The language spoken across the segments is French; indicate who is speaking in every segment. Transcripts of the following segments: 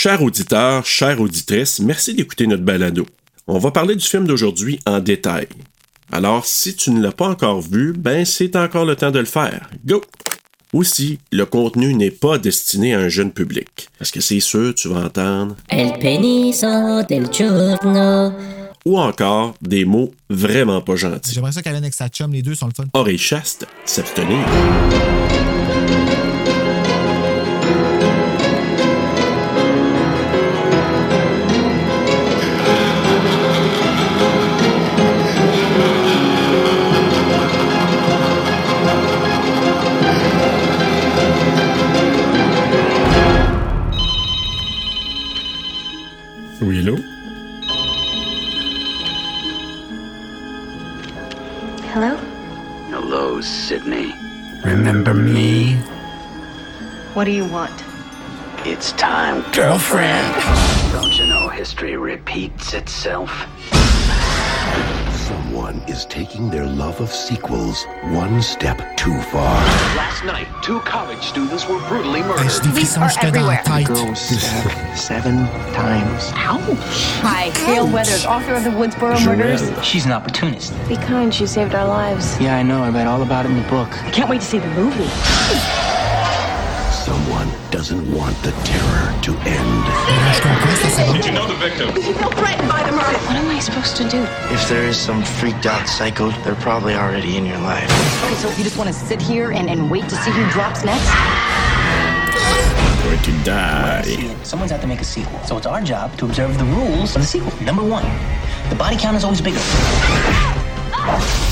Speaker 1: Chers auditeurs, chères auditrices, merci d'écouter notre balado. On va parler du film d'aujourd'hui en détail. Alors, si tu ne l'as pas encore vu, ben c'est encore le temps de le faire. Go! Aussi, le contenu n'est pas destiné à un jeune public. Parce que c'est sûr, tu vas entendre?
Speaker 2: El peniso del giorno.
Speaker 1: Ou encore des mots vraiment pas gentils.
Speaker 3: J'aimerais ça vienne avec sa chum, les deux sont le fun.
Speaker 1: Chaste, s'abstenir.
Speaker 4: Remember me?
Speaker 5: What do you want?
Speaker 6: It's time,
Speaker 4: Girlfriend.
Speaker 6: Don't you know history repeats itself?
Speaker 7: Someone is taking their love of sequels one step too far.
Speaker 8: Last night, two college students were brutally murdered.
Speaker 3: J'ai
Speaker 5: Police are
Speaker 3: jusque dans la
Speaker 5: everywhere.
Speaker 3: tête.
Speaker 4: Stabbed seven times. Ouch.
Speaker 5: Hi, Gail Weathers, author of the Woodsboro murders.
Speaker 4: She's an opportunist.
Speaker 5: Be kind, she saved our lives.
Speaker 4: Yeah, I know. I read all about it in the book.
Speaker 5: I can't wait to see the movie.
Speaker 7: Someone doesn't want the terror to end.
Speaker 3: Je comprends, ça, c'est bon.
Speaker 5: You feel threatened by the murder. What am I supposed to do?
Speaker 9: If there is some freaked out psycho, they're probably already in your life.
Speaker 5: Okay, so you just want to sit here and, and wait to see who drops next?
Speaker 1: Going to die.
Speaker 4: See it. Someone's out to make a sequel. So it's our job to observe the rules of the sequel. Number one, the body count is always bigger.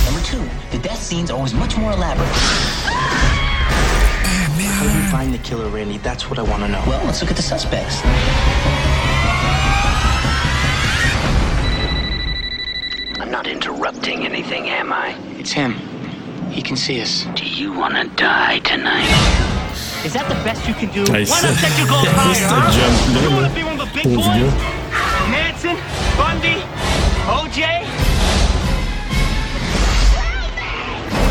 Speaker 4: Number two, the death scenes are always much more elaborate.
Speaker 9: How do you find the killer, Randy? That's what I want to know.
Speaker 4: Well, let's look at the suspects.
Speaker 6: I'm not interrupting anything, am I?
Speaker 9: It's him. He can see us.
Speaker 6: Do you want to die tonight?
Speaker 8: Is that the best you can do?
Speaker 1: Hey,
Speaker 8: Why
Speaker 1: ça-
Speaker 8: not set your goals
Speaker 1: ce
Speaker 8: higher, huh?
Speaker 1: jump-là,
Speaker 8: You want to be one of the big boys?
Speaker 1: gars.
Speaker 8: Manson, Bundy, OJ?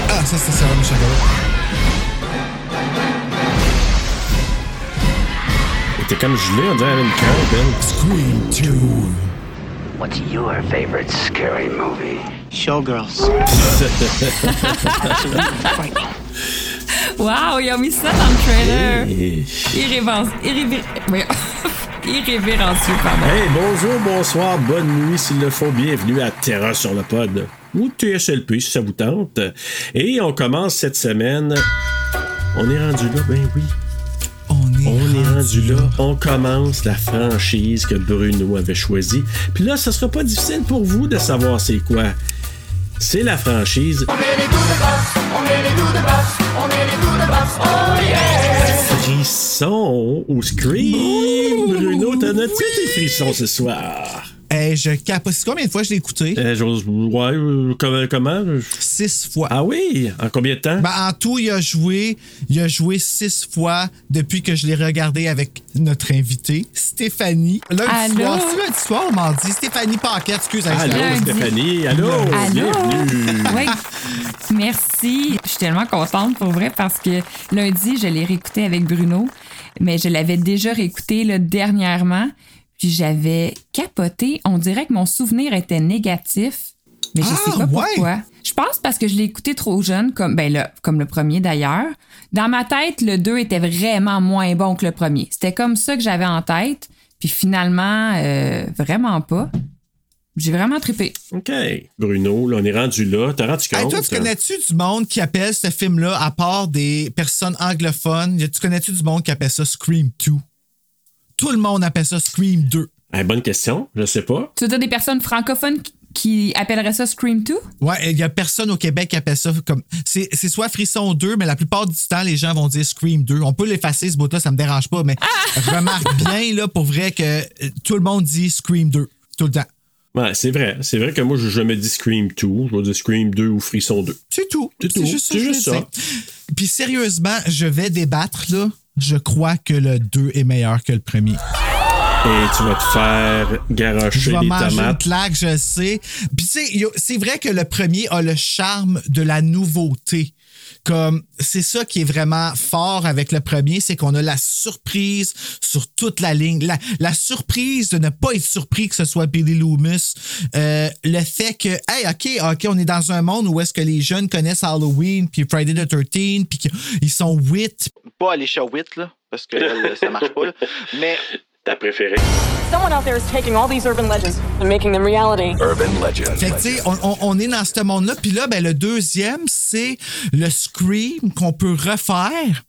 Speaker 3: Ah, ça, c'est ça, le chagrin.
Speaker 1: Il était comme gelé, on dirait une Ben.
Speaker 3: Scream 2.
Speaker 6: What's your favorite scary movie?
Speaker 9: Showgirls.
Speaker 10: Wow, ils ont mis ça dans le trailer. Irrévérence. Irrévé... Irrévérencieux, pardon.
Speaker 1: Hey, bonjour, bonsoir, bonne nuit s'il le faut. Bienvenue à Terra sur le pod. Ou TSLP si ça vous tente. Et on commence cette semaine. On est rendu là, ben oui.
Speaker 3: On est,
Speaker 1: On est rendu là. On commence la franchise que Bruno avait choisie. Puis là, ça sera pas difficile pour vous de savoir c'est quoi. C'est la franchise. Frisson ou Scream. Bruno, t'en as-tu des frissons ce soir?
Speaker 3: Hey, je capote. Combien de fois je l'ai écouté?
Speaker 1: Euh, j'ose- ouais, euh, comment? comment?
Speaker 3: Six fois.
Speaker 1: Ah oui? En combien de temps?
Speaker 3: Ben, en tout, il a joué, il a joué six fois depuis que je l'ai regardé avec notre invité, Stéphanie. Lundi
Speaker 10: Allô?
Speaker 3: soir, c'est lundi soir, on m'a dit. Stéphanie Paquette, excuse.
Speaker 1: Allô,
Speaker 10: Lundi.
Speaker 1: Stéphanie. Allô?
Speaker 10: Allô?
Speaker 1: Bienvenue.
Speaker 10: Oui. Merci. Je suis tellement contente pour vrai parce que lundi, je l'ai réécouté avec Bruno, mais je l'avais déjà réécouté là, dernièrement. Puis j'avais capoté. On dirait que mon souvenir était négatif, mais je
Speaker 3: Ah,
Speaker 10: sais pas
Speaker 3: ouais.
Speaker 10: pourquoi. Je pense parce que je l'ai écouté trop jeune, comme, ben là, comme le premier d'ailleurs. Dans ma tête, le 2 était vraiment moins bon que le premier. C'était comme ça que j'avais en tête. Puis finalement, euh, vraiment pas. J'ai vraiment trippé.
Speaker 1: OK. Bruno, là, on est rendu là. T'as rendu
Speaker 3: Hey,
Speaker 1: compte?
Speaker 3: toi, tu connais-tu du monde qui appelle ce film-là, à part des personnes anglophones, tu connais-tu du monde qui appelle ça Scream 2? Tout le monde appelle ça Scream 2.
Speaker 1: Eh, bonne question. Je sais pas.
Speaker 10: Tu veux dire des personnes francophones qui- appelleraient ça Scream 2?
Speaker 3: Ouais, il y a personne au Québec qui appelle ça comme. C'est c'est soit Frisson 2, mais la plupart du temps, les gens vont dire Scream 2. On peut l'effacer, ce bout-là, ça me dérange pas, mais je remarque bien, là, pour vrai, que euh, tout le monde dit Scream 2, tout le temps.
Speaker 1: Ouais, c'est vrai. C'est vrai que moi, je jamais dit Scream 2. Je vais dire Scream 2 ou Frisson 2.
Speaker 3: C'est tout.
Speaker 1: C'est tout.
Speaker 3: juste ça.
Speaker 1: C'est juste ça.
Speaker 3: Puis sérieusement, je vais débattre, là. Je crois que le 2 est meilleur que le premier.
Speaker 1: Et tu vas te faire
Speaker 3: Je
Speaker 1: garocher
Speaker 3: vais
Speaker 1: des
Speaker 3: manger une
Speaker 1: tomates.
Speaker 3: claque, je sais. Puis tu sais, c'est vrai que le premier a le charme de la nouveauté. Comme c'est ça qui est vraiment fort avec le premier, c'est qu'on a la surprise sur toute la ligne. La, la surprise de ne pas être surpris que ce soit Billy Loomis. Euh, le fait que, hey, OK, OK, on est dans un monde où est-ce que les jeunes connaissent Halloween, puis Friday the 13 puis qu'ils sont huit.
Speaker 11: Pas Alicia Witt, là, parce que ça marche pas. là. Mais
Speaker 1: Ta préférée?
Speaker 12: Someone out there is taking all these urban legends and making them reality.
Speaker 7: Urban legend.
Speaker 3: Fait que, tu sais, on, on- on est dans ce monde-là. Puis là, ben, le deuxième, c'est le Scream qu'on peut refaire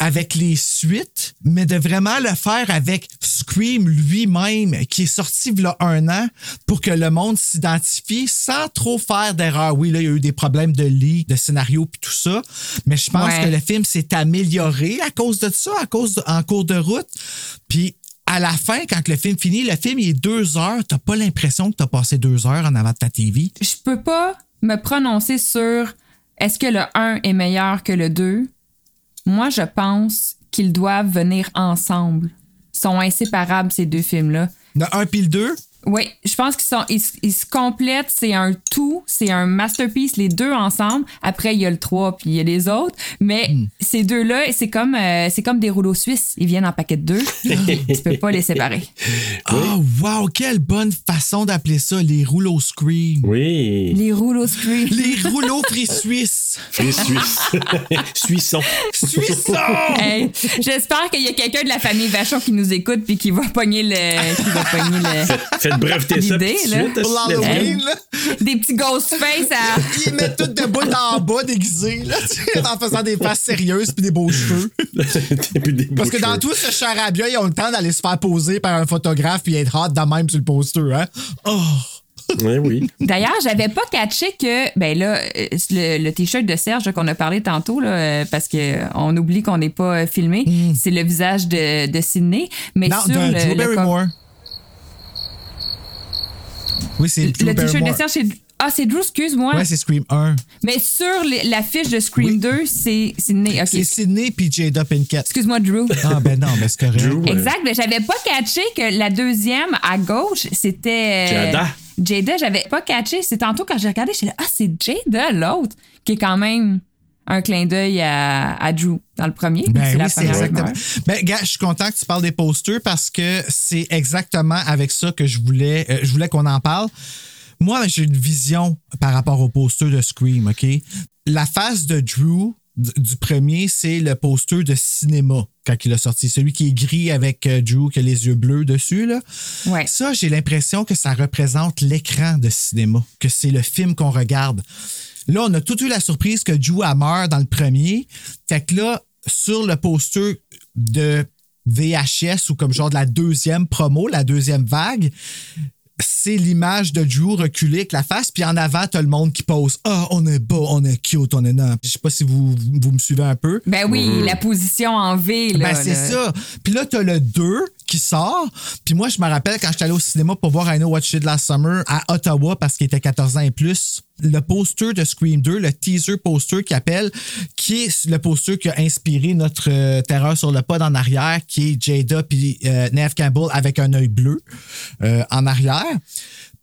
Speaker 3: avec les suites, mais de vraiment le faire avec Scream lui-même, qui est sorti il y a un an pour que le monde s'identifie sans trop faire d'erreurs. Oui, là, il y a eu des problèmes de lit, de scénario, puis tout ça, mais je pense
Speaker 10: Ouais.
Speaker 3: que le film s'est amélioré à cause de ça, à cause de- en cours de route. Puis à la fin, quand le film finit, le film il est deux heures, t'as pas l'impression que t'as passé deux heures en avant de ta TV.
Speaker 10: Je peux pas me prononcer sur est-ce que le 1 est meilleur que le 2. Moi, je pense qu'ils doivent venir ensemble. Ils sont inséparables, ces deux films-là.
Speaker 3: Le 1 puis le 2,
Speaker 10: Oui, je pense qu'ils sont, ils, se- ils se complètent, c'est un tout, c'est un masterpiece, les deux ensemble. Après, il y a le 3 puis il y a les autres. Mais
Speaker 3: Hmm.
Speaker 10: ces deux-là, c'est comme, euh, c'est comme des rouleaux suisses. Ils viennent en paquet de deux. tu peux pas les séparer.
Speaker 3: Oh, wow, quelle bonne façon d'appeler ça, les rouleaux Scream.
Speaker 1: Oui.
Speaker 10: Les rouleaux screen.
Speaker 3: Les rouleaux frits suisses.
Speaker 1: Les Suisses. Suissons.
Speaker 3: Suissons!
Speaker 10: Hey, J'espère qu'il y a quelqu'un de la famille Vachon qui nous écoute puis qui va pogner le. Qui va pogner le
Speaker 1: Faites breveter ça tout de
Speaker 10: là.
Speaker 1: suite.
Speaker 3: Pour l'Halloween, là,
Speaker 10: des petits ghost face à.
Speaker 3: ils mettent tout debout en bas déguisés, là, en faisant des faces sérieuses puis des beaux cheveux. Parce que dans tout ce charabia, ils ont le temps d'aller se faire poser par un photographe puis être hot de même sur le poster, hein? Oh!
Speaker 1: Oui, oui.
Speaker 10: D'ailleurs, j'avais pas catché que, ben là, euh, le, le t-shirt de Serge qu'on a parlé tantôt, là, euh, parce que on oublie qu'on n'est pas euh, filmé, c'est le visage de, de Sydney. Mais.
Speaker 3: Non,
Speaker 10: sur
Speaker 3: de
Speaker 10: le,
Speaker 3: Drew
Speaker 10: le,
Speaker 3: Barrymore. Oui, c'est
Speaker 10: le
Speaker 3: Drew
Speaker 10: t-shirt de. Serge, c'est. Ah, c'est Drew, excuse-moi.
Speaker 3: Ouais, c'est Scream 1.
Speaker 10: Mais sur les- l'affiche de Scream 2, c'est Sydney. OK.
Speaker 3: C'est Sydney puis Jada Pinkett.
Speaker 10: Excuse-moi, Drew.
Speaker 3: Ah, ben non, ben c'est correct.
Speaker 1: Drew, ouais.
Speaker 10: Exact, mais j'avais pas catché que la deuxième à gauche, c'était. euh,
Speaker 1: Jada.
Speaker 10: Jada, j'avais pas catché. C'est tantôt quand j'ai regardé, j'étais là, ah, c'est Jada, l'autre, qui est quand même un clin d'œil à, à Drew dans le premier.
Speaker 3: Ben
Speaker 10: c'est
Speaker 3: oui,
Speaker 10: la première
Speaker 3: exactement. Ben, gars, je suis content que tu parles des posters parce que c'est exactement avec ça que je voulais, euh, je voulais qu'on en parle. Moi, j'ai une vision par rapport au poster de Scream, OK? La face de Drew du premier, c'est le poster de cinéma quand il a sorti. Celui qui est gris avec euh, Drew qui a les yeux bleus dessus, là.
Speaker 10: Ouais.
Speaker 3: Ça, j'ai l'impression que ça représente l'écran de cinéma, que c'est le film qu'on regarde. Là, on a tout eu la surprise que Drew a meurt dans le premier. Fait que là, sur le poster de VHS ou comme genre de la deuxième promo, la deuxième vague, c'est l'image de Drew reculé avec la face, puis en avant, t'as le monde qui pose Ah, on est beau, on est cute, on est non. Je sais pas si vous, vous me suivez un peu.
Speaker 10: Ben oui, la position en V, là.
Speaker 3: Ben, c'est
Speaker 10: là.
Speaker 3: ça. Puis là, t'as le 2 qui sort. Puis moi, je me rappelle quand j'étais allé au cinéma pour voir I Know What You Did Last Summer à Ottawa parce qu'il était 14 ans et plus. Le poster de Scream 2, le teaser poster qui appelle, qui est le poster qui a inspiré notre euh, terreur sur le pod en arrière, qui est Jada puis euh, Neve Campbell avec un œil bleu euh, en arrière.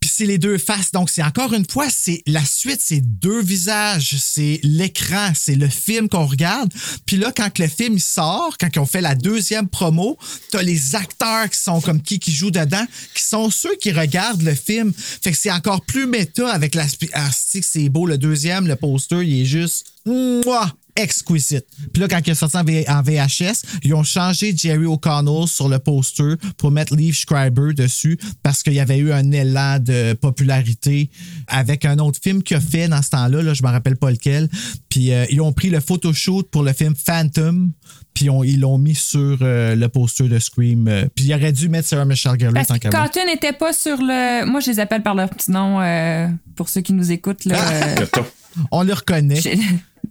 Speaker 3: C'est les deux faces. Donc, c'est encore une fois, c'est la suite, c'est deux visages, c'est l'écran, c'est le film qu'on regarde. Puis là, quand le film il sort, quand ont fait la deuxième promo, t'as les acteurs qui sont comme qui qui jouent dedans, qui sont ceux qui regardent le film. Fait que c'est encore plus méta avec la... Ah, c'est beau, le deuxième, le poster, il est juste... Mouah! Exquisite. Puis là, quand il est sorti en, V- en VHS, ils ont changé Jerry O'Connell sur le poster pour mettre Leaf Schreiber dessus parce qu'il y avait eu un élan de popularité avec un autre film qu'il a fait dans ce temps-là, là, je me rappelle pas lequel. Puis euh, ils ont pris le photoshoot pour le film Phantom, puis on- ils l'ont mis sur euh, le poster de Scream. euh, puis il aurait dû mettre Sarah Michelle Gellar
Speaker 10: Parce
Speaker 3: tant
Speaker 10: que. Cotton n'était pas sur le. Moi, je les appelle par leur petit nom euh, pour ceux qui nous écoutent. Là, euh,
Speaker 1: Coton.
Speaker 3: On le reconnaît.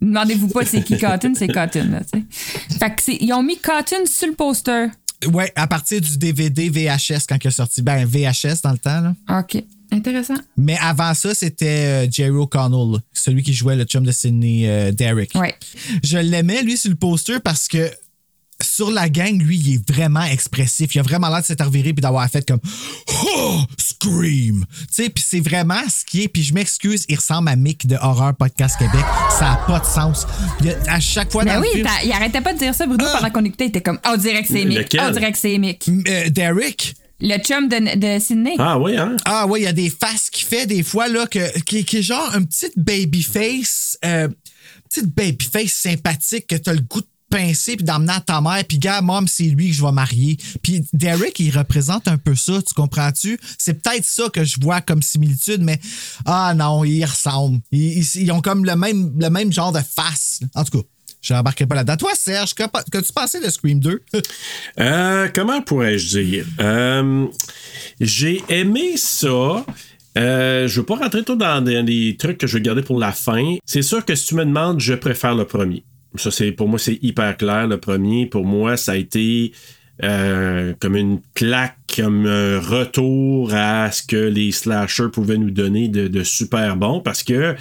Speaker 10: Demandez-vous pas c'est qui Cotton, c'est Cotton. Là, fait que ils ont mis Cotton sur le poster.
Speaker 3: Ouais, à partir du DVD VHS quand il est sorti. Ben, VHS dans le temps, là.
Speaker 10: OK. Intéressant.
Speaker 3: Mais avant ça, c'était euh, Jerry O'Connell, celui qui jouait le chum de Sidney euh, Derrick.
Speaker 10: Ouais.
Speaker 3: Je l'aimais, lui, sur le poster parce que sur la gang, lui, il est vraiment expressif. Il a vraiment l'air de s'être reviré puis d'avoir fait comme Oh, Scream! Tu sais, puis c'est vraiment ce qui est. Puis je m'excuse, il ressemble à Mick de Horror Podcast Québec. Ça n'a pas de sens. Il a- à chaque fois
Speaker 10: Mais
Speaker 3: dans
Speaker 10: Ben oui,
Speaker 3: le film.
Speaker 10: il arrêtait pas de dire ça, Bruno, pendant qu'on écoutait. Il était comme, on dirait que c'est Mick. Dirait que c'est Mick.
Speaker 3: Euh, Derek?
Speaker 10: Le chum de, de Sydney.
Speaker 1: Ah oui, hein?
Speaker 3: Ah oui, il y a des faces qu'il fait des fois là que qui, qui est genre un petit baby face, euh, petite baby face sympathique que t'as le goût de pincer puis d'emmener à ta mère puis gars, mom, c'est lui que je vais marier. Puis Derek, il représente un peu ça, tu comprends-tu? C'est peut-être ça que je vois comme similitude, mais ah non, ils ressemblent. Ils, ils- ont comme le même le même genre de face. En tout cas. Je n'embarquerai pas là-dedans. Toi, Serge, que, que tu pensais de Scream 2?
Speaker 1: Euh, comment pourrais-je dire? Euh, j'ai aimé ça. Euh, je veux pas rentrer trop dans des, des trucs que je vais garder pour la fin. C'est sûr que si tu me demandes, je préfère le premier. Ça, c'est pour moi, c'est hyper clair. Le premier, pour moi, ça a été euh, comme une claque, comme un retour à ce que les slashers pouvaient nous donner de, super bon parce que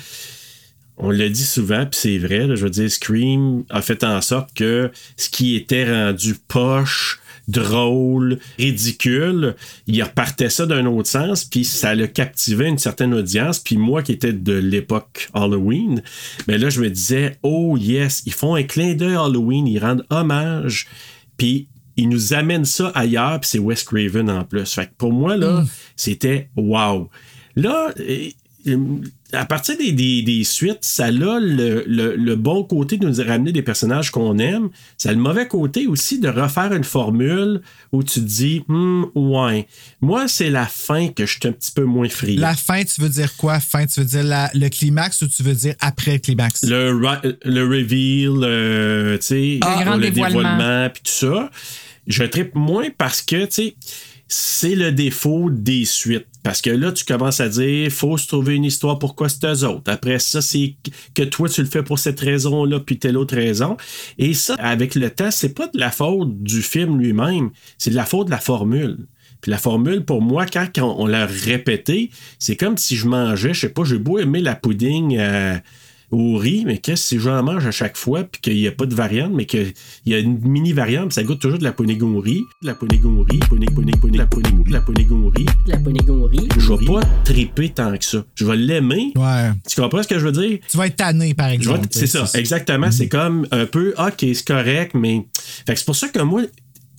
Speaker 1: on le dit souvent, puis c'est vrai, je veux dire, Scream a fait en sorte que ce qui était rendu poche, drôle, ridicule, il repartait ça d'un autre sens, puis ça le captivait une certaine audience. Puis moi qui étais de l'époque Halloween, ben là, je me disais, oh yes, ils font un clin d'œil Halloween, ils rendent hommage, puis ils nous amènent ça ailleurs, puis c'est Wes Craven en plus. Fait que pour moi, là, c'était wow. Là, à partir des, des- des suites, ça a le, le- le bon côté de nous ramener des personnages qu'on aime. Ça a le mauvais côté aussi de refaire une formule où tu te dis, Hmm, ouais. Moi, c'est la fin que je suis un petit peu moins friand.
Speaker 3: La fin, tu veux dire quoi? Fin, tu veux dire la- le climax ou tu veux dire après le climax?
Speaker 1: Le, le reveal, euh, tu sais,
Speaker 10: Le dévoilement,
Speaker 1: puis tout ça. Je tripe moins parce que, tu sais, c'est le défaut des suites. Parce que là, tu commences à dire, faut se trouver une histoire pourquoi c'est eux autres. Après ça, c'est que toi, tu le fais pour cette raison-là, puis telle autre raison. Et ça, avec le temps, c'est pas de la faute du film lui-même, c'est de la faute de la formule. Puis la formule, pour moi, quand on, l'a répété, c'est comme si je mangeais, je sais pas, j'ai beau aimer la pudding euh, au riz, mais qu'est-ce que si j'en mange à chaque fois, puis qu'il n'y a pas de variante, mais qu'il y a une mini variante, ça goûte toujours de la riz, de la riz, pudding, pudding, pudding, la de la riz.
Speaker 2: La ponégonerie.
Speaker 1: Je vais pas triper tant que ça. Je vais l'aimer.
Speaker 3: Ouais.
Speaker 1: Tu comprends ce que je veux dire?
Speaker 3: Tu vas être tanné, par exemple.
Speaker 1: C'est ça, exactement. C'est comme un peu, OK, c'est correct, mais. Fait que c'est pour ça que moi, tu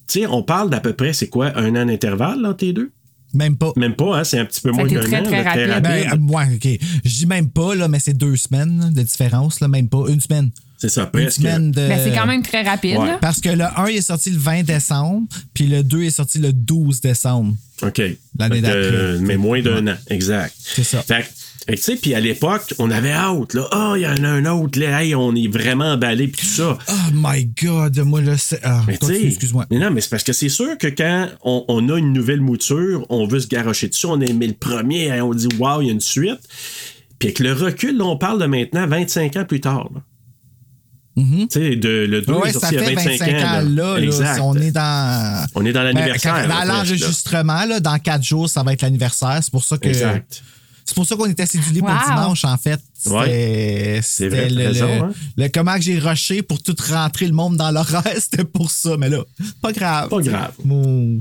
Speaker 1: sais, on parle d'à peu près, c'est quoi, un an d'intervalle entre les deux?
Speaker 3: Même pas.
Speaker 1: Même pas, hein? C'est un petit peu
Speaker 10: Ça
Speaker 1: moins qu'un
Speaker 10: très,
Speaker 1: an.
Speaker 10: très
Speaker 1: là,
Speaker 10: rapide.
Speaker 3: Ben, ouais, OK. Je dis même pas, là, mais c'est deux semaines de différence, là, même pas. Une semaine.
Speaker 1: C'est ça,
Speaker 3: Une
Speaker 1: presque.
Speaker 3: semaine de.
Speaker 10: Ben, c'est quand même très rapide.
Speaker 1: Ouais.
Speaker 3: Parce que le 1 il est sorti le 20 décembre, puis le 2 est sorti le 12 décembre.
Speaker 1: OK.
Speaker 3: L'année d'après.
Speaker 1: euh, mais moins d'un an, exact.
Speaker 3: C'est ça.
Speaker 1: Fait que, fait que, tu sais, puis à l'époque, on avait hâte, là. Ah, il y en a un autre, là. Hey, on est vraiment emballé, puis tout ça.
Speaker 3: Oh my God, moi, là, c'est. Ah, excuse-moi.
Speaker 1: mais non, mais c'est parce que c'est sûr que quand on, on a une nouvelle mouture, on veut se garrocher dessus. On a aimé le premier, hein, on dit, waouh, il y a une suite. Puis avec le recul, là, on parle de maintenant 25 ans plus tard. là. Tu sais, de- le 2
Speaker 3: Mm-hmm. Ouais,
Speaker 1: est sorti il y a 25,
Speaker 3: 25 ans, là. là,
Speaker 1: exact.
Speaker 3: on est dans.
Speaker 1: On est dans l'anniversaire,
Speaker 3: Ben, dans l'enregistrement, dans quatre jours, ça va être l'anniversaire. C'est pour ça que.
Speaker 1: Exact.
Speaker 3: C'est pour ça qu'on était pour
Speaker 10: Wow.
Speaker 3: dimanche, en fait. C'était
Speaker 1: Ouais.
Speaker 3: Le,
Speaker 1: raison,
Speaker 3: le-
Speaker 1: hein.
Speaker 3: le- comment que j'ai rushé pour tout rentrer le monde dans l'horaire, c'était pour ça. Mais là, pas grave.
Speaker 1: Pas grave.
Speaker 3: Mon.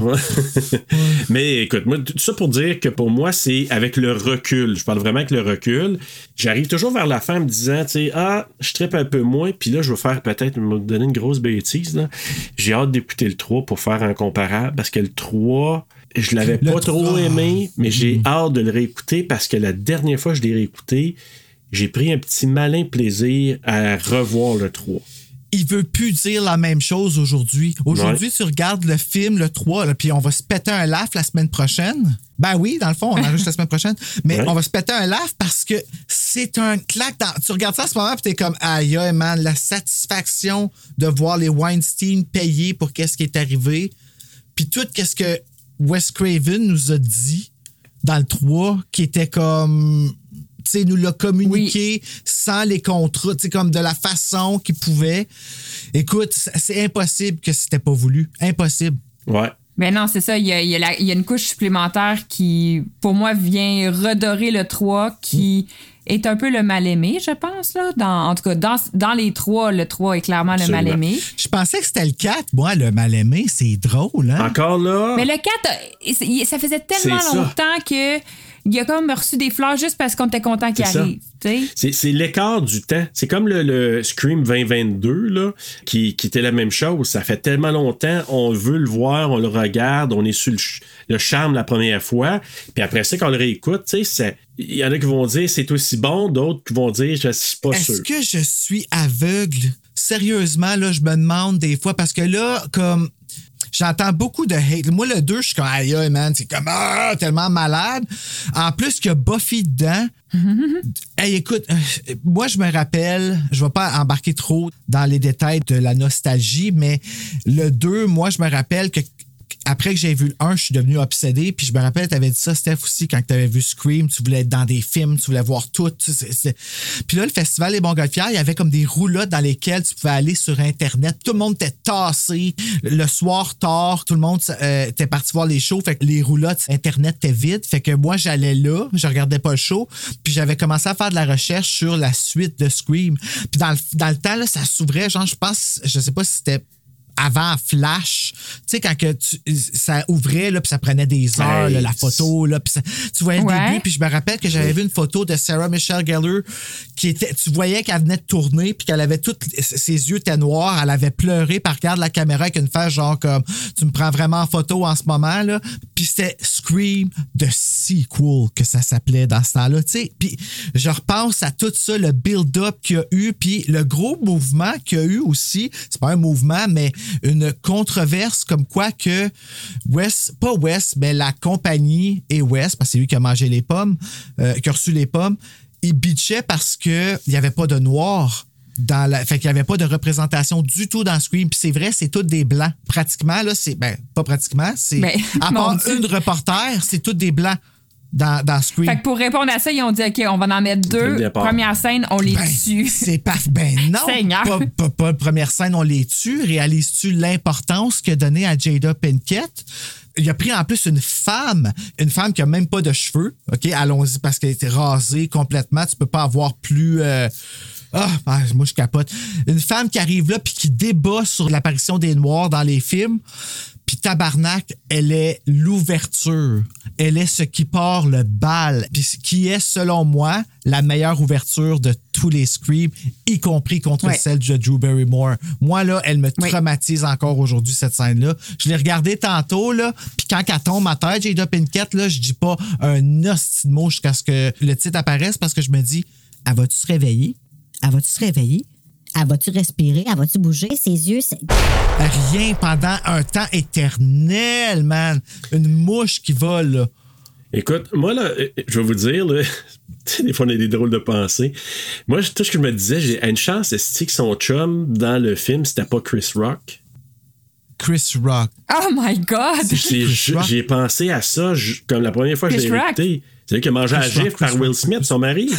Speaker 1: Ouais. Mais écoute, moi, tout ça pour dire que pour moi, c'est avec le recul. Je parle vraiment avec le recul. J'arrive toujours vers la fin en me disant, tu sais, ah, je trippe un peu moins, puis là, je vais faire peut-être me donner une grosse bêtise. là. J'ai hâte d'écouter le 3 pour faire un comparable, parce que le 3, je l'avais
Speaker 3: Le
Speaker 1: pas trop
Speaker 3: 3.
Speaker 1: aimé, mais j'ai hâte de le réécouter parce que la dernière fois que je l'ai réécouté, j'ai pris un petit malin plaisir à revoir le 3.
Speaker 3: il veut plus dire la même chose aujourd'hui. Aujourd'hui, tu regardes le film, le 3, là, puis on va se péter un laugh la semaine prochaine. Ben oui, dans le fond, on enregistre la semaine prochaine. Mais
Speaker 1: Ouais.
Speaker 3: on va se péter un laugh parce que c'est un claque. Tu regardes ça à ce moment, puis t'es comme, aïe, aïe, man, la satisfaction de voir les Weinstein payer pour qu'est-ce qui est arrivé. Puis tout, qu'est-ce que Wes Craven nous a dit dans le 3, qui était comme. Tu sais, nous l'a communiqué sans les contrats, tu sais, comme de la façon qu'il pouvait. Écoute, c'est impossible que c'était pas voulu. Impossible.
Speaker 1: Ouais.
Speaker 10: Ben non, c'est ça. Il y, a, il y a la- il y a une couche supplémentaire qui, pour moi, vient redorer le 3, qui est un peu le mal-aimé, je pense. Là. Dans, en tout cas, dans, dans les trois, le 3 est clairement le mal-aimé.
Speaker 3: Je pensais que c'était le 4. Moi, le mal-aimé, c'est drôle, hein?
Speaker 1: Encore là?
Speaker 10: Mais le 4, euh, c'est- ça faisait tellement
Speaker 1: ça.
Speaker 10: longtemps que il a comme reçu des fleurs juste parce qu'on était content qu'il arrive.
Speaker 1: C'est, l'écart du temps. C'est comme le, le Scream 2022, là, qui, qui était la même chose. Ça fait tellement longtemps, on veut le voir, on le regarde, on est sur le, ch- le charme la première fois. Puis après ça, quand on le réécoute, il y en a qui vont dire c'est aussi bon, d'autres qui vont dire je suis pas sûr.
Speaker 3: Est-ce que je suis aveugle? Sérieusement, là, je me demande des fois, parce que là, comme. J'entends beaucoup de hate. Moi, le 2, je suis comme, aïe, aïe, man, c'est comme, ah, tellement malade. En plus, qu'il y a Buffy dedans. Hey, écoute, euh, moi, je me rappelle, je vais pas embarquer trop dans les détails de la nostalgie, mais le 2, moi, je me rappelle que après que j'ai vu le 1, je suis devenu obsédé. Puis je me rappelle, tu avais dit ça, Steph, aussi, quand tu avais vu Scream, tu voulais être dans des films, tu voulais voir tout. Puis là, le festival des Montgolfières, il y avait comme des roulottes dans lesquelles tu pouvais aller sur Internet. Tout le monde était tassé. Le soir tard, tout le monde euh, était parti voir les shows. Fait que les roulottes, Internet était vide. Fait que moi, j'allais là, je regardais pas le show. Puis j'avais commencé à faire de la recherche sur la suite de Scream. Puis dans le, dans le temps, là, ça s'ouvrait, genre, je pense, je sais pas si c'était avant Flash, tu sais, quand que tu- ça ouvrait, là, puis ça prenait des heures, là, la photo, là, puis ça- tu voyais le
Speaker 10: Ouais.
Speaker 3: début, puis je me rappelle que j'avais vu une photo de Sarah Michelle Gellar qui était, tu voyais qu'elle venait de tourner, puis qu'elle avait toutes, ses yeux étaient noirs, elle avait pleuré, par regarde la caméra avec une face genre comme, tu me prends vraiment en photo en ce moment, là, puis c'était Scream de sequel que ça s'appelait dans ce temps-là, tu sais, puis je repense à tout ça, le build-up qu'il y a eu, puis le gros mouvement qu'il y a eu aussi, c'est pas un mouvement, mais une controverse comme quoi que West, pas West, mais la compagnie et West, parce que c'est lui qui a mangé les pommes, euh, qui a reçu les pommes, il bitchait parce qu'il n'y avait pas de noir. Dans la, fait qu'il n'y avait pas de représentation du tout dans Scream. Puis c'est vrai, c'est tous des blancs. Pratiquement, là, c'est. Ben, pas pratiquement, c'est.
Speaker 10: Ben,
Speaker 3: à part une reporter, c'est tous des blancs dans, dans Scream.
Speaker 10: Fait que pour répondre à ça, ils ont dit OK, on va en mettre deux. Première scène, on les
Speaker 3: Ben,
Speaker 10: tue.
Speaker 3: C'est pas. Ben non.
Speaker 10: Seigneur.
Speaker 3: Pas, pas, pas première scène, on les tue. Réalises-tu l'importance qu'a donnée à Jada Pinkett? Il a pris en plus une femme, une femme qui a même pas de cheveux. OK, allons-y, parce qu'elle était rasée complètement. Tu peux pas avoir plus. euh, Ah, ah, moi je capote. Une femme qui arrive là puis qui débat sur l'apparition des Noirs dans les films. Puis tabarnak, elle est l'ouverture. Elle est ce qui part le bal. Puis ce qui est, selon moi, la meilleure ouverture de tous les Screams, y compris contre
Speaker 10: Ouais.
Speaker 3: celle de Drew Barrymore. Moi, là, elle me traumatise encore aujourd'hui, cette scène-là. Je l'ai regardée tantôt, là, puis quand elle tombe à terre, Jada Pinkett, là, je dis pas un hostie de mot jusqu'à ce que le titre apparaisse parce que je me dis, elle va-tu se réveiller? Elle va-tu se réveiller?
Speaker 2: Elle va-tu respirer? Elle va-tu bouger? Ses yeux, c'est...
Speaker 3: Rien pendant un temps éternel, man. Une mouche qui vole, là.
Speaker 1: Écoute, moi, là, euh, je vais vous dire, là, des fois, on a des drôles de pensées. Moi, tout ce que je me disais, j'ai une chance, c'est que son chum dans le film, c'était pas Chris Rock?
Speaker 3: Chris Rock.
Speaker 10: Oh my God!
Speaker 1: J'ai j'ai pensé à ça je- comme la première fois que je
Speaker 10: Chris
Speaker 1: l'ai
Speaker 10: Rock?
Speaker 1: écouté. C'est lui qui a mangé à
Speaker 3: Chris Rock,
Speaker 1: gif par Will. Smith, son mari.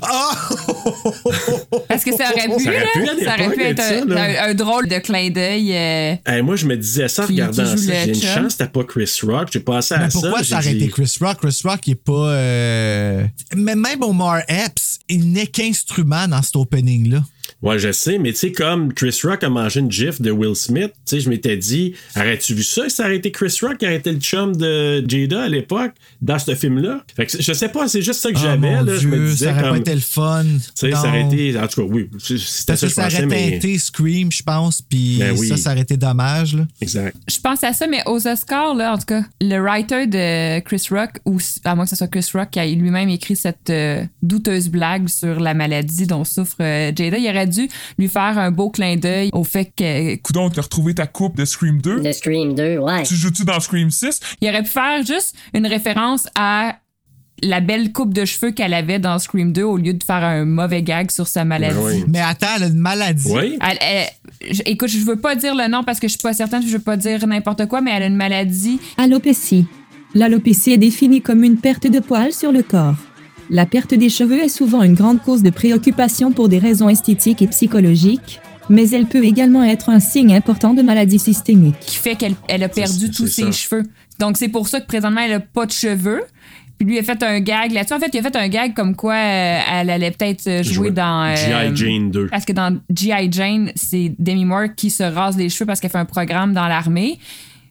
Speaker 3: Ah!
Speaker 10: Parce que ça aurait pu,
Speaker 1: Ça aurait pu, à
Speaker 10: ça aurait
Speaker 1: l'époque,
Speaker 10: pu être
Speaker 1: ça,
Speaker 10: un,
Speaker 1: là.
Speaker 10: un- un drôle de clin d'œil. euh,
Speaker 1: Hey, moi, je me disais ça en regardant ça. J'ai une
Speaker 10: chum.
Speaker 1: chance, c'était pas Chris Rock. J'ai pensé à
Speaker 3: Mais
Speaker 1: ça.
Speaker 3: pourquoi
Speaker 1: j'ai
Speaker 3: ça aurait
Speaker 1: dit-
Speaker 3: été Chris Rock? Chris Rock, il est pas. euh, Mais même Omar Epps, il n'est qu'instrument dans cet opening-là.
Speaker 1: Ouais, je sais, mais tu sais, comme Chris Rock a mangé une gif de Will Smith, tu sais, je m'étais dit, aurais-tu vu ça? Ça aurait été Chris Rock qui aurait été le chum de Jada à l'époque, dans ce film-là. Fait que je sais pas, c'est juste ça que
Speaker 3: Ah,
Speaker 1: j'avais, là. je me
Speaker 3: Dieu,
Speaker 1: disais
Speaker 3: ça aurait
Speaker 1: comme.
Speaker 3: pas été le fun.
Speaker 1: Tu sais, ça aurait été. En tout cas, oui, c'était ça
Speaker 3: que
Speaker 1: que je
Speaker 3: ça
Speaker 1: pensais,
Speaker 3: aurait
Speaker 1: mais.
Speaker 3: teinté Scream, je pense, puis
Speaker 1: Ben oui.
Speaker 3: ça, ça aurait été dommage. Là.
Speaker 1: Exact.
Speaker 10: Je pense à ça, mais aux Oscars, là, en tout cas, le writer de Chris Rock, ou à moins que ce soit Chris Rock qui a lui-même écrit cette euh, douteuse blague sur la maladie dont souffre euh, Jada, il aurait dû lui faire un beau clin d'œil au fait que.
Speaker 13: Coudon, t'as retrouvé ta coupe de Scream 2?
Speaker 2: De Scream 2, ouais.
Speaker 13: Tu joues-tu dans Scream 6?
Speaker 10: Il aurait pu faire juste une référence à la belle coupe de cheveux qu'elle avait dans Scream 2 au lieu de faire un mauvais gag sur sa maladie.
Speaker 1: Ben oui.
Speaker 3: Mais attends, elle a une maladie.
Speaker 1: Oui.
Speaker 10: Elle- elle- je- écoute, je veux pas dire le nom parce que je suis pas certaine, je veux pas dire n'importe quoi, mais elle a une maladie.
Speaker 14: Alopécie. L'alopécie est définie comme une perte de poils sur le corps. La perte des cheveux est souvent une grande cause de préoccupation pour des raisons esthétiques et psychologiques. mais elle peut également être un signe important de maladie systémique.
Speaker 10: qui fait qu'elle elle a perdu tous ses
Speaker 1: ça.
Speaker 10: cheveux. Donc, c'est pour ça que présentement, elle a pas de cheveux. Puis lui a fait un gag là-dessus. En fait, il a fait un gag comme quoi euh, elle allait peut-être euh, jouer
Speaker 1: Jouer
Speaker 10: dans. euh,
Speaker 1: G.I. Jane 2.
Speaker 10: Parce que dans G.I. Jane, c'est Demi Moore qui se rase les cheveux parce qu'elle fait un programme dans l'armée.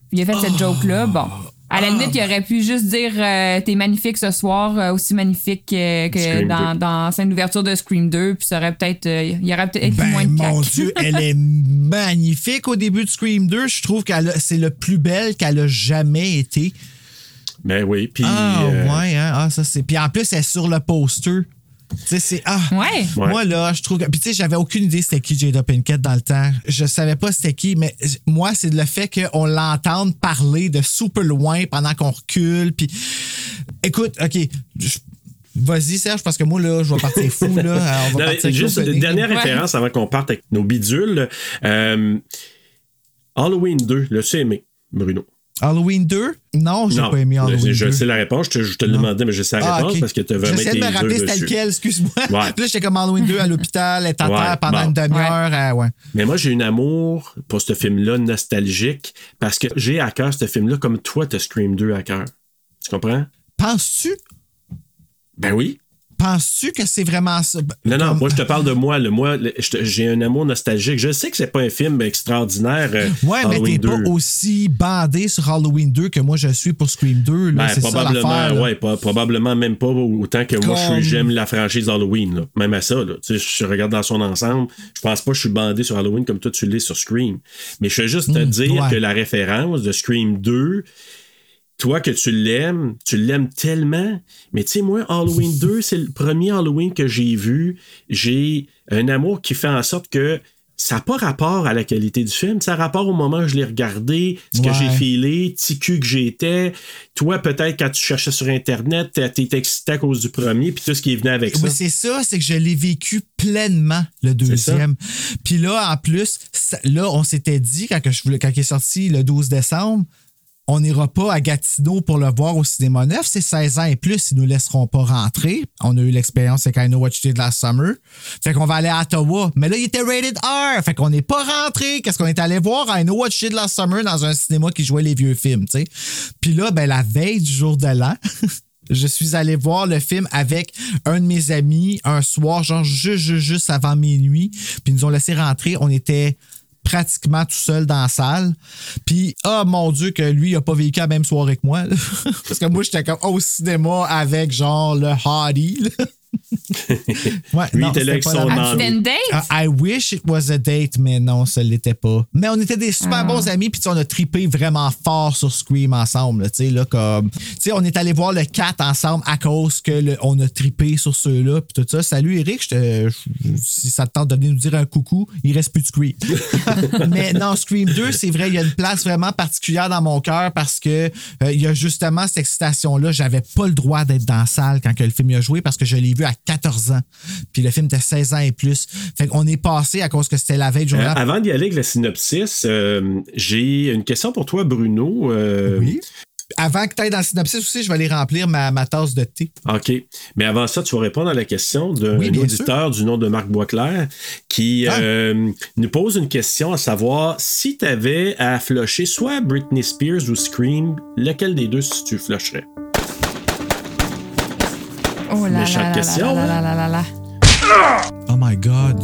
Speaker 10: Puis il a fait cette joke-là. Bon. À la limite, il aurait pu juste dire euh, T'es magnifique ce soir, euh, aussi magnifique que, que dans,
Speaker 1: 2.
Speaker 10: dans scène d'ouverture de Scream 2. Puis ça aurait peut-être. euh, il y aurait peut-être été moins
Speaker 3: Ben,
Speaker 10: de
Speaker 3: mon
Speaker 10: cac.
Speaker 3: Dieu, elle est magnifique au début de Scream 2. Je trouve qu'elle a- c'est le plus belle qu'elle a jamais été.
Speaker 1: Ben oui, puis.
Speaker 3: Ah,
Speaker 1: euh,
Speaker 3: ouais, hein? Ah, ça, c'est. Puis en plus, elle est sur le poster. Tu sais, c'est. Ah!
Speaker 10: Ouais.
Speaker 3: Moi, là, je trouve que. Puis, tu sais, j'avais aucune idée c'était qui Jada Pinkett dans le temps. Je savais pas c'était qui, mais moi, c'est le fait qu'on l'entende parler de super loin pendant qu'on recule. Puis, écoute, OK. je- Vas-y, Serge, parce que moi, là, je vais partir fou, là. On va
Speaker 1: Non,
Speaker 3: partir avec
Speaker 1: juste une dernière
Speaker 10: Ouais.
Speaker 1: référence avant qu'on parte avec nos bidules. Euh, Halloween 2, l'as-tu aimé, Bruno?
Speaker 3: Halloween 2? Non, j'ai pas aimé Halloween
Speaker 1: je
Speaker 3: 2.
Speaker 1: sais la réponse. Je te, je te le demandais, mais je sais la
Speaker 3: Ah,
Speaker 1: réponse parce que tu vraiment
Speaker 3: J'essaie de me rappeler c'était lequel, excuse-moi.
Speaker 1: Ouais.
Speaker 3: Puis là, j'étais comme Halloween 2 à l'hôpital, elle est à
Speaker 1: Ouais,
Speaker 3: terre pendant
Speaker 1: bon.
Speaker 3: une demi-heure. euh, ouais.
Speaker 1: Mais moi, j'ai un amour pour ce film-là nostalgique parce que j'ai à cœur ce film-là comme toi, tu Scream 2 à cœur. Tu comprends?
Speaker 3: Penses-tu?
Speaker 1: Ben oui.
Speaker 3: Penses-tu que c'est vraiment ça?
Speaker 1: Non, non,
Speaker 3: Comme-
Speaker 1: moi, je te parle de moi. Le, moi, j'ai un amour nostalgique. Je sais que c'est pas un film extraordinaire. euh,
Speaker 3: Ouais, mais
Speaker 1: Halloween
Speaker 3: t'es
Speaker 1: 2.
Speaker 3: pas aussi bandé sur Halloween 2 que moi je suis pour Scream 2. Là,
Speaker 1: Ben,
Speaker 3: ça
Speaker 1: probablement,
Speaker 3: là.
Speaker 1: ouais, pas- probablement même pas autant que moi, je j'aime la franchise Halloween. là. Même à ça, là. Tu sais, je regarde dans son ensemble. Je pense pas que je suis bandé sur Halloween comme toi, tu l'es sur Scream. Mais je veux juste te
Speaker 3: Mm,
Speaker 1: dire
Speaker 3: ouais.
Speaker 1: que la référence de Scream 2, toi que tu l'aimes, tu l'aimes tellement. Mais tu sais, moi, Halloween 2, c'est le premier Halloween que j'ai vu. J'ai un amour qui fait en sorte que ça n'a pas rapport à la qualité du film, ça a rapport au moment où je l'ai regardé, ce que j'ai filé, petit cul que j'étais. Toi, peut-être, quand tu cherchais sur Internet, t'étais excité à cause du premier, puis tout ce qui est venu avec
Speaker 3: Oui,
Speaker 1: ça.
Speaker 3: c'est ça, c'est que je l'ai vécu pleinement, le deuxième. Puis là, en plus, ça- là, on s'était dit, quand, je voulais, quand il est sorti le 12 décembre, on n'ira pas à Gatineau pour le voir au cinéma neuf. C'est 16 ans et plus, ils nous laisseront pas rentrer. On a eu l'expérience avec I Know What You Did Last Summer. Fait qu'on va aller à Ottawa. Mais là, il était rated R. Fait qu'on n'est pas rentré. Qu'est-ce qu'on est allé voir? I Know What You Did Last Summer dans un cinéma qui jouait les vieux films, tu sais. Puis là, ben, la veille du jour de l'an, je suis allé voir le film avec un de mes amis un soir, genre juste, juste, juste avant minuit. Puis ils nous ont laissé rentrer. On était pratiquement tout seul dans la salle. Puis, oh mon Dieu, que lui, il a pas vécu la même soirée que moi. là. Parce que moi, j'étais comme au cinéma avec genre le là. Ouais,
Speaker 1: Lui,
Speaker 3: non,
Speaker 1: était là
Speaker 3: c'était
Speaker 1: avec
Speaker 3: pas
Speaker 1: son
Speaker 3: la même
Speaker 1: ami.
Speaker 10: C'était une date?
Speaker 3: Uh, I wish it was a date, mais non, ça l'était pas. Mais on était des super bons amis, puis on a tripé vraiment fort sur Scream ensemble. là, Tu sais, là, comme. Tu sais, on est allé voir le 4 ensemble à cause que le- on a tripé sur ceux-là, puis tout ça. Salut Eric, je te- je- si ça te tente de venir nous dire un coucou, il reste plus de Scream. mais non, Scream 2, c'est vrai, il y a une place vraiment particulière dans mon cœur parce que euh, il y a justement cette excitation-là. J'avais pas le droit d'être dans la salle quand que le film a joué parce que je l'ai vu à 14 ans. Puis le film était 16 ans et plus. Fait qu'on est passé à cause que c'était la veille du jour
Speaker 1: Euh, avant d'y aller avec le synopsis, euh, j'ai une question pour toi, Bruno. Euh,
Speaker 3: Oui. Avant que tu ailles dans le synopsis aussi, je vais aller remplir ma, ma tasse de thé.
Speaker 1: OK. Mais avant ça, tu vas répondre à la question d'un
Speaker 3: Oui,
Speaker 1: auditeur du nom de Marc Boisclair qui
Speaker 3: Ah.
Speaker 1: euh, nous pose une question à savoir si tu avais à flusher soit Britney Spears ou Scream, lequel des deux si tu flusherais?
Speaker 10: Oh là
Speaker 1: Méchante
Speaker 10: là
Speaker 1: question,
Speaker 10: là là
Speaker 1: hein?
Speaker 10: là là là.
Speaker 3: Oh my God.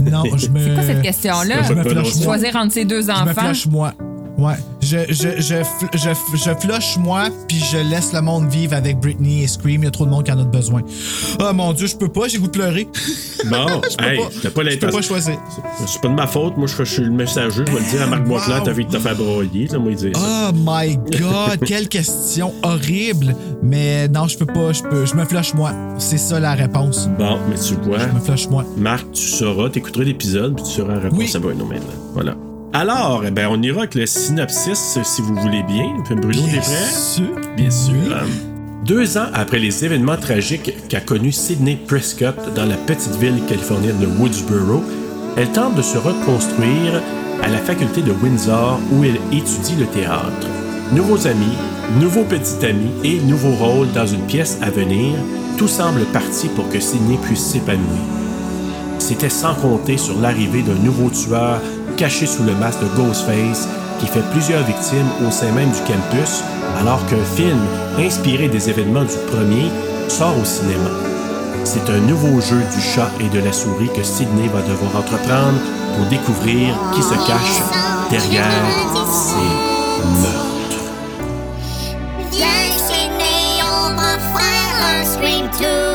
Speaker 3: Non, je me.
Speaker 10: C'est quoi cette question-là?
Speaker 3: Je me flush moi.
Speaker 10: Choisir entre ces deux
Speaker 3: Je me
Speaker 10: enfants.
Speaker 3: flush moi. Ouais. Je, je, je, je, je flush moi, puis je laisse le monde vivre avec Britney et Scream. Il y a trop de monde qui en a besoin. Oh mon Dieu, je peux pas, j'ai goût de pleurer.
Speaker 1: Bon,
Speaker 3: Je peux
Speaker 1: hey,
Speaker 3: pas.
Speaker 1: t'as pas
Speaker 3: Je peux pas choisir.
Speaker 1: C'est pas de ma faute. Moi, je suis le messager. Je vais le dire à Marc Boisclair, t'as envie de te faire broyer. Là, moi, il dit ça.
Speaker 3: Oh my God, quelle question horrible. Mais non, je peux pas, je peux, je me flush moi. C'est ça la réponse.
Speaker 1: Bon, mais tu vois,
Speaker 3: Je me flush moi.
Speaker 1: Marc, tu sauras, t'écouteras l'épisode, puis tu sauras la réponse
Speaker 3: Oui.
Speaker 1: à Bruno maintenant. Voilà. Alors, eh ben, on ira avec le synopsis, si vous voulez bien. Bruno, t'es prêt?
Speaker 3: sûr.
Speaker 1: Bien sûr. Deux ans après les événements tragiques qu'a connus Sidney Prescott dans la petite ville californienne de Woodsboro, elle tente de se reconstruire à la faculté de Windsor où elle étudie le théâtre. Nouveaux amis, nouveaux petits amis et nouveaux rôles dans une pièce à venir, tout semble parti pour que Sidney puisse s'épanouir. C'était sans compter sur l'arrivée d'un nouveau tueur caché sous le masque de Ghostface qui fait plusieurs victimes au sein même du campus, alors qu'un film inspiré des événements du premier sort au cinéma. C'est un nouveau jeu du chat et de la souris que Sidney va devoir entreprendre pour découvrir qui se cache derrière ces meurtres.
Speaker 15: Viens, Sydney, on va faire un Scream 2.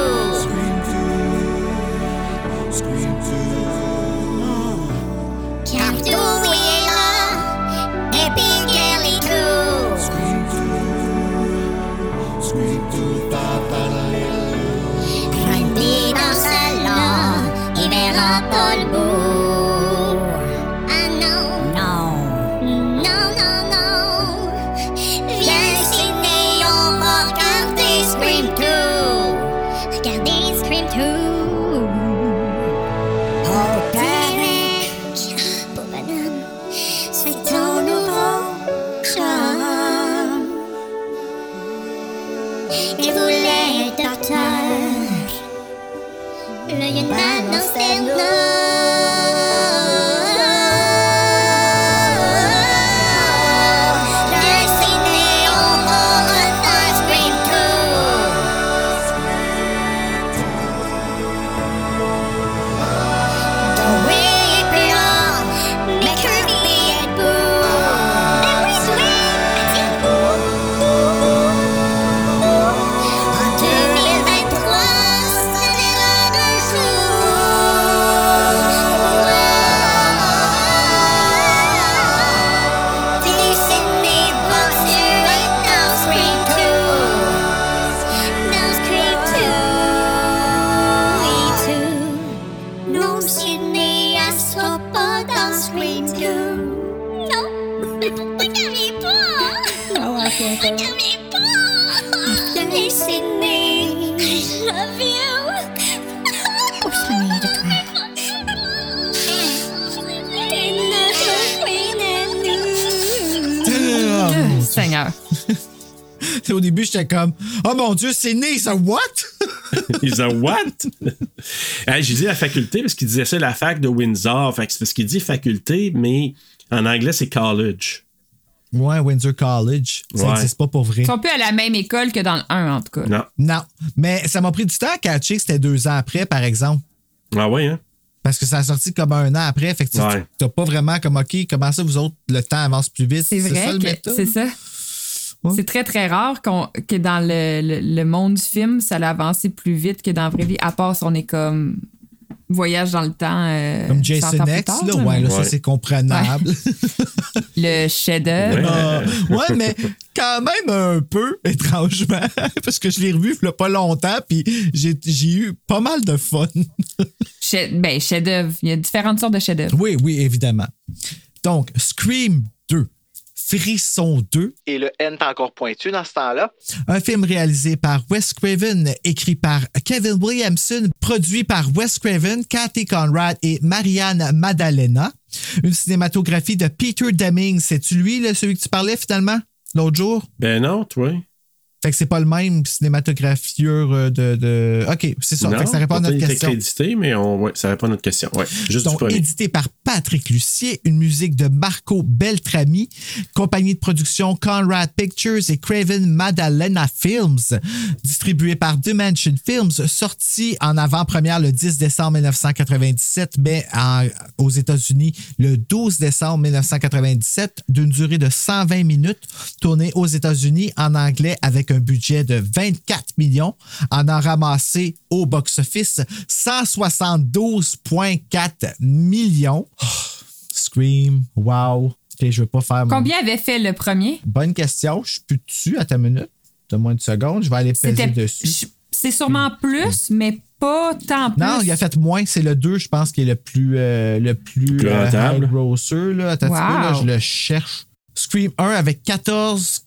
Speaker 3: Début, j'étais comme Oh mon Dieu, c'est né, ça, what?
Speaker 1: Ils ont what? Hey, J'ai dit la faculté parce qu'il disait ça, la fac de Windsor. Fait c'est parce qu'il dit faculté, mais en anglais, c'est college.
Speaker 3: Ouais, Windsor College. Ça
Speaker 1: Ouais.
Speaker 3: n'existe pas pour vrai.
Speaker 10: Ils sont plus à la même école que dans le 1, en tout cas.
Speaker 1: Non.
Speaker 3: Non. Mais ça m'a pris du temps à catcher que c'était deux ans après, par exemple.
Speaker 1: Ah ouais, hein?
Speaker 3: Parce que ça a sorti comme un an après. Fait que tu
Speaker 1: Ouais.
Speaker 3: n'as pas vraiment comme, OK, comment ça, vous autres, le temps avance plus vite?
Speaker 10: C'est vrai
Speaker 3: ça le
Speaker 10: que
Speaker 3: méta?
Speaker 10: c'est ça. C'est très, très rare qu'on- que dans le, le- le monde du film, ça l'a avancé plus vite que dans la vraie vie, à part si on est comme voyage dans le temps. euh,
Speaker 3: Comme
Speaker 10: 100
Speaker 3: Jason X,
Speaker 10: tard,
Speaker 3: là,
Speaker 10: là,
Speaker 3: ouais,
Speaker 10: mais-
Speaker 3: là, ça, c'est comprenable.
Speaker 10: Le chef-d'œuvre.
Speaker 3: Ah, ouais, mais quand même un peu, étrangement, parce que je l'ai revu il y a pas longtemps, puis j'ai j'ai eu pas mal de fun.
Speaker 10: Chef- ben, chef-d'œuvre. Il y a différentes sortes de chefs-d'œuvre.
Speaker 3: Oui, oui, évidemment. Donc, Scream 2, Frisson 2,
Speaker 11: Et le N est encore pointu dans ce temps-là.
Speaker 3: un film réalisé par Wes Craven, écrit par Kevin Williamson, produit par Wes Craven, Kathy Conrad et Marianne Maddalena. Une cinématographie de Peter Deming. C'est-tu lui, là, celui que tu parlais finalement l'autre jour?
Speaker 1: Ben non, toi.
Speaker 3: Fait que c'est pas le même cinématographieur euh, de, de... OK, c'est ça.
Speaker 1: Non,
Speaker 3: Fait que ça répond à notre question.
Speaker 1: crédité, mais on, ouais, ça répond à notre question. Ouais, juste du
Speaker 3: Donc,
Speaker 1: premier.
Speaker 3: édité par Patrick Lucier, une musique de Marco Beltrami, compagnie de production Conrad Pictures et Craven Madalena Films, distribué par Dimension Films, sorti en avant-première le 10 décembre 1997, mais en- aux États-Unis le 12 décembre 1997, d'une durée de 120 minutes, tourné aux États-Unis en anglais avec un budget de 24 millions, en a ramassé au box-office 172,4 millions. Oh, Scream, wow. Ok, je veux pas faire mon-
Speaker 10: Combien avait fait le premier?
Speaker 3: Bonne question. Je suis plus dessus à ta minute. Donne-moi une seconde. Je vais aller peser dessus.
Speaker 10: je- C'est sûrement plus, mais pas tant plus.
Speaker 3: Non, il a fait moins. C'est le 2, je pense, qui est le plus, euh, le plus,
Speaker 1: Plus
Speaker 3: euh,
Speaker 1: rentable.
Speaker 3: high grosser. Là. Attends un petit peu, là,
Speaker 10: Wow.
Speaker 3: je le cherche. Scream 1 avec 14,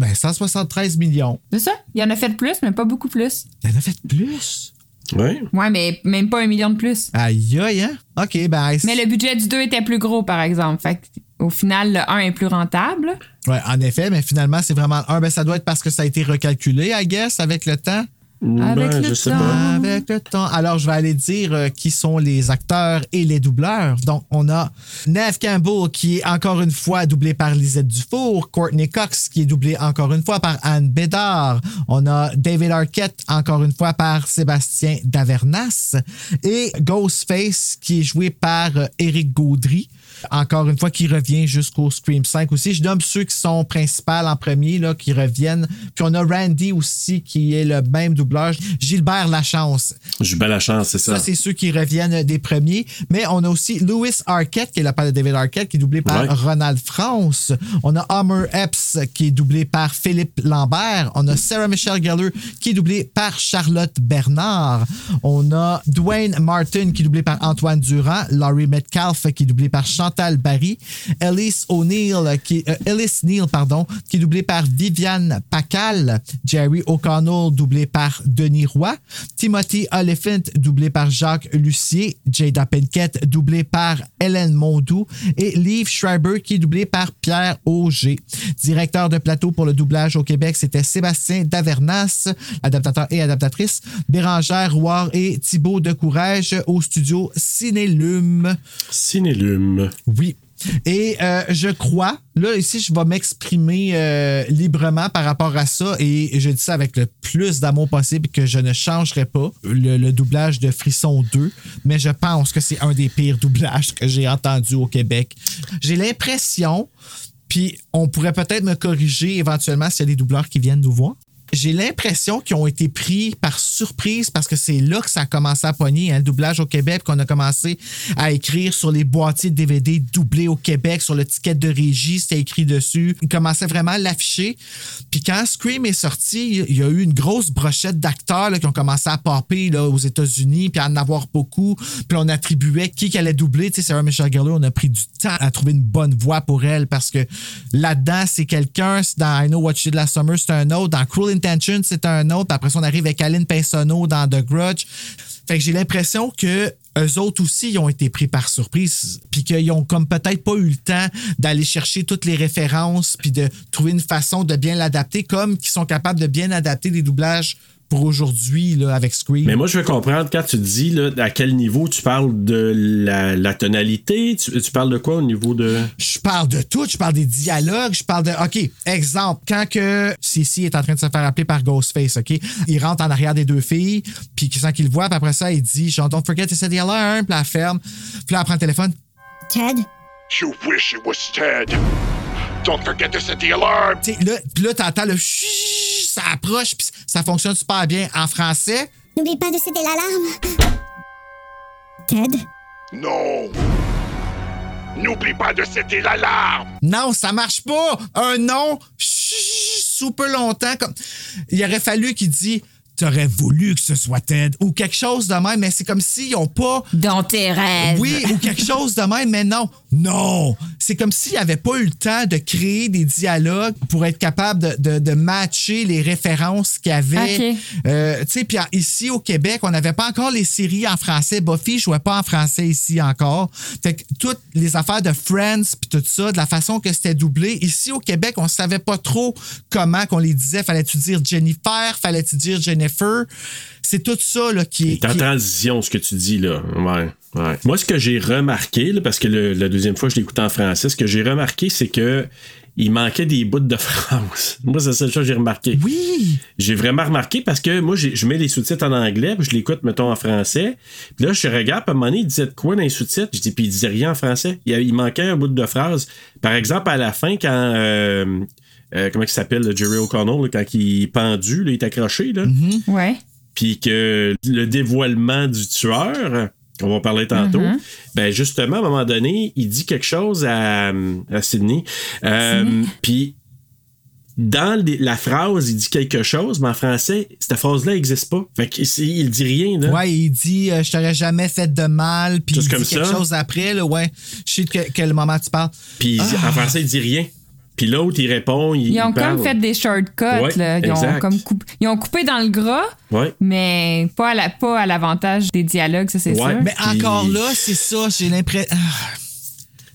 Speaker 3: ben 173 millions.
Speaker 10: C'est ça? Il en a fait plus, mais pas beaucoup plus.
Speaker 3: Il en a fait plus?
Speaker 1: Oui.
Speaker 10: Ouais, mais même pas un million de plus.
Speaker 3: Aïe, aïe, hein? OK, ben.
Speaker 10: Mais le budget du 2 était plus gros, par exemple. Fait au final, le 1 est plus rentable.
Speaker 3: Ouais, en effet, mais finalement, c'est vraiment le 1. Ben, ça doit être parce que ça a été recalculé, I guess, avec le temps.
Speaker 10: Avec
Speaker 1: Ben,
Speaker 10: le
Speaker 1: je sais
Speaker 10: temps.
Speaker 1: pas.
Speaker 3: Avec le temps. Alors, je vais aller dire euh, qui sont les acteurs et les doubleurs. Donc, on a Neve Campbell, qui est encore une fois doublé par Lisette Dufour. Courtney Cox, qui est doublé encore une fois par Anne Bédard. On a David Arquette, encore une fois par Sébastien Davernas. Et Ghostface, qui est joué par euh, Éric Gaudry. Encore une fois, qui revient jusqu'au Scream 5 aussi. Je nomme ceux qui sont principaux en premier, là, qui reviennent. Puis on a Randy aussi, qui est le même doubleur. Gilbert Lachance.
Speaker 1: J'ai bien la chance, c'est ça.
Speaker 3: Ça, c'est ceux qui reviennent des premiers. Mais on a aussi Louis Arquette, qui est le père de David Arquette, qui est doublé par
Speaker 1: Ouais.
Speaker 3: Ronald France. On a Homer Epps, qui est doublé par Philippe Lambert. On a Sarah Michelle Gellar, qui est doublé par Charlotte Bernard. On a Dwayne Martin, qui est doublé par Antoine Durand. Laurie Metcalf, qui est doublé par Chantal Barry. Ellis O'Neill, qui euh, Ellis Neal, pardon, qui est doublé par Viviane Pacal. Jerry O'Connell, doublé par Denis Roy. Timothy Oliphant, doublé par Jacques Lucier. Jada Pinkett, doublé par Hélène Mondou. Et Liv Schreiber, qui est doublé par Pierre Auger. Directeur de plateau pour le doublage au Québec, c'était Sébastien Davernas, adaptateur et adaptatrice. Bérangère Rouard et Thibaut de Courage au studio Cinélume.
Speaker 1: Cinélume.
Speaker 3: Oui. Et euh, je crois, là, ici, je vais m'exprimer euh, librement par rapport à ça et je dis ça avec le plus d'amour possible que je ne changerai pas le, doublage de Frisson 2, mais je pense que c'est un des pires doublages que j'ai entendu au Québec. J'ai l'impression, puis on pourrait peut-être me corriger éventuellement s'il y a des doubleurs qui viennent nous voir. J'ai l'impression qu'ils ont été pris par surprise parce que c'est là que ça a commencé à pogner, hein, le doublage au Québec, qu'on a commencé à écrire sur les boîtiers de DVD doublés au Québec, sur le ticket de régie, c'était écrit dessus. Ils commençaient vraiment à l'afficher. Puis quand Scream est sorti, il y a eu une grosse brochette d'acteurs qui ont commencé à popper là, aux États-Unis, puis à en avoir beaucoup. Puis on attribuait qui qui allait doubler. Tu sais, Sarah Michelle Gellar, on a pris du temps à trouver une bonne voix pour elle parce que là-dedans, c'est quelqu'un. Dans I Know What You Did Last Summer, c'est un autre. Dans Cruel Intentions, c'est un autre. Après ça, on arrive avec Aline Pinsonneau dans The Grudge. Fait que j'ai l'impression que eux autres aussi, ont été pris par surprise, puis qu'ils ont comme peut-être pas eu le temps d'aller chercher toutes les références, puis de trouver une façon de bien l'adapter, comme qu'ils sont capables de bien adapter des doublages pour aujourd'hui là, avec Scream.
Speaker 1: Mais moi, je veux comprendre quand tu dis là, à quel niveau tu parles de la, la tonalité. Tu, tu parles de quoi au niveau de?
Speaker 3: Je parle de tout, je parle des dialogues, je parle de. OK, exemple, quand que Cici est en train de se faire appeler par Ghostface, OK? Il rentre en arrière des deux filles, puis qu'il sent qu'il le voit, puis après ça, il dit genre, Don't forget to set the alarm, puis elle ferme. Puis là, elle prend le téléphone.
Speaker 15: Ted?
Speaker 7: You wish it was Ted. Don't forget to set the alarm.
Speaker 3: Tu sais, là, puis là, t'entends le chut, ça approche, puis ça fonctionne super bien en français.
Speaker 15: N'oublie pas de céder l'alarme. Ted?
Speaker 7: Non. N'oublie pas de setter l'alarme.
Speaker 3: Non, ça marche pas. Un non, chut, super longtemps. Comme... Il aurait fallu qu'il dise T'aurais voulu que ce soit Ted ou quelque chose de même, mais c'est comme s'ils n'ont pas.
Speaker 10: Dans tes rêves.
Speaker 3: Oui, ou quelque chose de même, mais non. Non! C'est comme s'ils n'avaient pas eu le temps de créer des dialogues pour être capable de, de- de matcher les références qu'il y avait. Euh, tu sais, puis ici au Québec, on n'avait pas encore les séries en français. Buffy jouait pas en français ici encore. Fait que toutes les affaires de Friends puis tout ça, de la façon que c'était doublé, ici au Québec, on savait pas trop comment qu'on les disait. Fallait-tu dire Jennifer? Fallait-tu dire Jennifer? C'est tout ça là, qui est.
Speaker 1: En
Speaker 3: qui
Speaker 1: transition, ce que tu dis, là. Ouais. ouais. Moi, ce que j'ai remarqué, là, parce que le- la deuxième fois, je écouté en français, ce que j'ai remarqué, c'est que il manquait des bouts de France. Moi, c'est la seule chose que j'ai remarqué.
Speaker 3: Oui!
Speaker 1: J'ai vraiment remarqué parce que moi, je mets les sous-titres en anglais, puis je l'écoute, mettons, en français. Puis là, je regarde, puis à un moment donné, il disait de quoi dans les sous-titres? Je dis, puis il disait rien en français. Il, il manquait un bout de phrase. Par exemple, à la fin, quand. euh, euh, comment il s'appelle, le Jerry O'Connell, quand il est pendu, là, il est accroché, là.
Speaker 10: Ouais.
Speaker 1: Puis que le dévoilement du tueur, qu'on va parler tantôt,
Speaker 10: Mhm.
Speaker 1: ben justement, à un moment donné, il dit quelque chose à, à Sydney. Euh, Puis dans les- la phrase, il dit quelque chose, mais en français, cette phrase-là n'existe pas. Fait que c'est- il dit rien, là.
Speaker 3: Ouais, il dit euh, Je t'aurais jamais fait de mal, puis il
Speaker 1: Juste
Speaker 3: dit
Speaker 1: comme
Speaker 3: quelque
Speaker 1: ça.
Speaker 3: chose après, là, ouais. Je sais de que- quel moment tu parles.
Speaker 1: Puis dit-
Speaker 3: Ah.
Speaker 1: en français, il dit rien. Puis l'autre, il répond, il,
Speaker 10: Ils ont
Speaker 1: il parle.
Speaker 10: comme fait des shortcuts.
Speaker 1: Ouais,
Speaker 10: là. Ils, ont comme coup- ils ont coupé dans le gras,
Speaker 1: Ouais.
Speaker 10: mais pas à la- pas à l'avantage des dialogues, ça c'est
Speaker 1: Ouais.
Speaker 10: sûr.
Speaker 3: Mais encore là, c'est ça, j'ai l'impression. Ah.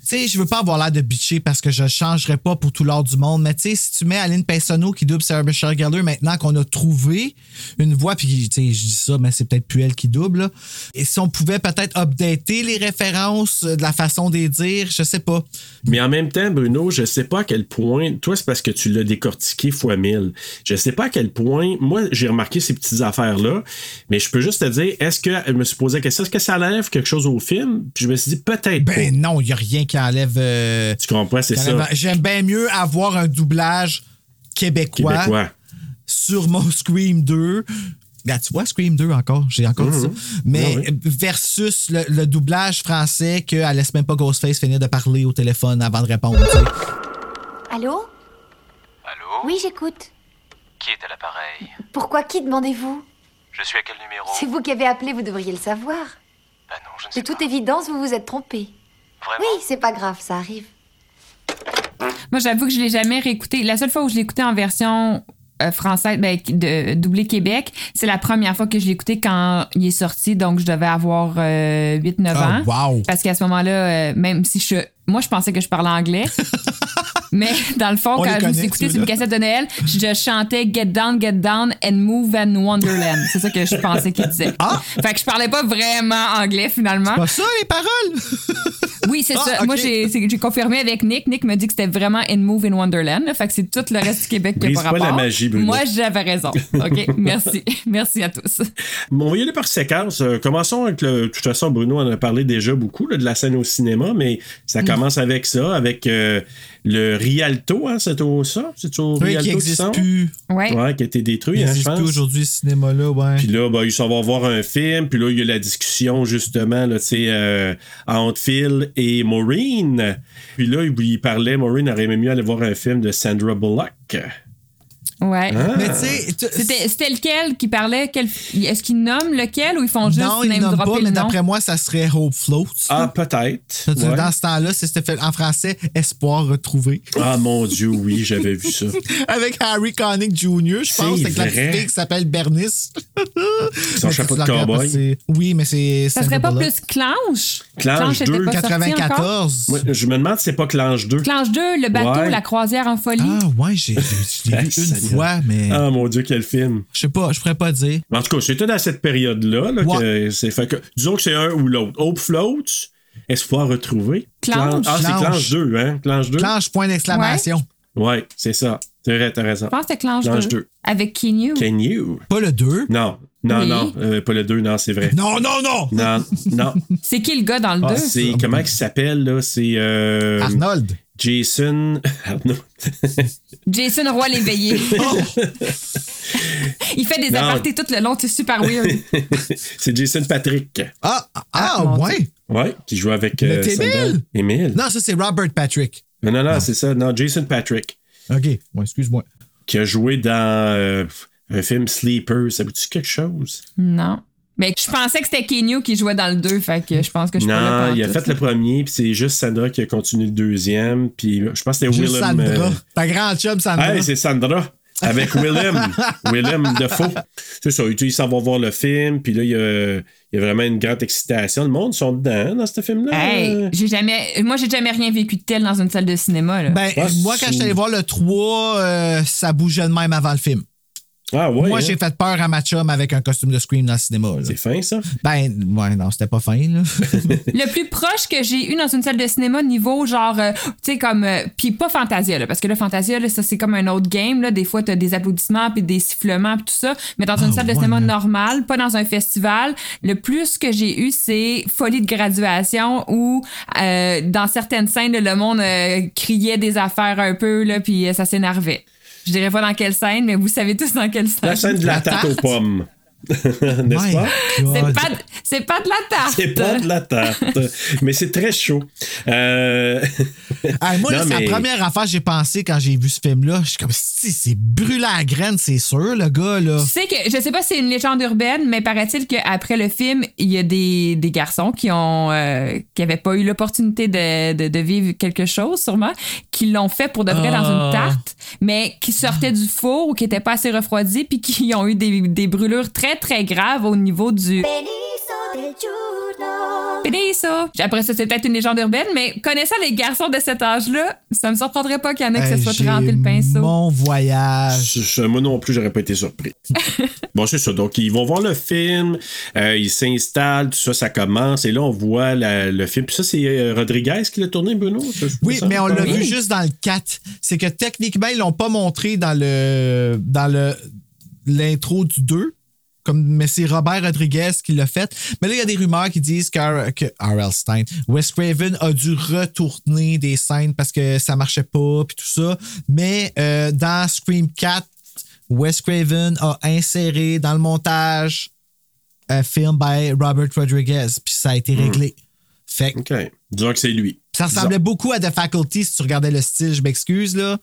Speaker 3: Tu sais, je veux pas avoir l'air de bitcher parce que je changerais pas pour tout l'or du monde, mais tu sais, si tu mets Aline Paysono qui double Sarah Michelle Gellar maintenant qu'on a trouvé une voix, puis tu sais, je dis ça, mais c'est peut-être plus elle qui double, là. Et si on pouvait peut-être updater les références de la façon de les dire, je sais pas.
Speaker 1: Mais en même temps, Bruno, je sais pas à quel point. Toi, c'est parce que tu l'as décortiqué fois mille. Je sais pas à quel point. Moi, j'ai remarqué ces petites affaires-là. Mais je peux juste te dire, est-ce que. Je me suis posé la question, est-ce que ça enlève quelque chose au film? Puis je me suis dit, peut-être
Speaker 3: Ben
Speaker 1: pas.
Speaker 3: non, il y a rien qui enlève. euh,
Speaker 1: Tu comprends, c'est
Speaker 3: qui
Speaker 1: ça.
Speaker 3: enlève- J'aime bien mieux avoir un doublage québécois,
Speaker 1: Québécois.
Speaker 3: sur mon Scream 2. Là, tu vois, Scream 2 encore, j'ai encore dit ça. Mais
Speaker 1: Mhm. Ouais, ouais.
Speaker 3: versus le, le doublage français qu'elle laisse même pas Ghostface finir de parler au téléphone avant de répondre.
Speaker 15: Allô?
Speaker 6: Allô?
Speaker 15: Oui, j'écoute.
Speaker 6: Qui est à l'appareil?
Speaker 15: Pourquoi qui demandez-vous?
Speaker 6: Je suis à quel numéro?
Speaker 15: C'est vous qui avez appelé, vous devriez le savoir.
Speaker 6: Non, je ne sais
Speaker 15: De toute évidence, vous vous êtes trompé. Oui, c'est pas grave, ça arrive.
Speaker 10: Moi, j'avoue que je l'ai jamais réécouté. La seule fois où je l'ai écouté en version euh, française, ben, de doublé Québec, c'est la première fois que je l'ai écouté quand il est sorti, donc je devais avoir 8-9 ans.
Speaker 3: Oh, wow.
Speaker 10: Parce qu'à ce moment-là, euh, même si je. Moi, je pensais que je parlais anglais. Mais dans le fond,
Speaker 3: On
Speaker 10: quand je me suis sur une cassette de Noël, je chantais Get Down, Get Down and Move and Wonderland. C'est ça que je pensais qu'il disait.
Speaker 3: Ah!
Speaker 10: Fait que je parlais pas vraiment anglais finalement.
Speaker 3: Pas ça, les paroles!
Speaker 10: Oui, c'est
Speaker 3: Ah,
Speaker 10: ça. Moi, j'ai confirmé avec Nick. Nick me dit que c'était vraiment In Move in Wonderland. Fait que c'est tout le reste du Québec qui a
Speaker 1: Brise
Speaker 10: pas rapport.
Speaker 1: la magie, Bruno.
Speaker 10: Moi, j'avais raison. OK, merci. Merci à tous.
Speaker 1: Bon, on va y aller par séquence. Euh, commençons avec le. De toute façon, Bruno en a parlé déjà beaucoup là, de la scène au cinéma, mais ça
Speaker 3: Mm.
Speaker 1: commence avec ça, avec euh, le Rialto, hein, c'est au ça? C'est au
Speaker 3: Oui,
Speaker 1: Rialto
Speaker 3: qui
Speaker 1: qui
Speaker 3: n'existe plus.
Speaker 10: Ouais.
Speaker 1: Ouais, qui a été détruit,
Speaker 3: Il
Speaker 1: hein, je
Speaker 3: n'existe
Speaker 1: pense.
Speaker 3: plus aujourd'hui, ce cinéma-là, ouais.
Speaker 1: Puis là, ben, ils s'en vont voir un film. Puis là, il y a la discussion, justement, là, euh, entre Phil et Maureen. Puis là, il il parlait, Maureen aurait aimé mieux aller voir un film de Sandra Bullock.
Speaker 10: Ouais.
Speaker 1: Ah.
Speaker 3: Mais tu sais,
Speaker 10: C'était c'était lequel qui parlait? Quel- Est-ce qu'ils nomment lequel ou ils font juste
Speaker 3: non, ils nomment pas, mais d'après moi, ça serait Hope Floats.
Speaker 1: Ah, peut-être. Ouais.
Speaker 3: Dans ce temps-là, c'était fait en français Espoir retrouvé.
Speaker 1: Ah, mon Dieu, oui, j'avais vu ça.
Speaker 3: Avec Harry Connick Jr., je pense,
Speaker 1: C'est
Speaker 3: avec la petite fille qui s'appelle Bernice.
Speaker 1: Son
Speaker 3: Mais
Speaker 1: chapeau de cowboy.
Speaker 3: Oui, mais c'est.
Speaker 10: Ça serait pas plus Clanche?
Speaker 1: Clanche
Speaker 10: était
Speaker 1: 2.
Speaker 10: pas sorti encore?
Speaker 3: 94.
Speaker 1: Moi, je me demande si c'est pas Clanche 2.
Speaker 10: Clanche 2, le bateau,
Speaker 1: Ouais.
Speaker 10: la croisière en folie.
Speaker 3: Ah, ouais, j'ai, vu
Speaker 1: Ah,
Speaker 3: une. Fois, mais.
Speaker 1: Ah, mon Dieu, quel film.
Speaker 3: Je sais pas, je pourrais pas dire.
Speaker 1: En tout cas, c'était dans cette période-là là, que c'est fait que. Disons que c'est un ou l'autre. Hope Floats, Espoir retrouvé.
Speaker 10: Clanche.
Speaker 1: Ah, c'est
Speaker 3: Clanche.
Speaker 1: Clanche 2, hein? Clanche 2.
Speaker 3: Clanche, point d'exclamation.
Speaker 1: Ouais, c'est ça. C'est vrai, t'as raison.
Speaker 10: Je pense que c'était Clanche,
Speaker 1: Clanche
Speaker 10: 2.
Speaker 1: 2.
Speaker 10: Avec Keanu.
Speaker 1: Can you?
Speaker 3: Pas le 2.
Speaker 1: Non, non,
Speaker 10: Oui.
Speaker 1: non. euh, pas le 2, non, c'est vrai.
Speaker 3: Non, non, non!
Speaker 1: Non, non.
Speaker 10: C'est qui le gars dans le 2?
Speaker 1: Ah, c'est comment il s'appelle, là? C'est. euh,
Speaker 3: Arnold.
Speaker 1: Jason. Arnaud.
Speaker 10: Jason Roy l'éveillé. Il fait des
Speaker 1: Non.
Speaker 10: apartés tout le long, c'est super weird.
Speaker 1: c'est Jason Patrick.
Speaker 3: Ah, ah,
Speaker 10: mon
Speaker 3: ouais.
Speaker 1: Ouais, qui joue avec. Euh.
Speaker 3: Émile?
Speaker 1: Émile.
Speaker 3: Non, ça, c'est Robert Patrick.
Speaker 1: Non, non, non, c'est ça. Non, Jason Patrick.
Speaker 3: OK, ouais, excuse-moi.
Speaker 1: Qui a joué dans euh, un film Sleeper. Ça vous dit quelque chose?
Speaker 10: non. Mais je pensais que c'était Keanu qui jouait dans le 2, fait que je pense que je
Speaker 1: Non, il a fait le premier, puis c'est juste Sandra qui a continué le deuxième, puis je pense que c'était Willem.
Speaker 3: Sandra.
Speaker 1: euh,
Speaker 3: Ta grande chum, Sandra.
Speaker 1: Hey, c'est Sandra. Avec Willem. Willem Defoe. C'est ça, il s'en va voir le film, puis là, il y, a, il y a vraiment une grande excitation. Le monde sont dedans, dans ce film-là.
Speaker 10: Hey, j'ai jamais. Moi, j'ai jamais rien vécu de tel dans une salle de cinéma. Là.
Speaker 3: Ben, moi, quand je suis allé voir le 3, euh, ça bougeait de même avant le film.
Speaker 1: Ah ouais.
Speaker 3: moi,
Speaker 1: hein?
Speaker 3: j'ai fait peur à ma chum avec un costume de Scream dans le cinéma. là.
Speaker 1: C'est fin, ça?
Speaker 3: Ben, ouais, non, c'était pas fin, là.
Speaker 10: Le plus proche que j'ai eu dans une salle de cinéma, niveau genre, euh, tu sais, comme. euh, puis pas Fantasia, là, parce que là, Fantasia, là, ça, c'est comme un autre game. Là. Des fois, t'as des applaudissements, puis des sifflements, puis tout ça. Mais dans une salle de
Speaker 3: ouais,
Speaker 10: cinéma
Speaker 3: hein.
Speaker 10: normale, pas dans un festival, le plus que j'ai eu, c'est Folie de graduation, où euh, dans certaines scènes, là, le monde euh, criait des affaires un peu, là, puis euh, ça s'énervait. Je dirais pas dans quelle scène, mais vous savez tous dans quelle scène.
Speaker 1: La scène de la,
Speaker 3: La
Speaker 1: tarte aux pommes. N'est-ce pas?
Speaker 10: C'est pas, de- c'est pas de la tarte.
Speaker 1: C'est pas de la tarte. mais c'est très chaud. Euh...
Speaker 3: Hey, moi, c'est
Speaker 1: mais-
Speaker 3: la première affaire que j'ai pensé quand j'ai vu ce film-là. Je suis comme, si, c'est brûlé à la graine, c'est sûr, le gars, là.
Speaker 10: Tu sais que je sais pas si c'est une légende urbaine, mais paraît-il qu'après le film, il y a des, des garçons qui ont euh, qui avaient pas eu l'opportunité de, de, de vivre quelque chose, sûrement, qui l'ont fait pour de vrai dans
Speaker 3: Ah.
Speaker 10: une tarte, mais qui sortaient du four ou qui étaient pas assez refroidis, puis qui ont eu des, des brûlures très très graves au niveau du. Ça. Après ça, c'est peut-être une légende urbaine, mais connaissant les garçons de cet âge-là, ça me surprendrait pas qu'il y en ait qui
Speaker 3: Hey,
Speaker 10: se soit trempé le pinceau.
Speaker 3: Mon voyage.
Speaker 1: Je- moi non plus, j'aurais pas été surpris. bon, c'est ça. Donc, ils vont voir le film, euh, ils s'installent, tout ça, ça commence, et là, on voit la- le film. Puis ça, c'est euh, Rodriguez qui l'a tourné, Bruno? Ça,
Speaker 3: Oui,
Speaker 1: ça,
Speaker 3: mais on l'a vu juste dans le 4. C'est que techniquement, ils l'ont pas montré dans le dans le l'intro du 2. Comme, mais c'est Robert Rodriguez qui l'a fait. Mais là, il y a des rumeurs qui disent que, que R.L. Stein, Wes Craven a dû retourner des scènes parce que ça marchait pas, puis tout ça. Mais euh, dans Scream 4, Wes Craven a inséré dans le montage un film by Robert Rodriguez, puis ça a été réglé. Fait que
Speaker 1: OK. Disons que c'est lui.
Speaker 3: ça ressemblait beaucoup à The Faculty si tu regardais le style, je m'excuse là.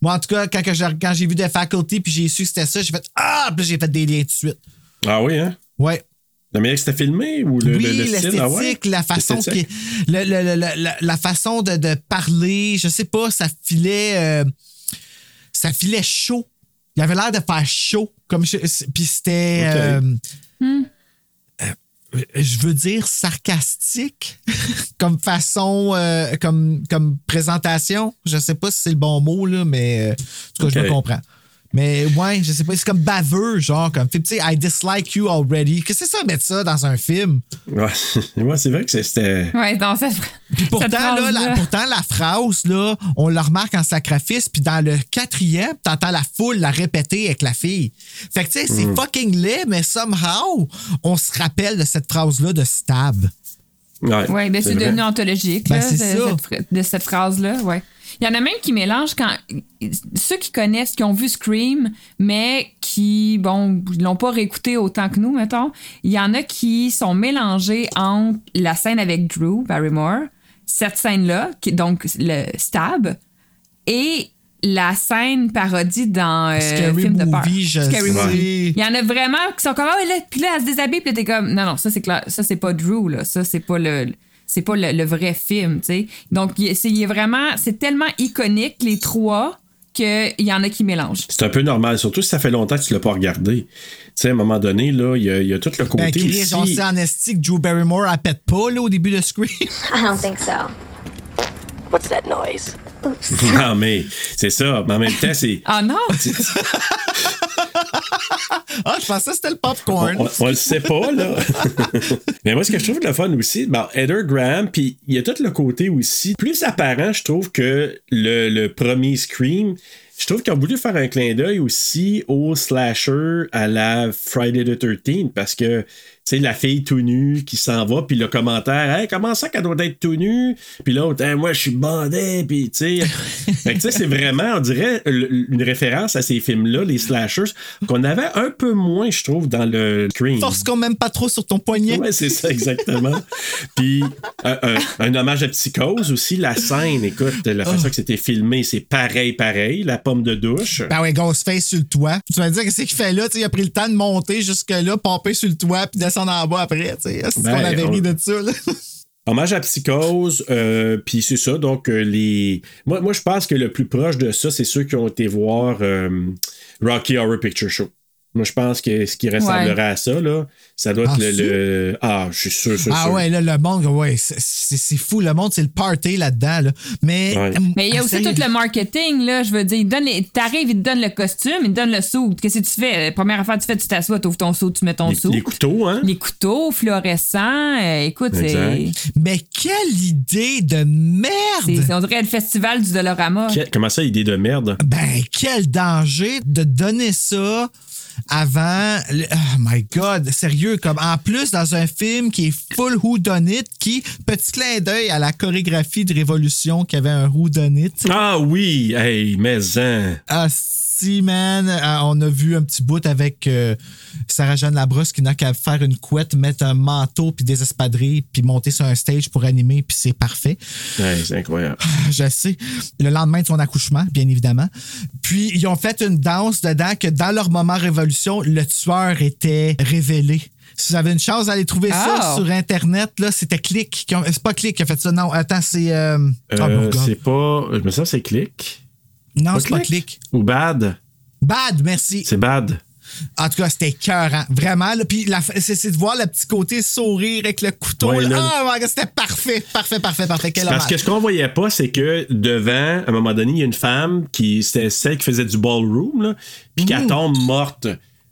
Speaker 3: Moi en tout cas, quand, quand j'ai vu The Faculty puis j'ai su que c'était ça, j'ai fait Ah! Puis j'ai fait des liens tout de suite.
Speaker 1: Ah oui, hein?
Speaker 3: Ouais.
Speaker 1: La manière que c'était filmé ou le,
Speaker 3: oui,
Speaker 1: le- le style?
Speaker 3: l'esthétique,
Speaker 1: Ah ouais?
Speaker 3: la façon qui, le- le- le- le- la, la façon de, de parler, je sais pas, ça filait euh, ça filait chaud. Il avait l'air de faire chaud comme je- puis c'était
Speaker 1: Ok.
Speaker 3: euh,
Speaker 10: Hmm.
Speaker 3: euh, je veux dire sarcastique comme façon euh, comme comme présentation je sais pas si c'est le bon mot là mais euh, en tout cas je me comprends mais ouais je sais pas c'est comme baveux genre comme tu sais I dislike you already qu'est-ce que c'est ça mettre ça dans un film?
Speaker 1: Ouais, Ouais, c'est vrai que c'est- c'était.
Speaker 10: Ouais, dans cette,
Speaker 3: pourtant
Speaker 10: cette
Speaker 3: là,
Speaker 10: phrase-là.
Speaker 3: la, pourtant la phrase là on la remarque en sacrifice puis dans le quatrième t'entends la foule la répéter avec la fille fait que tu sais c'est
Speaker 1: Mm.
Speaker 3: fucking laid mais somehow on se rappelle de cette phrase là de stab
Speaker 1: Ouais,
Speaker 10: Oui, ben c'est
Speaker 1: vrai.
Speaker 10: devenu anthologique
Speaker 3: Ben,
Speaker 10: là,
Speaker 3: c'est
Speaker 10: de,
Speaker 3: ça.
Speaker 10: cette, de cette phrase-là. Ouais. Il y en a même qui mélangent quand. Ceux qui connaissent, qui ont vu Scream, mais qui, bon, l'ont pas réécouté autant que nous, mettons. Il y en a qui sont mélangés entre la scène avec Drew Barrymore, cette scène-là, qui donc le stab, et la scène parodie dans euh,
Speaker 3: Scary
Speaker 10: film de peur.
Speaker 3: Je
Speaker 10: Scary
Speaker 3: sais.
Speaker 10: Movie. Il y en a vraiment qui sont comme ah ouais, là, puis là elle se déshabille puis là, t'es comme non non ça c'est clair ça c'est pas Drew là ça c'est pas le c'est pas le, le vrai film tu sais donc c'est, vraiment c'est tellement iconique les trois qu'il y en a qui mélangent
Speaker 1: C'est un peu normal, surtout si ça fait longtemps que tu l'as pas regardé. Tu sais, à un moment donné, là, il y, a- il y a tout le côté
Speaker 3: Ben, Chris,
Speaker 1: aussi.
Speaker 3: on sait en esti que Drew Barrymore, elle pète pas, là, au début de Scream.
Speaker 15: I don't think so.
Speaker 6: What's that noise?
Speaker 1: non, mais c'est ça. Mais en même temps, c'est.
Speaker 10: ah non
Speaker 3: ah, je pensais que c'était le popcorn.
Speaker 1: On, on le sait pas, là. Mais moi, ce que je trouve le fun aussi, bon, Heather Graham, puis il y a tout le côté aussi, plus apparent, je trouve, que le, le premier Scream. Je trouve qu'ils ont voulu faire un clin d'œil aussi au slasher à la Friday the 13 parce que, sais, la fille tout nue qui s'en va, puis le commentaire, hey, comment ça qu'elle doit être tout nue? Puis l'autre, Hey, moi, je suis bandé, puis tu sais. C'est vraiment, on dirait, une référence à ces films-là, les slashers, qu'on avait un peu moins, je trouve, dans le Scream.
Speaker 3: Force qu'on même pas trop sur ton poignet.
Speaker 1: Ouais, c'est ça, exactement. Puis, un, hommage à Psychose aussi, la scène, écoute, la façon que c'était filmé, c'est pareil, pareil, la pomme de douche.
Speaker 3: Ben ouais, Ghostface sur le toit. Tu vas me dire, qu'est-ce qu'il fait là? Il a pris le temps de monter jusque-là, pomper sur le toit, puis en bas après. tu sais. Est-ce
Speaker 1: Ben,
Speaker 3: qu'on avait
Speaker 1: on-
Speaker 3: ri de ça? Là?
Speaker 1: Hommage à Psychose, euh, puis c'est ça, donc euh, les... Moi, moi, je pense que le plus proche de ça, c'est ceux qui ont été voir euh, Rocky Horror Picture Show. Moi, je pense que ce qui ressemblerait à ça, là, ça doit être
Speaker 3: Ah,
Speaker 1: le, Ah, je suis sûr, sûr,
Speaker 3: Ah
Speaker 1: sûr.
Speaker 3: ouais, là, le monde, ouais, c'est- fou. Le monde, c'est le party là-dedans. Là. Mais,
Speaker 1: Ouais.
Speaker 10: mais il y a aussi tout le marketing là je veux dire il donne les, t'arrives il te donne le costume il te donne le sou qu'est-ce que tu fais? La première affaire tu fais tu t'assois t'ouvres ton seau tu mets ton sou
Speaker 1: les couteaux, hein?
Speaker 10: les couteaux fluorescents euh, écoute.
Speaker 3: Mais quelle idée de merde!
Speaker 10: c'est- c'est- on dirait le festival du Dolorama
Speaker 1: Que- Comment ça, idée de merde?
Speaker 3: Ben, quel danger de donner ça avant. le- Oh my God, sérieux, comme en plus dans un film qui est full whodunit, qui, petit clin d'œil à la chorégraphie de Révolution qui avait un whodunit.
Speaker 1: Ah oui, hey, mais hein.
Speaker 3: Ah, man, euh, on a vu un petit bout avec euh, Sarah-Jeanne Labrosse qui n'a qu'à faire une couette, mettre un manteau puis des espadrilles puis monter sur un stage pour animer puis c'est parfait.
Speaker 1: C'est incroyable.
Speaker 3: Je sais. Le lendemain de son accouchement, bien évidemment. Puis, ils ont fait une danse dedans que dans leur moment révolution, le tueur était révélé. Si vous avez une chance d'aller trouver ça
Speaker 10: Oh.
Speaker 3: sur Internet, là, c'était Click. ont- C'est pas Click qui a fait ça. Non, attends, c'est. euh, oh
Speaker 1: Euh, c'est pas. Je me sens que c'est clic.
Speaker 3: Non, c'est pas Click.
Speaker 1: Ou bad?
Speaker 3: Bad, merci.
Speaker 1: C'est bad.
Speaker 3: En tout cas, c'était écœurant. Vraiment. Là, puis la- c'est c'est de voir le petit côté sourire avec le couteau.
Speaker 1: Ouais,
Speaker 3: là.
Speaker 1: là.
Speaker 3: Ah, my God, c'était parfait. Parfait, parfait, parfait. Quel
Speaker 1: Parce
Speaker 3: hommage.
Speaker 1: que ce qu'on voyait pas, c'est que devant, à un moment donné, il y a une femme qui, c'était celle qui faisait du ballroom, là, puis qu'elle
Speaker 3: Mm.
Speaker 1: tombe morte.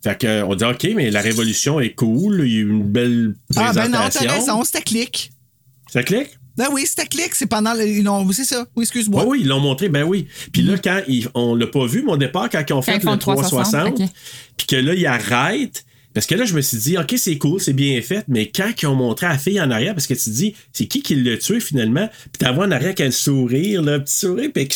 Speaker 1: Fait que, on dit, OK, mais la révolution est cool, il y a eu une belle
Speaker 3: Ah,
Speaker 1: présentation.
Speaker 3: ben non, t'as raison, c'était clic.
Speaker 1: Ça clique?
Speaker 3: Ben oui, c'était clic. C'est pendant. Le, ils l'ont- c'est ça. Oui, excuse-moi.
Speaker 1: Oui, oui, ils l'ont montré, ben oui. Puis là, quand ils- on l'a pas vu, mais au départ, quand ils ont fait le
Speaker 10: le 360,
Speaker 1: 360,
Speaker 10: ok.
Speaker 1: puis que là, ils arrêtent. Parce que là, je me suis dit, OK, c'est cool, c'est bien fait, mais quand ils ont montré la fille en arrière, parce que tu te dis, c'est qui qui l'a tué finalement, puis t'as vois en arrière qu'elle sourire, là, petit sourire, puis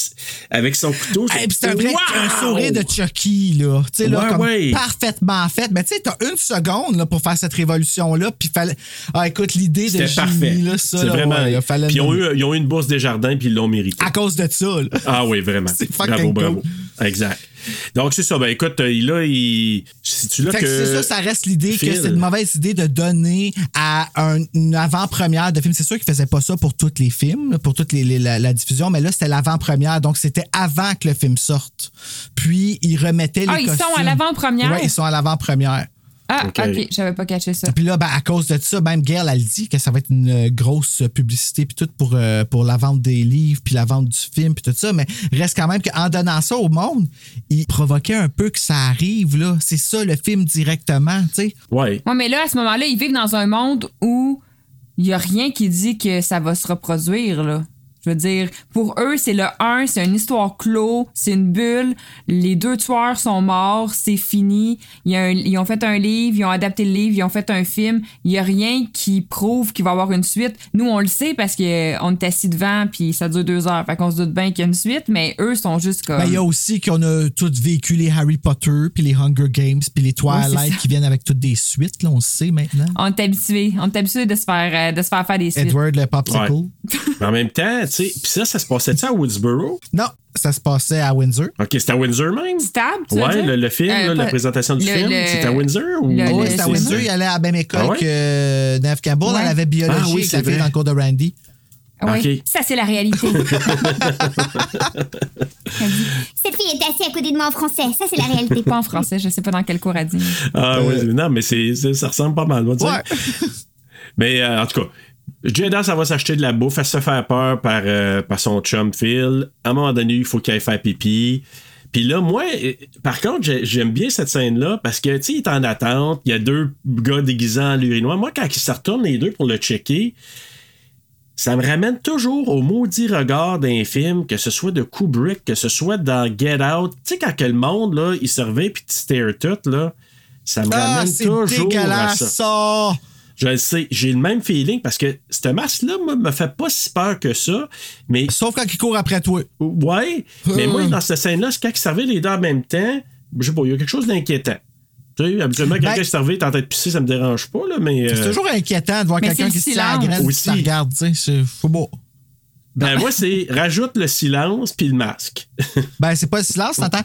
Speaker 1: avec son couteau.
Speaker 3: Hey, puis c'est un
Speaker 1: Wow!
Speaker 3: un sourire de Chucky, là. Tu sais, là,
Speaker 1: Ouais,
Speaker 3: comme
Speaker 1: ouais.
Speaker 3: parfaitement fait. Mais tu sais, t'as une seconde là, pour faire cette révolution-là. Puis fallait. Ah, écoute, l'idée de
Speaker 1: C'était parfait.
Speaker 3: là, ça.
Speaker 1: C'est
Speaker 3: là,
Speaker 1: vraiment.
Speaker 3: ouais, il fallait
Speaker 1: puis ils ont, eu, ils ont eu une bourse des jardins, puis ils l'ont mérité.
Speaker 3: À cause de ça, là.
Speaker 1: Ah oui, vraiment.
Speaker 3: C'est fucking
Speaker 1: bravo,
Speaker 3: cool.
Speaker 1: bravo. Exact. Donc, c'est ça. Ben, écoute, euh, là, il. C'est-tu là
Speaker 3: Fait que,
Speaker 1: que.
Speaker 3: c'est ça, ça reste l'idée que c'est une mauvaise idée de donner à un- une avant-première de film. C'est sûr qu'ils faisaient pas ça pour tous les films, pour toute les- les- la, la diffusion, mais là, c'était l'avant-première, donc c'était avant que le film sorte. Puis, ils remettaient les
Speaker 10: Ah, ils sont à l'avant-première?
Speaker 3: Oui, ils sont à l'avant-première.
Speaker 10: Ah,
Speaker 1: Ok.
Speaker 10: OK, j'avais pas catché ça.
Speaker 3: Puis là, ben, à cause de ça, même Gail, elle dit que ça va être une euh, grosse publicité puis tout pour, euh, pour la vente des livres puis la vente du film puis tout ça. Mais reste quand même qu'en donnant ça au monde, il provoquait un peu que ça arrive, là. C'est ça, le film directement, tu sais.
Speaker 1: Ouais.
Speaker 10: Ouais, mais là, à ce moment-là, ils vivent dans un monde où il y a rien qui dit que ça va se reproduire, là. Je veux dire, pour eux, c'est le 1, c'est une histoire clos, c'est une bulle. Les deux tueurs sont morts, c'est fini. Il y a un- ils ont fait un livre, ils ont adapté le livre, ils ont fait un film. Il y a rien qui prouve qu'il va y avoir une suite. Nous, on le sait parce qu'on est assis devant puis ça dure deux heures. Fait qu'on se doute bien qu'il y a une suite, mais eux sont juste comme.
Speaker 3: Ben, il y a aussi qu'on a tous vécu les Harry Potter puis les Hunger Games puis les Twilight qui viennent avec toutes des suites, là, on le sait maintenant.
Speaker 10: On est habitué. On est habitué de se faire, euh, de se faire faire des suites.
Speaker 3: Edward le Popsicle.
Speaker 1: Ouais. Mais en même temps, tu sais, puis ça, ça se passait-tu à Woodsboro?
Speaker 3: Non, ça se passait à Windsor.
Speaker 1: OK, c'était à Windsor même?
Speaker 10: Stab, tu
Speaker 1: Ouais, le, le film,
Speaker 10: Euh,
Speaker 1: là, la présentation du
Speaker 10: le-
Speaker 1: film,
Speaker 10: le-
Speaker 1: c'était à Windsor? Ou...
Speaker 3: Oui, c'était à Windsor. Il allait à la même école
Speaker 1: Ah ouais?
Speaker 3: que Neve Campbell.
Speaker 10: Ouais.
Speaker 3: Elle avait biologie
Speaker 1: Ah oui,
Speaker 3: avec la
Speaker 1: c'est
Speaker 3: fille
Speaker 1: vrai.
Speaker 3: dans le cours de Randy.
Speaker 10: Ah oui, ça c'est la réalité.
Speaker 15: Cette fille est assise à côté de moi en français. Ça, c'est la réalité.
Speaker 10: pas en français, je sais pas dans quel cours elle dit.
Speaker 1: Ah oui, non, mais c'est- ça ressemble pas mal, on va dire.
Speaker 3: Ouais.
Speaker 1: Mais euh, en tout cas, Jada, ça va s'acheter de la bouffe, elle se faire peur par, euh, par son chum Phil. À un moment donné, il faut qu'il aille faire pipi. Puis là, moi, euh, par contre, j'ai- j'aime bien cette scène-là parce que, tu sais, il est en attente, il y a deux gars déguisés en l'urinoir. Moi, quand ils se retournent les deux pour le checker, ça me ramène toujours au maudit regard d'un film, que ce soit de Kubrick, que ce soit dans Get Out. Tu sais, quand que le monde, là, il servait puis tu tout, là, ça me
Speaker 3: Ah,
Speaker 1: ramène toujours à ça.
Speaker 3: ça!
Speaker 1: Je le sais, j'ai le même feeling parce que ce masque-là, moi, me fait pas si peur que ça, mais...
Speaker 3: Sauf quand il court après toi.
Speaker 1: Ouais, mais moi, dans cette scène-là, quand ils servaient les deux en même temps, je sais pas, il y a quelque chose d'inquiétant. Tu sais, habituellement,
Speaker 3: Ben-
Speaker 1: quelqu'un qui servait est en train de pisser, ça me dérange pas, là, mais...
Speaker 3: C'est
Speaker 1: euh,
Speaker 3: toujours inquiétant de voir quelqu'un qui se la graine
Speaker 1: Aussi.
Speaker 3: regarde, tu sais. C'est faut beau.
Speaker 1: Ben, moi, c'est rajoute le silence puis le masque.
Speaker 3: Ben, c'est pas le silence, t'entends?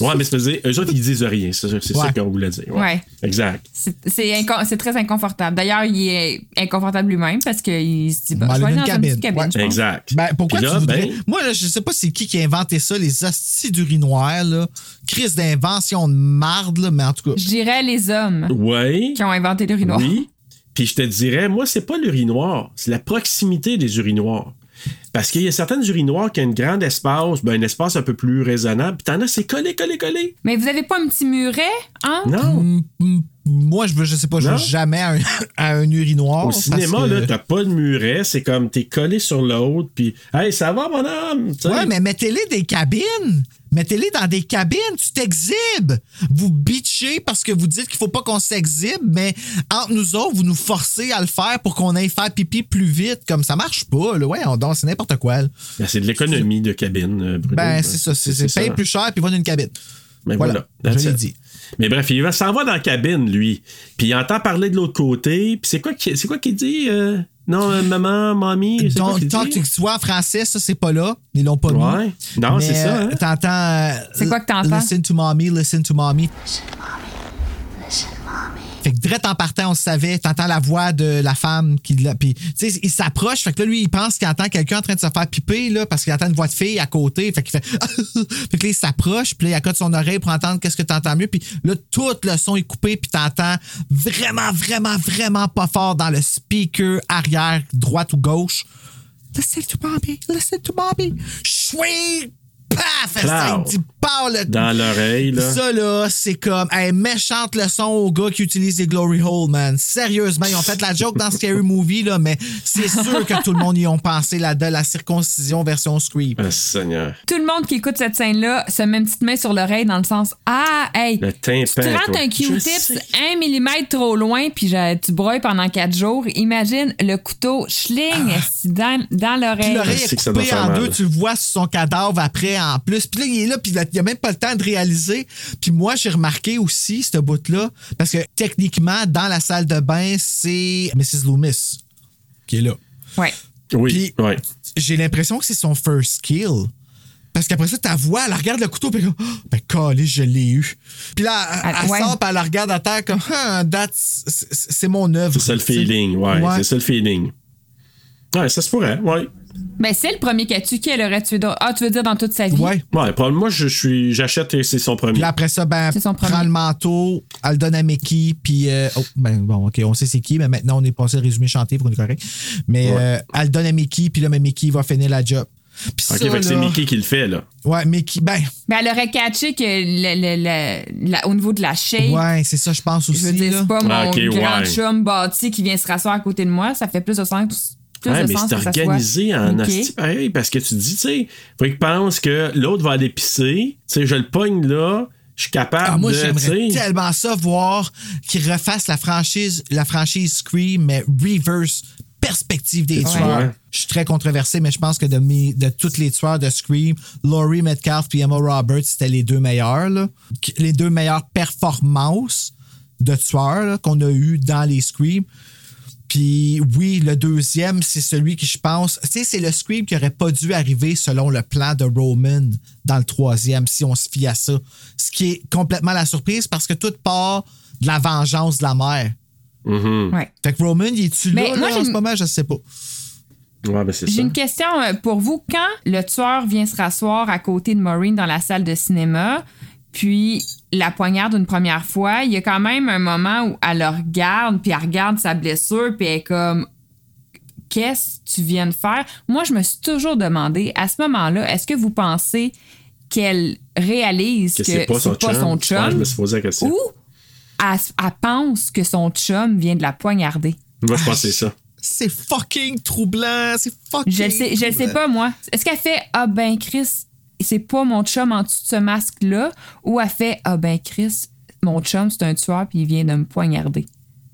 Speaker 1: Ouais, mais c'est pas dire, eux autres, ils disent rien. C'est ça, c'est ça
Speaker 3: Ouais.
Speaker 1: qu'on voulait dire.
Speaker 10: Ouais.
Speaker 1: Exact.
Speaker 10: C'est inco- très inconfortable. D'ailleurs, il est inconfortable lui-même parce qu'il se dit bah, je vais
Speaker 3: aller dans
Speaker 10: dans
Speaker 3: une
Speaker 10: petite
Speaker 3: cabine.
Speaker 10: cabine.
Speaker 1: Exact.
Speaker 3: Ben, pourquoi
Speaker 1: là,
Speaker 3: tu voudrais.
Speaker 1: ben-
Speaker 3: Moi, là, je sais pas c'est qui qui a inventé ça, les hosties d'urinoir, là. Crise d'invention de marde, là, mais en tout cas.
Speaker 10: Je dirais les hommes
Speaker 1: Ouais.
Speaker 10: qui ont inventé l'urinoir.
Speaker 1: Oui. Puis je te dirais, moi, c'est pas l'urinoir, c'est la proximité des urinoirs. Parce qu'il y a certaines urinoirs qui ont un grand espace, ben, un espace un peu plus raisonnable, puis t'en as, c'est collé, collé, collé.
Speaker 10: Mais vous avez pas un petit muret, hein?
Speaker 1: Non.
Speaker 3: Mm, mm, Moi, je, veux- je sais pas, je jamais à un, à un urinoir.
Speaker 1: Au cinéma,
Speaker 3: que-
Speaker 1: là, t'as pas de muret, c'est comme t'es collé sur l'autre, puis hey, ça va, mon homme? Tu sais.
Speaker 3: Ouais, mais mettez-les des cabines. Mettez-les dans des cabines, tu t'exhibes. Vous bitchez parce que vous dites qu'il faut pas qu'on s'exhibe, mais entre nous autres, vous nous forcez à le faire pour qu'on aille faire pipi plus vite. Comme ça marche pas, là. Ouais, on danse, c'est n'importe quoi. là.
Speaker 1: Ben, c'est de l'économie de cabine, euh, Bruno.
Speaker 3: Ben, c'est ça. C'est, c'est
Speaker 1: ça.
Speaker 3: paye plus cher puis va dans une cabine.
Speaker 1: Mais
Speaker 3: Voilà,
Speaker 1: voilà,
Speaker 3: je l'ai
Speaker 1: it.
Speaker 3: dit.
Speaker 1: Mais bref, il va- s'en va dans la cabine, lui. Puis il entend parler de l'autre côté. Puis c'est quoi qui- c'est quoi qu'il dit? euh, non, euh, maman, mamie, c'est quoi
Speaker 3: Donc,
Speaker 1: qu'il
Speaker 3: tant que tu sois en français, ça, c'est pas là. Ils l'ont pas
Speaker 1: Ouais.
Speaker 3: mis.
Speaker 1: Non,
Speaker 3: Mais,
Speaker 1: c'est ça, hein.
Speaker 3: T'entends. euh,
Speaker 10: C'est quoi que t'entends?
Speaker 3: Listen to mommy, listen to mommy. Fait Fait en partant, on savait, t'entends la voix de la femme qui l'a. Puis, tu sais, il s'approche. Fait que là, lui, il pense qu'il entend quelqu'un en train de se faire piper, là, parce qu'il entend une voix de fille à côté. Fait qu'il fait. fait que là, il s'approche, puis là, il accote son oreille pour entendre qu'est-ce que t'entends mieux. Puis là, tout le son est coupé, puis t'entends vraiment, vraiment, vraiment pas fort dans le speaker arrière, droite ou gauche. Listen to Bobby, listen to Bobby. Chouing! Paf! Ça
Speaker 1: Cloud.
Speaker 3: dit le
Speaker 1: Dans l'oreille, là.
Speaker 3: ça, là, c'est comme une méchante leçon aux gars qui utilisent les Glory Hole, man. Sérieusement, ils ont fait la joke dans Scary Movie, là, mais c'est sûr que tout le monde y ont pensé là de la circoncision version Scream.
Speaker 1: Ah, Seigneur.
Speaker 10: Tout le monde qui écoute cette scène-là se met une petite main sur l'oreille dans le sens Ah, hey,
Speaker 1: Le tympan.
Speaker 10: tu rentres un Q-tips un millimètre trop loin, puis tu broyes pendant quatre jours. Imagine le couteau schling esti, dans, dans
Speaker 3: Puis
Speaker 10: l'oreille.
Speaker 3: l'oreille est
Speaker 1: que ça doit
Speaker 3: coupée en
Speaker 1: mal.
Speaker 3: deux, tu le vois sur son cadavre après en plus. Puis là, il est là, puis il a même pas le temps de réaliser. Puis moi, j'ai remarqué aussi ce bout-là, parce que techniquement, dans la salle de bain, c'est Mrs. Loomis qui est là.
Speaker 10: Ouais.
Speaker 1: Oui,
Speaker 3: Puis-
Speaker 1: ouais.
Speaker 3: J'ai l'impression que c'est son first kill. Parce qu'après ça, ta voix, elle regarde le couteau, puis elle dit, oh, ben, calé, je l'ai eu. Puis là, elle,
Speaker 10: Ah,
Speaker 3: elle
Speaker 10: ouais.
Speaker 3: sort, puis elle la regarde à terre comme, ah, that's- c'est mon œuvre.
Speaker 1: C'est ça le feeling, ouais.
Speaker 3: Ouais.
Speaker 1: C'est ça le feeling. Ouais, ça se pourrait, ouais.
Speaker 10: Ben, c'est le premier qui a tué qui elle aurait tué d'autres. Ah, tu veux dire dans toute sa vie?
Speaker 3: Ouais.
Speaker 1: Ouais, moi, je suis, j'achète et c'est son premier.
Speaker 3: Puis après ça, ben,
Speaker 10: C'est son premier.
Speaker 3: prend le manteau, elle le donne à Mickey, puis. euh, oh, ben, bon, OK, on sait c'est qui, mais maintenant, on est passé le résumé chanté pour qu'on est correct. Mais
Speaker 1: Ouais.
Speaker 3: euh, elle le donne à Mickey, puis là, mais Mickey va finir la job. Puis
Speaker 1: ok,
Speaker 3: ça,
Speaker 1: fait que c'est Mickey qui le fait, là.
Speaker 3: Ouais, Mickey, ben,
Speaker 10: Ben, elle aurait catché que le- le- le- la- au niveau de la shape,
Speaker 3: ouais, c'est ça, je pense aussi.
Speaker 10: je veux dire,
Speaker 3: là.
Speaker 10: c'est pas mon
Speaker 1: Ah,
Speaker 10: grand
Speaker 1: ouais.
Speaker 10: chum bâti qui vient se rasseoir à côté de moi. Ça fait plus de sens. Plus
Speaker 1: Ouais,
Speaker 10: de
Speaker 1: mais c'est
Speaker 10: soit
Speaker 1: organisé en asti pareil, parce que tu te dis, tu sais, faut qu'il pense que l'autre va aller pisser, tu sais, je le pogne là, je suis capable
Speaker 3: Ah, moi,
Speaker 1: de,
Speaker 3: j'aimerais tellement ça voir qu'ils refassent la franchise, la franchise Scream, mais reverse, perspective des
Speaker 10: Ouais.
Speaker 3: tueurs.
Speaker 1: Ouais.
Speaker 3: Je suis très controversé, mais je pense que de, mes, de tous les tueurs de Scream, Laurie Metcalf et Emma Roberts, c'était les deux meilleurs. là. Les deux meilleures performances de tueurs là, qu'on a eu dans les Scream. Puis oui, le deuxième, c'est celui qui, je pense, tu sais, c'est le Scream qui aurait pas dû arriver selon le plan de Roman dans le troisième, si on se fie à ça. Ce qui est complètement la surprise parce que tout part de la vengeance de la mère.
Speaker 1: mhm.
Speaker 10: Ouais.
Speaker 3: Fait que Roman, il est-tu
Speaker 10: Mais
Speaker 3: là,
Speaker 10: moi,
Speaker 3: là, en ce
Speaker 10: une-
Speaker 3: moment? Je sais pas.
Speaker 1: Ouais, ben c'est
Speaker 10: J'ai une question euh, pour vous. Quand le tueur vient se rasseoir à côté de Maureen dans la salle de cinéma, puis la poignarde une première fois, il y a quand même un moment où elle le regarde, puis elle regarde sa blessure, puis elle est comme Qu'est-ce que tu viens de faire? Moi, je me suis toujours demandé, à ce moment-là, est-ce que vous pensez qu'elle réalise que,
Speaker 1: Que c'est pas son chum.
Speaker 10: son chum?
Speaker 1: Ouais, je me suis posé la question.
Speaker 10: ou elle, elle pense que son chum vient de la poignarder?
Speaker 1: Moi, je c'est ça.
Speaker 3: C'est fucking troublant. C'est fucking.
Speaker 10: Je le sais, je le sais pas, moi. Est-ce qu'elle fait Ah ben Chris, c'est pas mon chum en dessous de ce masque-là? Ou elle fait Ah ben Chris, mon chum, c'est un tueur puis il vient de me poignarder?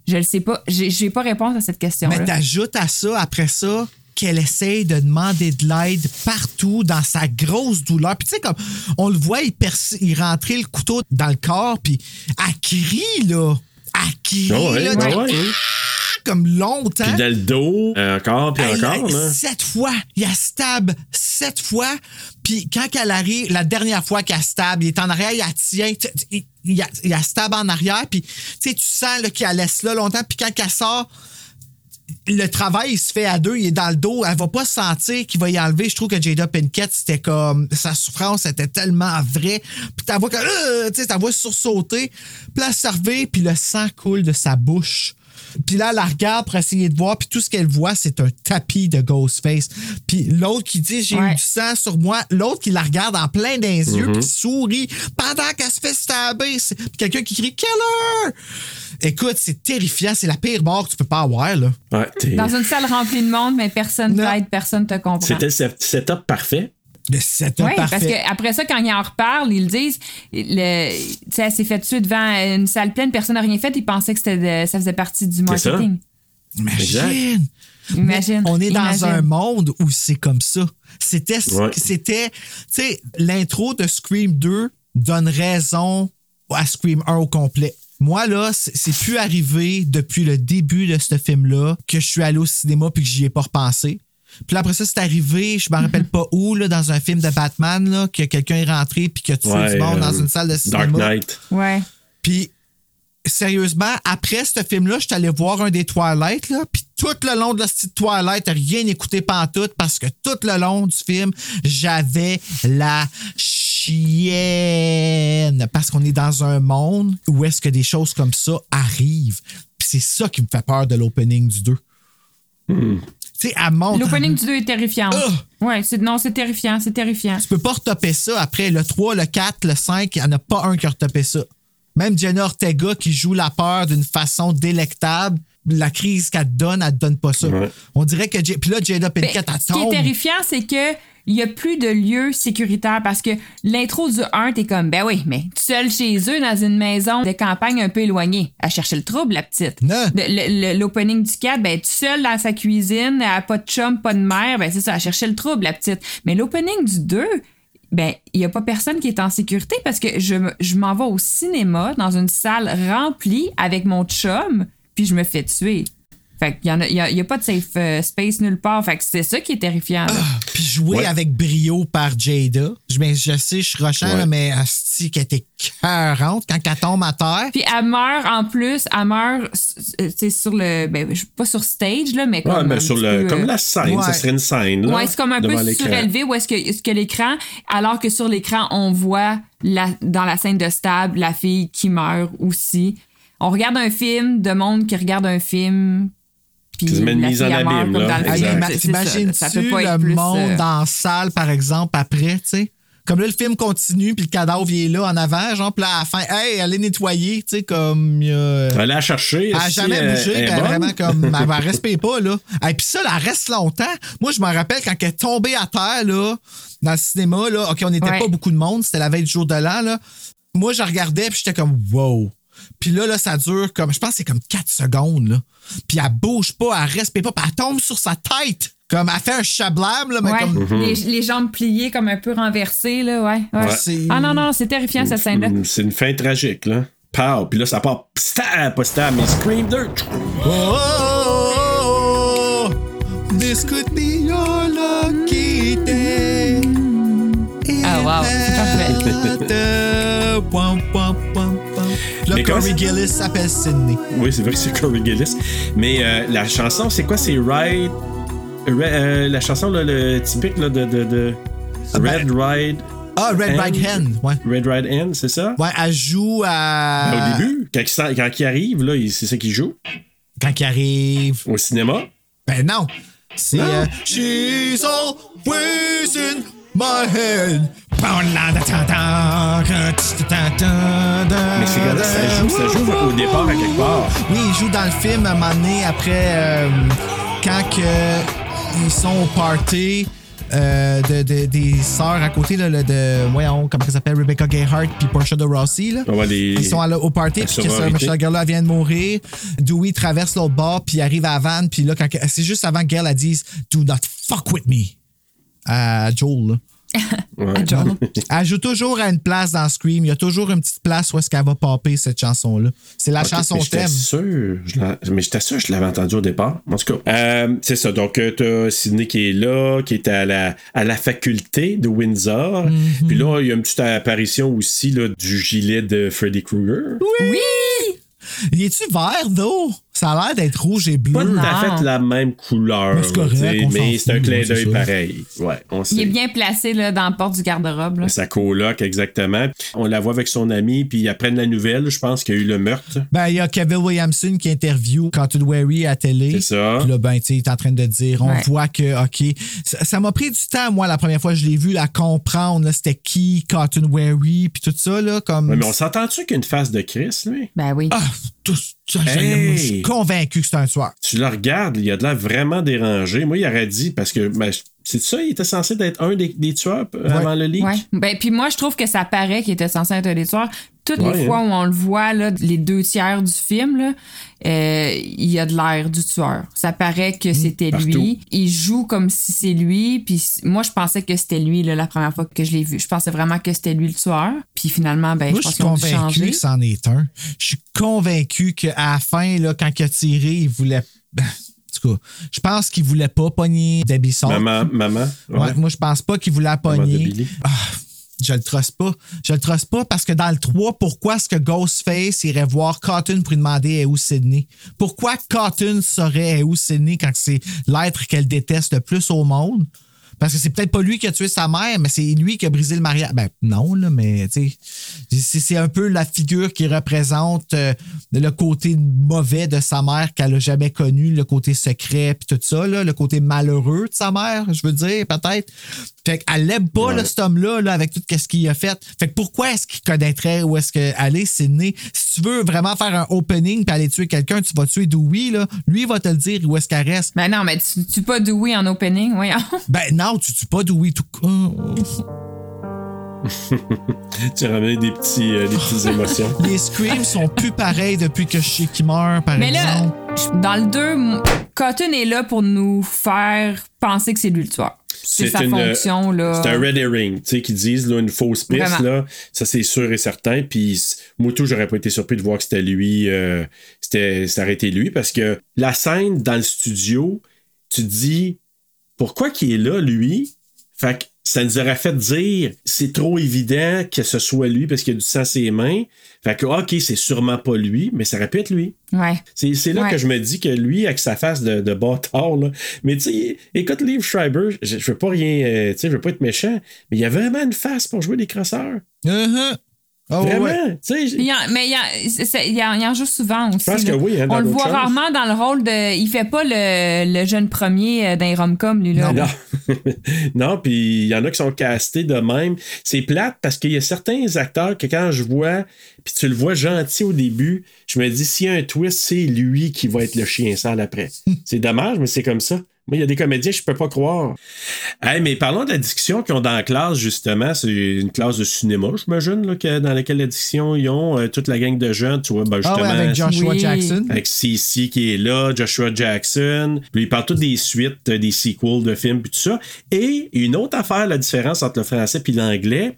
Speaker 10: Je le sais pas. J'ai pas réponse à cette
Speaker 3: Mais
Speaker 10: question-là.
Speaker 3: t'ajoutes à ça, après ça, qu'elle essaye de demander de l'aide partout dans sa grosse douleur. Puis tu sais, comme on le voit, il, perce- il rentrait le couteau dans le corps, puis elle crie, là. Elle crie,
Speaker 1: ouais,
Speaker 3: là,
Speaker 1: ouais,
Speaker 3: tu-
Speaker 1: ouais.
Speaker 3: Comme longtemps.
Speaker 1: Puis dans le dos, euh, encore, puis encore,
Speaker 3: là. Sept fois. Il a stab sept fois. Puis quand elle arrive, la dernière fois qu'elle stab, il est en arrière, il a tient. Il, il a, il a stab en arrière. Puis tu sais, tu sens la laisse là longtemps. Puis quand elle sort, le travail, il se fait à deux, il est dans le dos, elle va pas sentir qu'il va y enlever. Je trouve que Jada Pinkett, c'était comme. Sa souffrance était tellement vraie. Puis ta voix, que, euh, tu sais, ta voix sursauter. Puis revient, puis le sang coule de sa bouche. Puis là, elle la regarde pour essayer de voir, puis tout ce qu'elle voit, c'est un tapis de Ghostface. Puis l'autre qui dit J'ai
Speaker 10: Ouais.
Speaker 3: eu du sang sur moi, l'autre qui la regarde en plein dans les yeux,
Speaker 1: Mhm.
Speaker 3: puis qui sourit pendant qu'elle se fait stabber. Puis quelqu'un qui crie Killer Écoute, c'est terrifiant, c'est la pire mort que tu peux pas avoir, là.
Speaker 1: Ouais,
Speaker 10: Dans une salle remplie de monde, mais personne t'aide, personne te comprend.
Speaker 1: C'était le set- setup parfait.
Speaker 3: Le setup
Speaker 10: Oui, parce qu'après ça, quand ils en reparlent, ils disent. Le, tu sais, elle s'est fait tuer devant une salle pleine, personne n'a rien fait. Ils pensaient que c'était de- ça faisait partie du
Speaker 1: C'est ça.
Speaker 10: marketing.
Speaker 3: Imagine!
Speaker 10: Imagine.
Speaker 3: Mais on est dans
Speaker 10: imagine.
Speaker 3: un monde où c'est comme ça. C'était,
Speaker 1: Ouais.
Speaker 3: c'était, tu sais, l'intro de Scream 2 donne raison à Scream 1 au complet. Moi, là, c'est c'est plus arrivé depuis le début de ce film-là que je suis allé au cinéma puis que j'y ai pas repensé. Puis là, après ça, c'est arrivé, je me rappelle pas où, là, dans un film de Batman, là, que quelqu'un est rentré puis qui a tué
Speaker 1: Ouais,
Speaker 3: du monde dans
Speaker 1: euh,
Speaker 3: une salle de cinéma.
Speaker 1: Dark Knight.
Speaker 10: Ouais.
Speaker 3: Puis sérieusement, après ce film-là, je suis allé voir un des Twilight, là, puis tout le long de la petite Twilight, rien écouté pantoute parce que tout le long du film, j'avais la chienne. Parce qu'on est dans un monde où est-ce que des choses comme ça arrivent. Puis c'est ça qui me fait peur de l'opening du 2. Tu sais, elle monte.
Speaker 10: L'opening du 2 est terrifiant. Ouais, c'est, non, c'est terrifiant, c'est terrifiant.
Speaker 3: Tu peux pas retopper ça après le 3, le 4, le 5, il n'y en a pas un qui a retopé ça. Même Jenna Ortega qui joue la peur d'une façon délectable, la crise qu'elle te donne, elle te donne pas ça. On dirait que. J- Puis là, Jada
Speaker 10: Ben,
Speaker 3: Pinkett, elle
Speaker 10: ce qui est
Speaker 3: tombe.
Speaker 10: terrifiant, c'est que il y a plus de lieux sécuritaires parce que l'intro du 1, t'es comme, ben oui, mais seule chez eux dans une maison de campagne un peu éloignée. À chercher le trouble, la petite. L'opening du 4, ben, tout seul dans sa cuisine, a pas de chum, pas de mère, ben c'est ça, à chercher le trouble, la petite. Mais l'opening du 2, ben, il y a pas personne qui est en sécurité parce que je, je m'en vais au cinéma dans une salle remplie avec mon chum, puis je me fais tuer. Fait qu'il y en a, il y a, il y a pas de safe euh, space nulle part. Fait que c'est ça qui est terrifiant. là.
Speaker 3: Puis joué
Speaker 1: Ouais.
Speaker 3: avec brio par Jada. Je, ben, je sais, je suis rochant,
Speaker 1: Ouais.
Speaker 3: là, mais asti qu'elle était cœurante quand elle tombe à terre.
Speaker 10: Puis elle meurt en plus, elle meurt, euh, tu sais, sur le, ben, pas sur stage là, mais comme
Speaker 1: Ouais, mais
Speaker 10: un
Speaker 1: sur
Speaker 10: petit
Speaker 1: le,
Speaker 10: peu,
Speaker 1: comme
Speaker 10: euh,
Speaker 1: la scène, ça serait une scène. Là,
Speaker 10: Ouais, c'est comme un peu surélevé où est-ce que, est-ce que l'écran, alors que sur l'écran, on voit la, dans la scène de stable la fille qui meurt aussi. On regarde un film de monde qui regarde un film. Puis
Speaker 1: une
Speaker 10: la
Speaker 1: mise en abîme, là.
Speaker 3: Hey,
Speaker 10: c'est ça.
Speaker 3: T'imagines-tu
Speaker 10: Ça peut pas être
Speaker 3: le
Speaker 10: plus,
Speaker 3: monde
Speaker 10: euh,
Speaker 3: dans la salle, par exemple, après, tu sais? Comme là, le film continue, puis le cadavre il est là en avant, genre, puis là, à la fin, hey, elle est nettoyée, tu sais, comme. euh,
Speaker 1: Elle a cherché.
Speaker 3: Elle a jamais bougé, puis elle est vraiment comme. Elle ne respire pas, là. Et puis ça, elle reste longtemps. Moi, je me rappelle quand elle est tombée à terre, là, dans le cinéma, là. OK, on n'était
Speaker 10: Ouais.
Speaker 3: pas beaucoup de monde, c'était la veille du jour de l'an, là. Moi, je regardais, puis j'étais comme, wow. Puis là, là, ça dure comme, je pense que c'est comme 4 secondes, là. Puis elle bouge pas, elle respire pas, puis elle tombe sur sa tête. Comme, elle fait un chablame, là, mais
Speaker 10: Ouais,
Speaker 3: comme.
Speaker 10: les, les jambes pliées comme un peu renversées, là, ouais. ouais.
Speaker 1: Ouais.
Speaker 3: C'est-
Speaker 10: Ah non, non, c'est terrifiant cette scène-là.
Speaker 1: Mm, C'est une fin tragique, là. Pow! Puis là, ça part. Stab! Pas stab, mais Scream 2.
Speaker 3: Oh, oh, oh, oh, this could be your lucky day.
Speaker 10: Ah, wow, c'est parfait.
Speaker 3: Là,
Speaker 1: Mais
Speaker 3: Corey Gillis s'appelle Sidney.
Speaker 1: Oui, c'est vrai que c'est Corey Gillis. Mais euh, la chanson, c'est quoi? C'est Ride. Euh, la chanson, là, le typique là, de, de, de Red Ride.
Speaker 3: Ah, Red Right Hand, ouais.
Speaker 1: Red Ride End, c'est ça?
Speaker 3: Ouais, elle joue à.
Speaker 1: Au début, quand il, sent- quand il arrive, là, c'est ça qu'il joue?
Speaker 3: Quand il arrive.
Speaker 1: Au cinéma?
Speaker 3: Ben non. C'est. euh, She's in my head.
Speaker 1: Mais c'est ça joue, ça joue au départ à quelque part.
Speaker 3: Oui, il joue dans le film un moment donné après euh, quand que ils sont au party. euh, de, de- des sœurs à côté là, de voyons comment ça s'appelle Rebecca Gayheart puis Portia de Rossi là.
Speaker 1: Les-
Speaker 3: Ils sont à la- au party
Speaker 1: la
Speaker 3: puis que ça. Michelle Gellar vient de mourir. Dewey traverse l'autre bord puis arrive à Van puis là c'est juste avant que Gail elle dise Do not fuck with me à Joel là.
Speaker 1: Ouais.
Speaker 3: Elle joue toujours à une place dans Scream. Il y a toujours une petite place où est-ce qu'elle va popper cette chanson-là. C'est la
Speaker 1: Ok,
Speaker 3: chanson
Speaker 1: mais
Speaker 3: thème.
Speaker 1: sûr, je mais j'étais sûr que je l'avais entendu au départ. En tout cas, euh, c'est ça. Donc, euh, t'as Sidney qui est là, qui est à la, à la faculté de Windsor.
Speaker 3: Mhm.
Speaker 1: Puis là, il y a une petite apparition aussi là, du gilet de Freddy Krueger.
Speaker 10: Oui!
Speaker 3: Il est-tu vert, d'eau? Ça a l'air d'être rouge et bleu.
Speaker 1: Pas tout à fait la même couleur.
Speaker 3: Mais c'est correct,
Speaker 1: mais c'est un clin d'œil pareil. Ouais, on sait.
Speaker 10: Il est bien placé là, dans la porte du garde-robe.
Speaker 1: Sa coloc, exactement. On la voit avec son ami, puis ils apprennent la nouvelle, je pense qu'il y a eu le meurtre.
Speaker 3: Ben, il y a Kevin Williamson qui interview Cotton Wary à télé.
Speaker 1: C'est ça.
Speaker 3: Puis là, ben, tu sais, il est en train de dire, on
Speaker 10: Ouais.
Speaker 3: voit que, OK. Ça ça m'a pris du temps, moi, la première fois que je l'ai vu, à comprendre, là, c'était qui, Cotton Wary, puis tout ça, là, comme.
Speaker 1: Ouais, mais on s'entend-tu qu'il y a une face de Chris, lui?
Speaker 10: Ben oui.
Speaker 3: Ah, je-
Speaker 1: Hey!
Speaker 3: je suis convaincu que c'est un tueur.
Speaker 1: Tu le regardes, il a de l'air vraiment dérangé. Moi, il aurait dit, parce que ben, c'est ça, il était censé être un des, des tueurs euh, avant le leak?
Speaker 10: Ouais. Ben, puis moi, je trouve que ça paraît qu'il était censé être un des tueurs. Toutes
Speaker 1: Ouais,
Speaker 10: les fois
Speaker 1: hein.
Speaker 10: où on le voit, là, les deux tiers du film, là, euh, il y a de l'air du tueur. Ça paraît que c'était
Speaker 1: Mmh, partout.
Speaker 10: lui. Il joue comme si c'est lui. Puis moi, je pensais que c'était lui là, la première fois que je l'ai vu. Je pensais vraiment que c'était lui le tueur. Puis finalement, ben,
Speaker 3: Moi,
Speaker 10: je
Speaker 3: je suis convaincu que c'en est un. Je suis convaincu qu'à la fin, là, quand il a tiré, il voulait. En tout cas, je pense qu'il voulait pas pogner Debbie Salt.
Speaker 1: Maman, maman.
Speaker 3: Ouais, moi, je pense pas qu'il voulait la pogner. Ah, Je le truste pas. Je le truste pas parce que dans le 3, pourquoi est-ce que Ghostface irait voir Cotton pour lui demander est où Sydney? Pourquoi Cotton saurait est où Sydney quand c'est l'être qu'elle déteste le plus au monde? Parce que c'est peut-être pas lui qui a tué sa mère, mais c'est lui qui a brisé le mariage. Ben non, là, mais c'est un peu la figure qui représente euh, le côté mauvais de sa mère qu'elle a jamais connu, le côté secret puis tout ça, là, le côté malheureux de sa mère, je veux dire, peut-être. Fait qu'elle l'aime pas, là, cet homme-là, là, avec tout ce qu'il a fait. Fait que pourquoi est-ce qu'il connaîtrait où est-ce qu'elle est, Sydney? Si tu veux vraiment faire un opening puis aller tuer quelqu'un, tu vas tuer Dewey, là. Lui, il va te le dire où est-ce qu'elle reste.
Speaker 10: Ben non, mais tu tues pas Dewey en opening, voyons.
Speaker 3: Ben non, tu tues pas Dewey tout
Speaker 1: tu ramènes des, petits, euh, des petites émotions.
Speaker 3: Les screams sont plus pareils depuis que Shiki meurt, par
Speaker 10: Mais là,
Speaker 3: exemple.
Speaker 10: dans le 2, m- Cotton est là pour nous faire penser que c'est lui le tueur. C'est sa
Speaker 1: une,
Speaker 10: fonction, là.
Speaker 1: C'est un red herring, tu sais, qu'ils disent là, une fausse piste,
Speaker 10: Vraiment.
Speaker 1: là. Ça, c'est sûr et certain. Puis, moi, tout, j'aurais pas été surpris de voir que c'était lui, euh, c'était, c'était arrêté lui, parce que la scène dans le studio, tu te dis, pourquoi qu'il est là, lui? Fait que ça nous aurait fait dire, c'est trop évident que ce soit lui parce qu'il y a du sang à ses mains. Fait que, OK, c'est sûrement pas lui, mais ça aurait pu être lui.
Speaker 10: Ouais.
Speaker 1: C'est, là
Speaker 10: Ouais.
Speaker 1: que je me dis que lui, avec sa face de, de bâtard, là. Mais tu sais, écoute, Liv Schreiber, je, je veux pas rien, euh, tu sais, je veux pas être méchant, mais il y a vraiment une face pour jouer des crosseurs.
Speaker 3: Uh-huh. Oh,
Speaker 1: vraiment,
Speaker 3: ouais.
Speaker 10: Il en- mais il en, il en- il en joue souvent aussi.
Speaker 1: pense que oui, hein, dans
Speaker 10: On le voit
Speaker 1: choses.
Speaker 10: rarement dans le rôle de. Il fait pas le, le jeune premier euh, d'un rom-com, lui, là.
Speaker 1: Non, non puis il y en a qui sont castés de même. C'est plate parce qu'il y a certains acteurs que quand je vois, puis tu le vois gentil au début, je me dis s'il y a un twist, c'est lui qui va être le chien sale après. c'est dommage, mais c'est comme ça. Moi, il y a des comédiens, je peux pas croire. Hey, mais parlons de la discussion qu'ils ont dans la classe, justement. C'est une classe de cinéma, j'imagine, là, que- dans laquelle la discussion, ils ont euh, toute la gang de jeunes, tu vois, ben,
Speaker 3: Ah
Speaker 1: justement.
Speaker 3: ouais, avec Joshua
Speaker 10: Oui.
Speaker 3: Jackson.
Speaker 1: Avec CC qui est là, Joshua Jackson. Puis ils parlent tous des suites, euh, des sequels de films, puis tout ça. Et une autre affaire, la différence entre le français et l'anglais,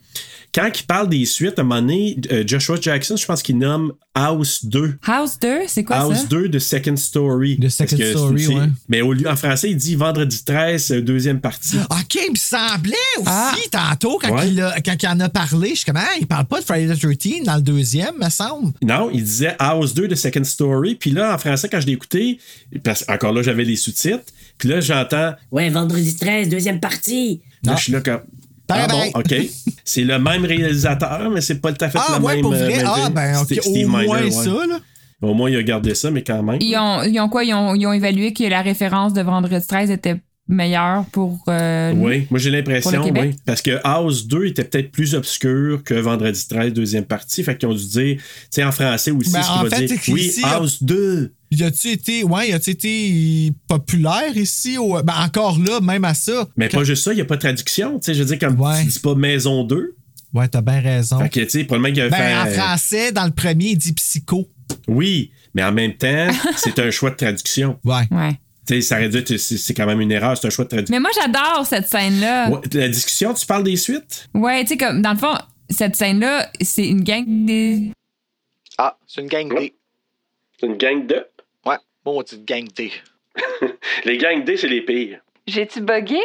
Speaker 1: quand il parle des suites, à un moment donné, euh, Joshua Jackson, je pense qu'il nomme House 2.
Speaker 10: House 2, c'est quoi
Speaker 1: House
Speaker 10: ça?
Speaker 1: 2 de Second Story.
Speaker 3: De Second Story, ouais.
Speaker 1: Mais au lieu, en français, il dit vendredi 13, euh, deuxième partie.
Speaker 3: OK, il me semblait aussi
Speaker 10: Ah.
Speaker 3: tantôt quand,
Speaker 1: Ouais.
Speaker 3: il a- quand il en a parlé. Je suis comme, ah, il parle pas de Friday the 13 dans le deuxième, me semble.
Speaker 1: Non, il disait House 2 de Second Story. Puis là, en français, quand je l'ai écouté, parce encore là, j'avais les sous-titres. Puis là, j'entends
Speaker 2: Ouais, vendredi 13, deuxième partie.
Speaker 1: Là,
Speaker 3: Ah.
Speaker 1: je suis là comme.
Speaker 3: Bye
Speaker 1: ah
Speaker 3: bye.
Speaker 1: bon, OK. c'est le même réalisateur, mais c'est pas tout à fait
Speaker 3: Ah,
Speaker 1: le
Speaker 3: ouais,
Speaker 1: même.
Speaker 3: pour
Speaker 1: euh,
Speaker 3: vrai?
Speaker 1: même
Speaker 3: Ah,
Speaker 1: film.
Speaker 3: ben, OK,
Speaker 1: Steve-
Speaker 3: au
Speaker 1: Steve
Speaker 3: moins
Speaker 1: Miner, ouais.
Speaker 3: ça, là.
Speaker 1: Au moins, il a gardé ça, mais quand même.
Speaker 10: Ils ont, ils ont quoi? Ils ont, ils ont évalué que la référence de Vendredi 13 était meilleure pour. euh.
Speaker 1: Oui, moi j'ai l'impression, oui. Parce que House 2 était peut-être plus obscur que Vendredi 13, deuxième partie. Fait qu'ils ont dû dire, tu sais, en français aussi,
Speaker 3: Ben,
Speaker 1: ce
Speaker 3: en
Speaker 1: qu'il va
Speaker 3: fait,
Speaker 1: dire.
Speaker 3: c'est
Speaker 1: Oui, House 2.
Speaker 3: Y a-tu été, ouais, y a-tu été populaire ici? Au, ben, encore là, même à ça?
Speaker 1: Mais pas juste ça, il n'y a pas de traduction. Tu sais, je veux dire, comme
Speaker 3: Ouais.
Speaker 1: tu dis pas Maison 2.
Speaker 3: Ouais, t'as bien raison.
Speaker 1: Fait que, tu sais, probablement qu'il a
Speaker 3: Ben, en
Speaker 1: fait.
Speaker 3: français, dans le premier, il dit psycho.
Speaker 1: Oui, mais en même temps, c'est un choix de traduction.
Speaker 3: Ouais.
Speaker 10: Ouais.
Speaker 1: Tu sais, ça aurait dû être- c'est c'est quand même une erreur, c'est un choix de traduction.
Speaker 10: Mais moi, j'adore cette scène-là.
Speaker 1: Ouais, la discussion, tu parles des suites?
Speaker 10: Ouais, tu sais, comme, dans le fond, cette scène-là, c'est une gang des.
Speaker 11: Ah, c'est une gang D.
Speaker 1: C'est une gang de?
Speaker 11: Ouais, maudite gang D.
Speaker 1: Les gangs D, c'est les pires.
Speaker 10: J'ai-tu bugué?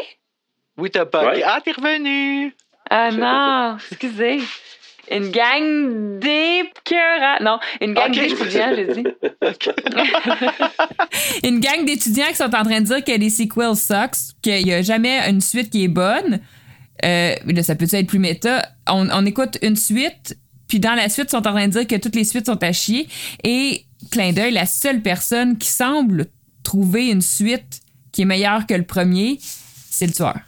Speaker 11: Oui, t'as.
Speaker 1: Ouais.
Speaker 11: Ah, t'es revenu!
Speaker 10: Ah non, excusez. Une gang d'écœurants. Non, une gang
Speaker 11: Ok.
Speaker 10: d'étudiants, j'ai dit. une gang d'étudiants qui sont en train de dire que les sequels sucks, qu'il n'y a jamais une suite qui est bonne. Euh, là, ça peut être plus méta? On, on écoute une suite, puis dans la suite, ils sont en train de dire que toutes les suites sont à chier. Et, clin d'œil, la seule personne qui semble trouver une suite qui est meilleure que le premier, c'est le tueur.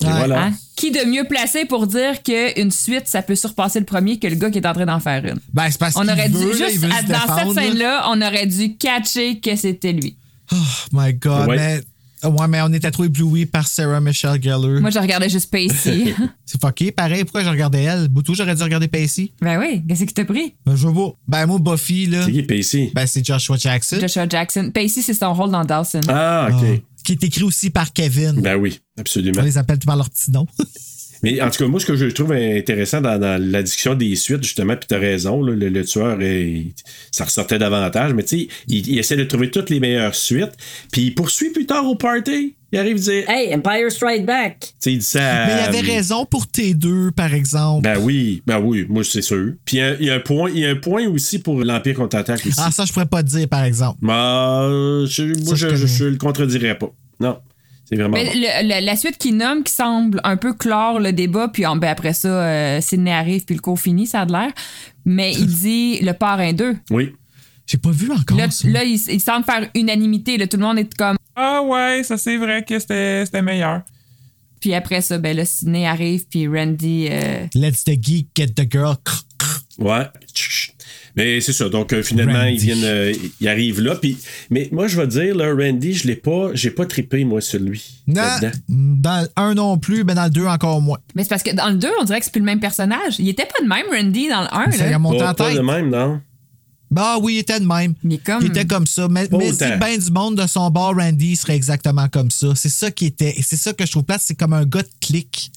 Speaker 1: Voilà.
Speaker 10: Hein? Qui de mieux placé pour dire qu'une suite, ça peut surpasser le premier que le gars qui est en train d'en faire une?
Speaker 3: Ben, c'est parce
Speaker 10: On aurait dû,
Speaker 3: là,
Speaker 10: juste à- dans cette
Speaker 3: défendre,
Speaker 10: scène-là, on aurait dû catcher que c'était lui.
Speaker 3: Oh my God,
Speaker 1: Ouais.
Speaker 3: mais... Ouais, mais on était trop éblouis par Sarah Michelle Gellar.
Speaker 10: Moi, je regardais juste Pacey.
Speaker 3: C'est fucké. Pareil, pourquoi je regardais elle? Boutou, j'aurais dû regarder Pacey.
Speaker 10: ben oui, qu'est-ce qui t'a pris?
Speaker 3: Ben, je vois. Ben, moi, Buffy, là.
Speaker 1: C'est qui Pacey?
Speaker 3: Ben, c'est Joshua Jackson.
Speaker 10: Joshua Jackson. Pacey, c'est son rôle dans Dawson.
Speaker 1: Ah, OK.
Speaker 3: Ah. Qui est écrit aussi par Kevin.
Speaker 1: Ben oui, absolument.
Speaker 3: On les appelle tout par leur petit nom.
Speaker 1: Mais en tout cas, moi, ce que je trouve intéressant dans, dans la discussion des suites, justement, puis t'as raison, là, le, le tueur, ça ressortait davantage, mais tu sais, il, il essaie de trouver toutes les meilleures suites, puis il poursuit plus tard au party. Il arrive à dire.
Speaker 2: Hey, Empire Strike Back!
Speaker 1: Tu sais, il dit ça.
Speaker 3: Mais il avait raison pour T2, par exemple.
Speaker 1: Ben oui, ben oui, moi c'est sûr. Puis il y a- un point, il y a un point aussi pour l'Empire contre-attaque aussi.
Speaker 3: Ah, ça, je pourrais pas te dire, par exemple.
Speaker 1: Bah, je- moi,
Speaker 3: Ça,
Speaker 1: je,
Speaker 3: je
Speaker 1: je, je le contredirais pas. Non, c'est vraiment.
Speaker 10: Mais
Speaker 1: bon.
Speaker 10: le- le- la suite qu'il nomme, qui semble un peu clore le débat, puis en- ben, après ça, euh, Sydney arrive, puis le cours finit, ça a de l'air. Mais il dit le parrain 2.
Speaker 1: Oui.
Speaker 3: J'ai pas vu encore.
Speaker 10: Là,
Speaker 3: ça.
Speaker 10: là, il, il semble faire unanimité. Là, tout le monde est comme.
Speaker 13: Ah ouais, ça c'est vrai que c'était c'était meilleur.
Speaker 10: Puis après ça, ben là, Sydney arrive, puis Randy. euh,
Speaker 3: Let's the geek get the girl.
Speaker 1: Ouais. Mais c'est ça. Donc, euh, finalement,
Speaker 3: Randy.
Speaker 1: ils viennent, euh, ils arrivent là. Puis, mais moi, je vais dire, là, Randy, je l'ai pas, j'ai pas trippé, moi, sur lui.
Speaker 3: Non, dans le 1 non plus, mais dans le 2 encore moins.
Speaker 10: Mais c'est parce que dans le 2, on dirait que c'est plus le même personnage. Il était pas de même, Randy, dans le 1.
Speaker 3: Ça
Speaker 10: là.
Speaker 3: y a monté
Speaker 1: Pas,
Speaker 3: en
Speaker 1: pas
Speaker 3: tête.
Speaker 1: de même, non?
Speaker 3: Bah oui, il était de même.
Speaker 10: Il comme.
Speaker 3: Il était comme ça. Mais,
Speaker 1: Pas
Speaker 3: mais si ben du monde de son bord, Randy serait exactement comme ça. C'est ça qui était. et C'est ça que je trouve plate. C'est comme un gars de clic.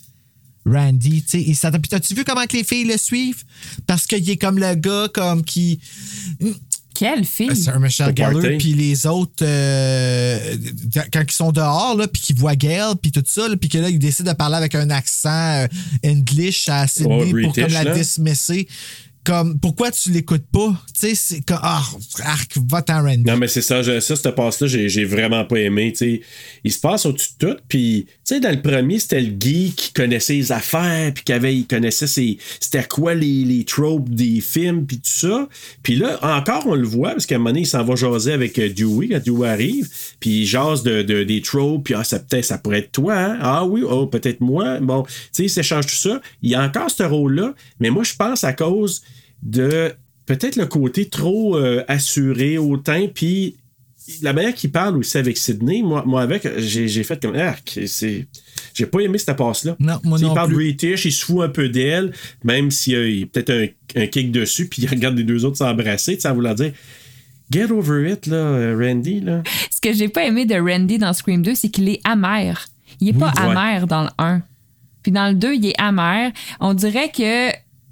Speaker 3: Randy, tu sais, il s'attend. Puis t'as-tu vu comment que les filles le suivent? Parce qu'il est comme le gars comme qui.
Speaker 10: Quelle fille?
Speaker 3: C'est un Michel Geller, puis les autres, euh, quand ils sont dehors, là, puis qu'ils voient Gail, puis tout ça, puis que là, ils décident de parler avec un accent euh, English à Sydney
Speaker 1: Ouais,
Speaker 3: pour
Speaker 1: British,
Speaker 3: comme la
Speaker 1: là.
Speaker 3: dismisser. Comme, pourquoi tu l'écoutes pas? Tu sais, c'est comme, ah, arc, va-t'en, Randy.
Speaker 1: Non, mais c'est ça, ça, cette passe-là, j'ai, j'ai vraiment pas aimé. tu sais. Il se passe au-dessus de tout. Puis, tu sais, dans le premier, c'était le geek qui connaissait les affaires, puis qui avait, il connaissait ses, c'était quoi les, les tropes des films, puis tout ça. Puis là, encore, on le voit, parce qu'à un moment donné, il s'en va jaser avec euh, Dewey quand Dewey arrive, puis il jase de, de- des tropes, puis ah, ça, peut-être, ça pourrait être toi, hein? Ah oui, oh, peut-être moi. Bon, tu sais, il s'échange tout ça. Il y a encore ce rôle-là, mais moi, je pense à cause de peut-être le côté trop euh, assuré, hautain, puis la manière qu'il parle aussi avec Sydney, moi, moi avec, j'ai, j'ai fait comme ah, c'est. J'ai pas aimé cette passe-là.
Speaker 3: Non, moi non
Speaker 1: il parle
Speaker 3: plus.
Speaker 1: British, il se fout un peu d'elle, même s'il y a, il y a peut-être un, un kick dessus, puis il regarde les deux autres s'embrasser, tu sais, en voulant dire Get over it, là, euh, Randy, là.
Speaker 10: Ce que j'ai pas aimé de Randy dans Scream 2, c'est qu'il est amer. Il est pas
Speaker 1: ouais.
Speaker 10: amer dans le 1. Puis dans le 2, il est amer. On dirait que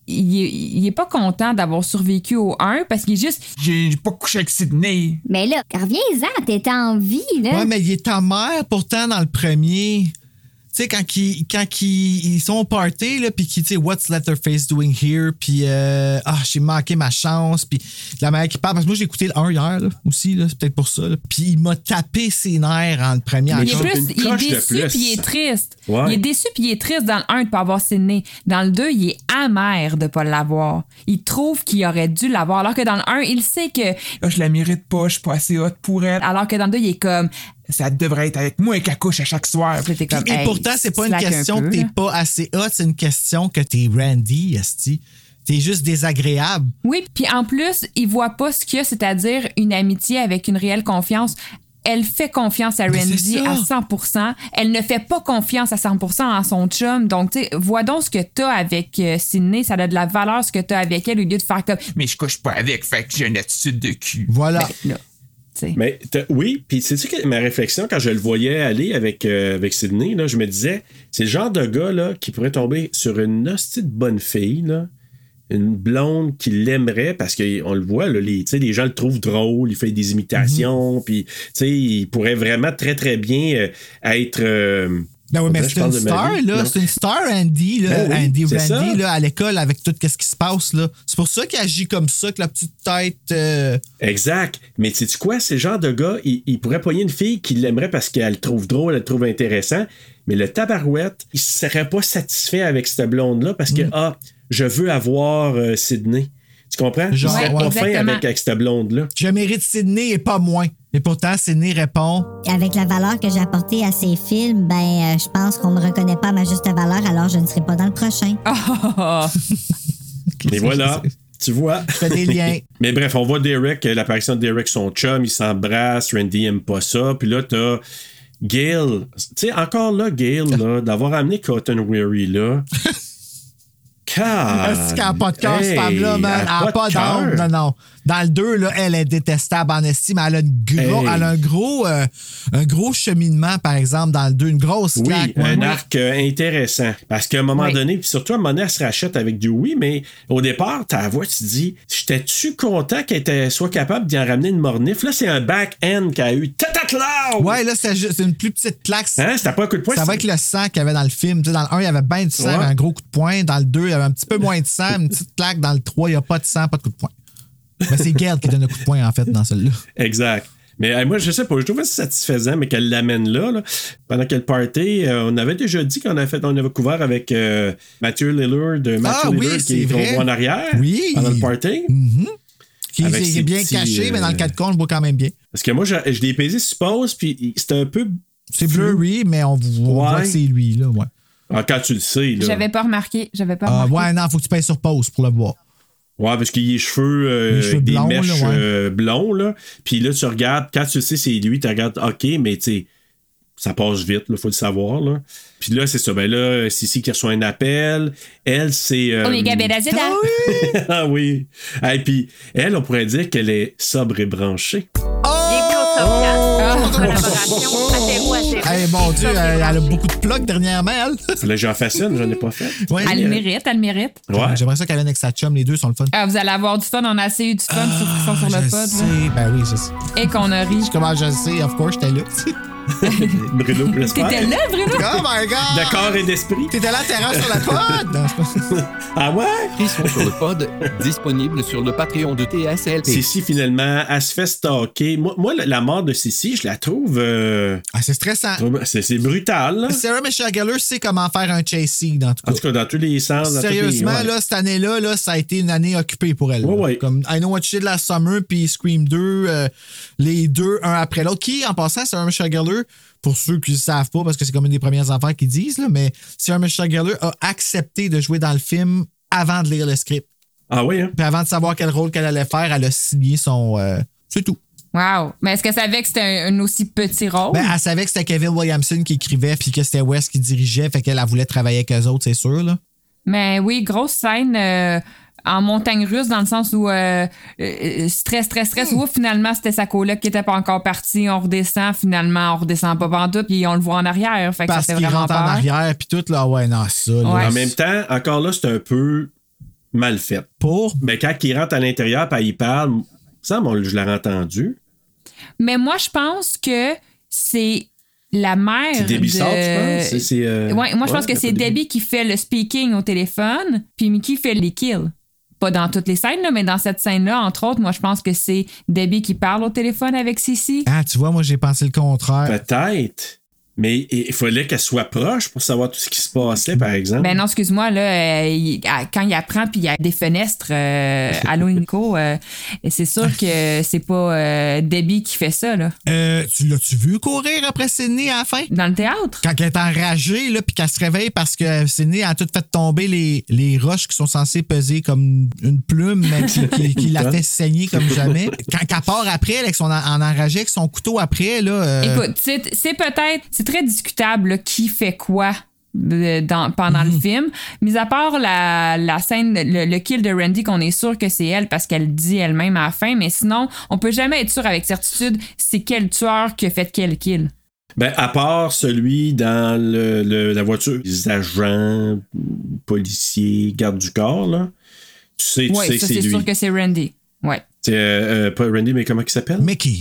Speaker 10: il est, il est pas content d'avoir survécu au 1 parce qu'il est juste.
Speaker 13: J'ai pas couché avec Sydney.
Speaker 15: Mais là, reviens-en, t'es en vie, là.
Speaker 3: Ouais, mais il est ta mère pourtant dans le premier. Tu sais, quand, ils, quand ils, ils sont au party, là, puis qu'ils, tu sais, What's Letterface doing here? Puis, euh, ah, j'ai manqué ma chance. Puis, la mère qui parle, parce que moi, j'ai écouté le 1 hier, là, aussi, là, c'est peut-être pour ça. Puis, il m'a tapé ses nerfs en le premier.
Speaker 1: Mais
Speaker 10: Il est, plus, il est déçu puis il est triste.
Speaker 1: Ouais.
Speaker 10: Il est déçu puis il est triste dans le 1 de pas avoir Sydney. Dans le 2, il est amer de pas l'avoir. Il trouve qu'il aurait dû l'avoir. Alors que dans le 1, il sait que.
Speaker 13: Là, je la mérite pas, je suis pas assez hot pour elle.
Speaker 10: Alors que dans le 2, il est comme.
Speaker 13: Ça devrait être avec moi qu'elle couche à chaque soir.
Speaker 10: Puis comme,
Speaker 3: Et
Speaker 10: hey,
Speaker 3: pourtant, c'est pas une
Speaker 10: un
Speaker 3: question
Speaker 10: peu,
Speaker 3: que t'es pas assez hot, c'est une question que t'es Randy, Esti. T'es juste désagréable.
Speaker 10: Oui, puis en plus, il voit pas ce qu'il y a, c'est-à-dire une amitié avec une réelle confiance. Elle fait confiance à Randy à 100%. Elle ne fait pas confiance à 100% en son chum. Donc, tu sais, vois donc ce que t'as avec euh, Sydney. Ça a de la valeur ce que t'as avec elle au lieu de faire comme.
Speaker 13: Mais je couche pas avec, fait que j'ai une attitude de cul.
Speaker 3: Voilà.
Speaker 10: Ben,
Speaker 1: Mais oui, puis c'est ça que ma réflexion quand je le voyais aller avec, euh, avec Sydney, là, je me disais, c'est le genre de gars là, qui pourrait tomber sur une hostie de bonne fille, là, une blonde qui l'aimerait parce qu'on le voit, là, les, les gens le trouvent drôle, il fait des imitations, puis tu sais, il pourrait vraiment très très bien euh, être. euh,
Speaker 3: Ben oui, mais c'est une star, là. C'est une star, Andy, là.
Speaker 1: Ben oui,
Speaker 3: Andy Randy, là, à l'école, avec tout ce qui se passe, là. C'est pour ça qu'il agit comme ça, que la petite tête. euh,
Speaker 1: Exact. Mais sais-tu quoi? C'est le genre de gars, il, il pourrait poigner une fille qui l'aimerait parce qu'elle le trouve drôle, elle le trouve intéressant. Mais le tabarouette, il serait pas satisfait avec cette blonde-là parce que, ah, je veux avoir euh, Sydney. Tu comprends?
Speaker 3: Genre, ouais.
Speaker 1: pas fin
Speaker 10: Exactement.
Speaker 1: avec, avec cette blonde-là.
Speaker 3: Je mérite Sydney et pas moins. Et pourtant, Sydney répond
Speaker 15: Avec la valeur que j'ai apportée à ces films, ben, euh, je pense qu'on me reconnaît pas à ma juste valeur, alors je ne serai pas dans le prochain.
Speaker 1: Et voilà. Tu vois.
Speaker 3: Je fais des liens.
Speaker 1: Mais bref, on voit Derek, euh, l'apparition de Derek, son chum, il s'embrasse, Randy aime pas ça. Puis là, t'as Gail. Tu sais, encore là, Gail, là, d'avoir amené Cotton Weary là.
Speaker 3: Est-ce qu'elle n'a pas de cœur, cette femme-là, man?
Speaker 1: elle
Speaker 3: Elle
Speaker 1: a
Speaker 3: n'a pas d'âme.
Speaker 1: cœur.
Speaker 3: Non, non. Dans le 2, là, elle est détestable en estime. Elle a, une gros,
Speaker 1: Hey.
Speaker 3: elle a un, gros, euh, un gros cheminement, par exemple, dans le 2. Une grosse
Speaker 1: Oui,
Speaker 3: claque.
Speaker 1: un
Speaker 3: Ouais.
Speaker 1: arc euh, intéressant. Parce qu'à un moment
Speaker 10: Oui.
Speaker 1: donné, puis surtout à un moment donné, elle se rachète avec Dewey, mais au départ, ta voix, tu te dis, j'étais-tu content qu'elle soit capable d'y en ramener une mornif? Là, c'est un back-end qu'elle a eu. Tatatlau!
Speaker 3: Ouais, là, c'est une plus petite claque.
Speaker 1: Hein, c'était pas un coup de poing.
Speaker 3: Ça va avec le sang qu'il y avait dans le film. Tu sais, dans le 1, il y avait bien du sang,
Speaker 1: Ouais.
Speaker 3: il y avait un gros coup de poing. Dans le 2, il y avait un petit peu moins de sang, une petite claque. Dans le 3, il n'y a pas de sang, pas de coup de poing. Mais c'est Gerd qui donne le coup de poing, en fait, dans celle-là.
Speaker 1: Exact. Mais moi, je sais pas, je trouvais ça satisfaisant, mais qu'elle l'amène là, là. Pendant quel party, euh, on avait déjà dit qu'on avait fait, on avait couvert avec euh, Mathieu Lillard, de Mathieu
Speaker 3: Ah
Speaker 1: Lillard qui est en arrière.
Speaker 3: Oui.
Speaker 1: Pendant le party.
Speaker 3: Qui
Speaker 1: Avec
Speaker 3: est
Speaker 1: ses
Speaker 3: bien
Speaker 1: petits,
Speaker 3: caché, mais dans le
Speaker 1: euh,
Speaker 3: 4 comptes, je vois quand même bien.
Speaker 1: Parce que moi, je, je l'ai pesé, suppose, puis c'était un peu.
Speaker 3: C'est blurry, mais on, on voit
Speaker 1: Ouais.
Speaker 3: que c'est lui, là, ouais.
Speaker 1: Ah, quand tu le sais, là.
Speaker 10: J'avais pas remarqué. J'avais pas
Speaker 3: Ah,
Speaker 10: remarqué.
Speaker 3: ouais, non, faut que tu payes sur pause pour le voir.
Speaker 1: Ouais, parce qu'il a les cheveux, euh,
Speaker 3: Les cheveux
Speaker 1: avec des
Speaker 3: blonds, là,
Speaker 1: mèches
Speaker 3: ouais.
Speaker 1: euh, blonds, là. Puis là, tu regardes, quand tu sais c'est lui, tu regardes, OK, mais tu sais, ça passe vite, il faut le savoir, là. Puis là, c'est ça. Ben là, c'est ici qui reçoit un appel. Elle, c'est. euh,
Speaker 10: Omega Beta Zeta.
Speaker 1: ah oui. Et puis, elle, on pourrait dire qu'elle est sobre et branchée.
Speaker 5: En collaboration.
Speaker 3: Hey, mon Dieu, elle, elle a beaucoup de plugs dernièrement, elle.
Speaker 1: Là, j'en fasse une, j'en ai pas fait.
Speaker 3: Ouais.
Speaker 10: Elle le mérite, elle le mérite.
Speaker 1: Ouais.
Speaker 3: J'aimerais ça qu'elle vienne avec sa chum, les deux sont le fun.
Speaker 10: Ah, vous allez avoir du fun. On a assez eu du fun sur, qui sont sur
Speaker 3: Ah,
Speaker 10: le
Speaker 3: je
Speaker 10: pod. là.
Speaker 3: sais. Ben oui, je sais.
Speaker 10: Et qu'on a ri.
Speaker 3: Comment je sais, of course, j'étais là.
Speaker 1: Bruno Blesper.
Speaker 10: T'étais là, Bruno?
Speaker 3: oh my god!
Speaker 1: De corps et d'esprit.
Speaker 3: T'étais là, terrasse sur la pod!
Speaker 1: Ah ouais?
Speaker 16: Ils sont sur le pod, disponible sur le Patreon de TSLP.
Speaker 1: Sissi, finalement, elle se fait stalker. Moi, moi, la- mort de Sissi, je la trouve. euh,
Speaker 3: Ah, c'est stressant.
Speaker 1: c'est c'est brutal, là.
Speaker 3: Sarah Michelle Gellar sait comment faire un en tout cas.
Speaker 1: En tout cas, dans tous les sens. dans les-
Speaker 3: Sérieusement,
Speaker 1: ouais.
Speaker 3: là, cette année-là, là, ça a été une année occupée pour elle.
Speaker 1: Ouais, ouais.
Speaker 3: Comme I Know What You Did Last Summer puis Scream 2, euh, les deux, un après l'autre. Qui, en passant, Sarah Michelle Gellar, pour ceux qui ne savent pas, parce que c'est comme une des premières affaires qu'ils disent, là, mais Sarah Michelle Gellar a accepté de jouer dans le film avant de lire le script.
Speaker 1: Ah oui, hein?
Speaker 3: Puis avant de savoir quel rôle qu'elle allait faire, elle a signé son... euh, c'est tout.
Speaker 10: Wow. Mais est-ce qu'elle savait que c'était un, un aussi petit rôle?
Speaker 3: Ben, elle savait que c'était Kevin Williamson qui écrivait puis que c'était Wes qui dirigeait, fait qu'elle elle voulait travailler avec eux autres, c'est sûr. Là.
Speaker 10: Mais oui, grosse scène euh, en montagne russe, dans le sens où euh, euh, stress, stress, stress. Ouf, finalement, c'était sa coloc qui était pas encore partie. On redescend, finalement, on redescend pas pantoute, puis on le voit en arrière. Fait que
Speaker 3: Parce qu'il rentre en arrière puis tout, là, ouais, non, ça. là.
Speaker 10: Ouais.
Speaker 1: En même temps, encore là, c'est un peu mal fait.
Speaker 3: Pour?
Speaker 1: Ben, quand il rentre à l'intérieur puis il parle, ça, moi, je l'ai entendu.
Speaker 10: Mais moi, je pense que c'est la mère
Speaker 1: C'est Debbie
Speaker 10: de...
Speaker 1: Salt, tu penses? C'est- c'est, euh,
Speaker 10: Ouais, moi, je pense que c'est
Speaker 1: Debbie.
Speaker 10: Debbie qui fait le speaking au téléphone, puis Mickey fait les kills. Pas dans toutes les scènes, là, mais dans cette scène-là, entre autres, moi, je pense que c'est Debbie qui parle au téléphone avec Sissi.
Speaker 3: Ah, tu vois, moi, j'ai pensé le contraire.
Speaker 1: Peut-être. Mais il fallait qu'elle soit proche pour savoir tout ce qui se passait, par exemple.
Speaker 10: Ben non, excuse-moi, là, euh, il- à- quand il apprend, puis il y a des fenêtres, euh, allô Nico, euh, c'est sûr que c'est pas euh, Debbie qui fait ça, là.
Speaker 3: Euh, tu l'as-tu vu courir après Sydney à la fin?
Speaker 10: Dans le théâtre?
Speaker 3: Quand elle est enragée, là, puis qu'elle se réveille parce que Sydney a tout fait tomber les, les roches qui sont censées peser comme une plume, mais qui, qui- qui la fait saigner comme jamais. Quand elle part après, avec son, en enragée, avec son couteau après, là. euh,
Speaker 10: Écoute, c'est c'est peut-être, c'est très discutable là, qui fait quoi euh, dans- pendant
Speaker 3: Mhm.
Speaker 10: le film. Mis à part la, la scène, le, le kill de Randy, qu'on est sûr que c'est elle parce qu'elle dit elle-même à la fin, mais sinon, on peut jamais être sûr avec certitude c'est quel tueur qui a fait quel kill.
Speaker 1: Ben, à part celui dans le, le- la voiture, les agents, policiers, garde du corps, là. Tu sais, tu sais
Speaker 10: ça
Speaker 1: c'est
Speaker 10: c'est
Speaker 1: lui.
Speaker 10: sûr que c'est Randy. Ouais.
Speaker 1: C'est euh, euh, pas Randy, mais comment il s'appelle?
Speaker 3: Mickey.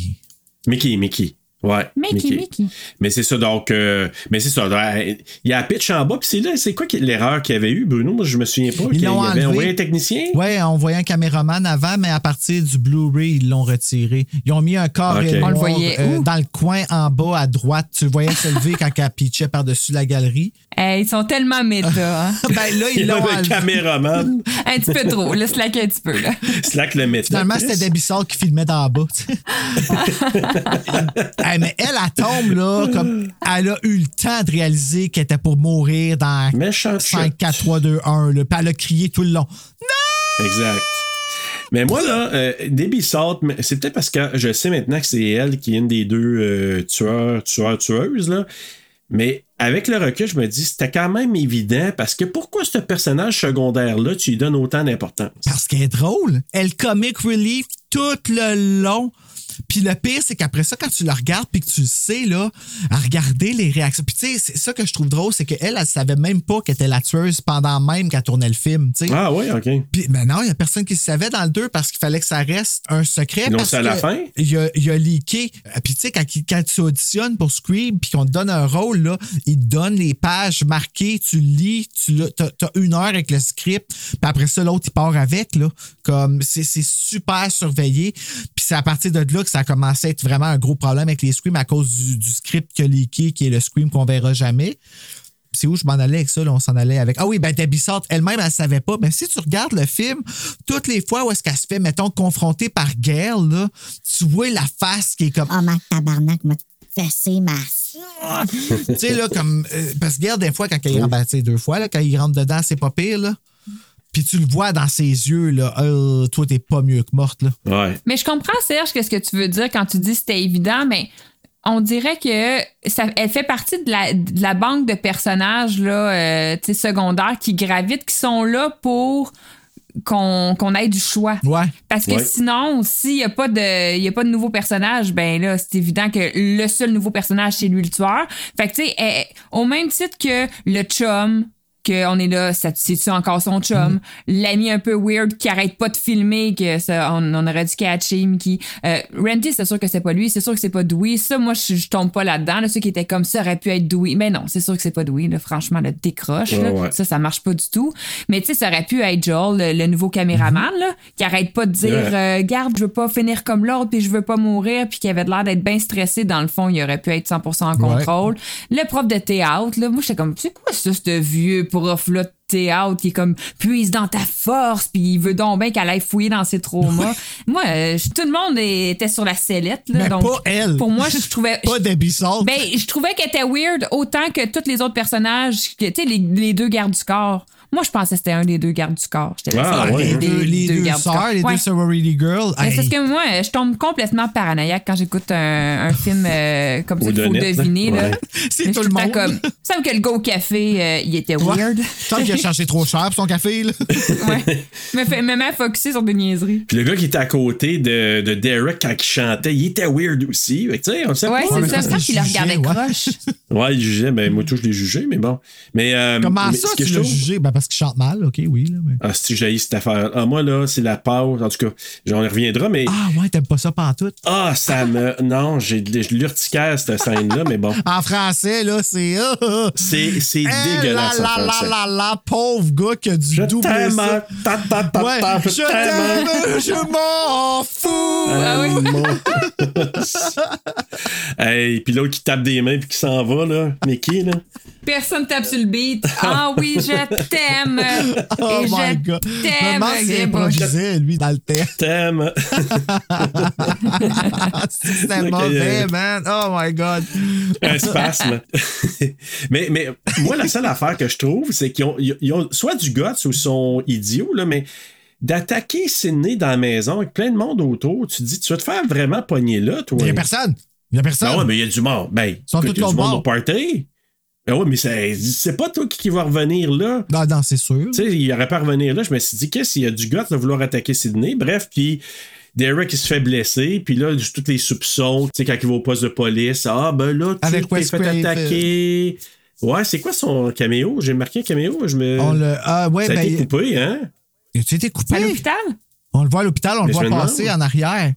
Speaker 1: Mickey, Mickey. Ouais.
Speaker 10: Mickey, Mickey.
Speaker 1: Mais c'est ça, donc. euh, mais c'est ça. euh, Il y a la pitch en bas, puis c'est là, c'est quoi l'erreur qu'il y avait eu, Bruno? Moi, je me souviens pas.
Speaker 3: Ils l'ont enlevé.
Speaker 1: un technicien?
Speaker 3: Ouais, on voyait un caméraman avant, mais à partir du Blu-ray, ils l'ont retiré. Ils ont mis un corps
Speaker 1: Ok.
Speaker 3: noir,
Speaker 10: On le voyait
Speaker 3: euh, dans le coin en bas à droite. Tu le voyais se lever quand elle pitchait par-dessus la galerie.
Speaker 10: Hey, ils sont tellement méta. Hein?
Speaker 3: Ben là,
Speaker 1: Il
Speaker 3: ils
Speaker 1: y a
Speaker 3: l'ont
Speaker 1: un
Speaker 3: enlevé.
Speaker 1: caméraman.
Speaker 10: un petit peu trop. Laisse slacker un petit peu. Là.
Speaker 1: Slack le méthode.
Speaker 3: Finalement, c'était Debbie Salt qui filmait d'en bas. Hey, mais elle, elle tombe là, comme elle a eu le temps de réaliser qu'elle était pour mourir dans
Speaker 1: Méchant
Speaker 3: 5, 4, 3, 2, 1. Là, puis elle a crié tout le long.
Speaker 1: Exact. Mais moi, là, euh, Debbie Salt, c'est peut-être parce que je sais maintenant que c'est elle qui est une des deux euh, tueurs, tueurs, tueuses, là. Mais avec le recul, je me dis, c'était quand même évident parce que pourquoi ce personnage secondaire-là, tu lui donnes autant d'importance?
Speaker 3: Parce qu'elle est drôle. Elle comic relief tout le long. Puis le pire, c'est qu'après ça, quand tu le regardes puis que tu le sais, là, à regarder les réactions. Puis tu sais, c'est ça que je trouve drôle, c'est qu'elle, elle savait même pas qu'elle était la tueuse pendant même qu'elle tournait le film.
Speaker 1: Ah oui, OK.
Speaker 3: Puis maintenant, il y a personne qui le savait dans le 2 parce qu'il fallait que ça reste un secret.
Speaker 1: Ils
Speaker 3: parce
Speaker 1: fait à la fin?
Speaker 3: Il a, il a leaké. Puis tu sais, quand, tu auditionnes pour Scream puis qu'on te donne un rôle, là, il te donne les pages marquées, tu lis, tu t'as une heure avec le script, puis après ça, l'autre, il part avec, là. Comme, c'est, c'est super surveillé. C'est à partir de là que ça a commencé à être vraiment un gros problème avec les Scream à cause du, du script qui a leaké, qui est le Scream qu'on verra jamais. C'est où je m'en allais avec ça? Là, on s'en allait avec. Ah oui, ben Debbie Salt, elle-même, elle savait pas. Mais si tu regardes le film, toutes les fois où est-ce qu'elle se fait, mettons, confrontée par Gail, là, tu vois la face qui est comme.
Speaker 15: Oh, ma tabarnak m'a fessé ma.
Speaker 3: tu sais, là, comme. euh, parce que Gail, des fois, quand il rentre, ben, deux fois, là, quand il rentre dedans, c'est pas pire, là. Puis tu le vois dans ses yeux, là. Euh, toi, t'es pas mieux que morte, là.
Speaker 1: Ouais.
Speaker 10: Mais je comprends, Serge, qu'est-ce que tu veux dire quand tu dis c'était évident, mais on dirait que ça, elle fait partie de la, de la banque de personnages là, euh, tu sais, secondaires qui gravitent, qui sont là pour qu'on qu'on ait du choix.
Speaker 3: Ouais.
Speaker 10: Parce que
Speaker 3: Ouais.
Speaker 10: sinon, s'il n'y a, pas de- y a pas de nouveau personnage, ben là, c'est évident que le seul nouveau personnage, c'est lui le tueur. Fait que, tu sais, elle- au même titre que le chum, qu'on est là, ça- c'est-tu encore son chum? L'ami un peu weird qui arrête pas de filmer, que ça, on, on aurait dû catcher, Mickey. Euh, Randy, c'est sûr que c'est pas lui, c'est sûr que c'est pas Dewey. Ça, moi, je, je tombe pas là-dedans. Là, ceux qui étaient comme ça aurait pu être Dewey. Mais non, c'est sûr que c'est pas Dewey. Là, franchement, le décroche. là.
Speaker 1: Ouais.
Speaker 10: Ça, ça marche pas du tout. Mais tu sais, ça aurait pu être Joel, le, le nouveau caméraman, là, qui arrête pas de dire euh, Garde, je veux pas finir comme l'autre, puis je veux pas mourir, puis qui avait l'air d'être bien stressé. Dans le fond, il aurait pu être 100% en contrôle. Le prof de théâtre, là, moi, j'étais comme C'est quoi ça, ce vieux prof-là de théâtre qui est comme puise dans ta force, puis il veut donc bien qu'elle aille fouiller dans ses traumas. moi, euh, je- tout le monde était sur la sellette. Là,
Speaker 3: Mais
Speaker 10: donc,
Speaker 3: pas elle.
Speaker 10: Pour moi, je trouvais.
Speaker 3: Pas Debbie Salt.
Speaker 10: Ben, je trouvais qu'elle était weird autant que tous les autres personnages, tu sais, les, les deux gardes du corps. Moi, je pensais que c'était un des deux gardes du corps. J'étais là,
Speaker 3: Ah, ouais, les deux, les deux
Speaker 10: gardes du corps.
Speaker 3: sœurs, les
Speaker 10: Ouais.
Speaker 3: deux sorority girls.
Speaker 10: Mais
Speaker 3: Hey.
Speaker 10: C'est parce que moi, je tombe complètement paranoïaque quand j'écoute un, un film euh, comme ça. Il faut deviner. Là.
Speaker 1: Ouais.
Speaker 3: C'est
Speaker 10: Mais
Speaker 3: tout
Speaker 10: je
Speaker 3: le monde.
Speaker 10: Comme, il me semble que le gars au café, euh, il était weird.
Speaker 3: Tant qu'il a cherché trop cher pour son café, là.
Speaker 10: ouais. Me fait même à focuser sur des niaiseries.
Speaker 1: Puis le gars qui était à côté de, de Derek quand il chantait, il était weird aussi. Tu sais, on sait
Speaker 10: Ouais,
Speaker 1: pas.
Speaker 10: c'est
Speaker 1: mais
Speaker 10: ça.
Speaker 1: parce
Speaker 10: Je pense
Speaker 1: qu'il
Speaker 10: qu'il le regardait croche.
Speaker 1: Ouais, il jugeait. Ben, moi, tout, je l'ai jugé, mais bon. Mais, euh,
Speaker 3: Comment
Speaker 1: mais
Speaker 3: ça,
Speaker 1: ce que
Speaker 3: tu
Speaker 1: je
Speaker 3: l'as jugé? Parce qu'il chante mal, OK, oui. Là, mais...
Speaker 1: Ah, si j'ai cette affaire. Ah, moi, là, c'est la pause. En tout cas, j'en reviendra, mais.
Speaker 3: Ah, ouais, t'aimes pas ça pantoute?
Speaker 1: Ah, ça me. Non, j'ai de l'urticaire, cette scène-là, mais bon.
Speaker 3: En français, là, c'est. ah, ah.
Speaker 1: C'est c'est
Speaker 3: Eh
Speaker 1: dégueulasse.
Speaker 3: là, là,
Speaker 1: français.
Speaker 3: là, là, pauvre gars qui a dû
Speaker 1: Je
Speaker 3: doubler
Speaker 1: t'aime,
Speaker 3: ça.
Speaker 1: ta, ta, ta,
Speaker 3: Ouais,
Speaker 1: ta, je
Speaker 3: t'aime, je m'en fous.
Speaker 10: Ah oui.
Speaker 1: mon- hey, puis l'autre qui tape des mains puis qui s'en va, là. Mickey, là?
Speaker 10: Personne tape sur le beat. Ah oui, je t'aime.
Speaker 3: Oh
Speaker 10: Et
Speaker 3: my
Speaker 10: je
Speaker 3: God.
Speaker 10: T'aime. Bush.
Speaker 3: improvisait, lui, dans le texte.
Speaker 1: T'aime. Ok,
Speaker 3: mauvais,
Speaker 1: euh,
Speaker 3: man. Oh my God.
Speaker 1: un spasme. mais, mais moi, la seule affaire que je trouve, c'est qu'ils ont, ils ont soit du guts ou ils sont idiots, là, mais d'attaquer Sydney dans la maison avec plein de monde autour, tu te dis, tu vas te faire vraiment pogner là, toi.
Speaker 3: Il y a personne. Il y a personne.
Speaker 1: Ah ouais, mais il y a du monde. Ben,
Speaker 3: sont
Speaker 1: écoute,
Speaker 3: tous
Speaker 1: il y a du monde
Speaker 3: bord.
Speaker 1: au party. Ben ouais, mais c'est c'est pas toi qui qui va revenir là.
Speaker 3: Non, non, c'est sûr.
Speaker 1: Tu sais, il aurait pas à revenir là. Je me suis dit, qu'est-ce qu'il y a du gars de vouloir attaquer Sydney? Bref, puis Derek, il se fait blesser. Puis là, tous les soupçons, tu sais, quand il va au poste de police, ah, ben là, tu
Speaker 3: Avec
Speaker 1: t'es fait attaquer. Ouais, c'est quoi son caméo? J'ai marqué un caméo. Je me...
Speaker 3: On le. Ah, ouais,
Speaker 1: Ça a
Speaker 3: ben.
Speaker 1: été coupé, hein?
Speaker 3: Tu été coupé?
Speaker 10: À l'hôpital?
Speaker 3: On le voit à l'hôpital, on
Speaker 1: Mais
Speaker 3: le voit passer en arrière.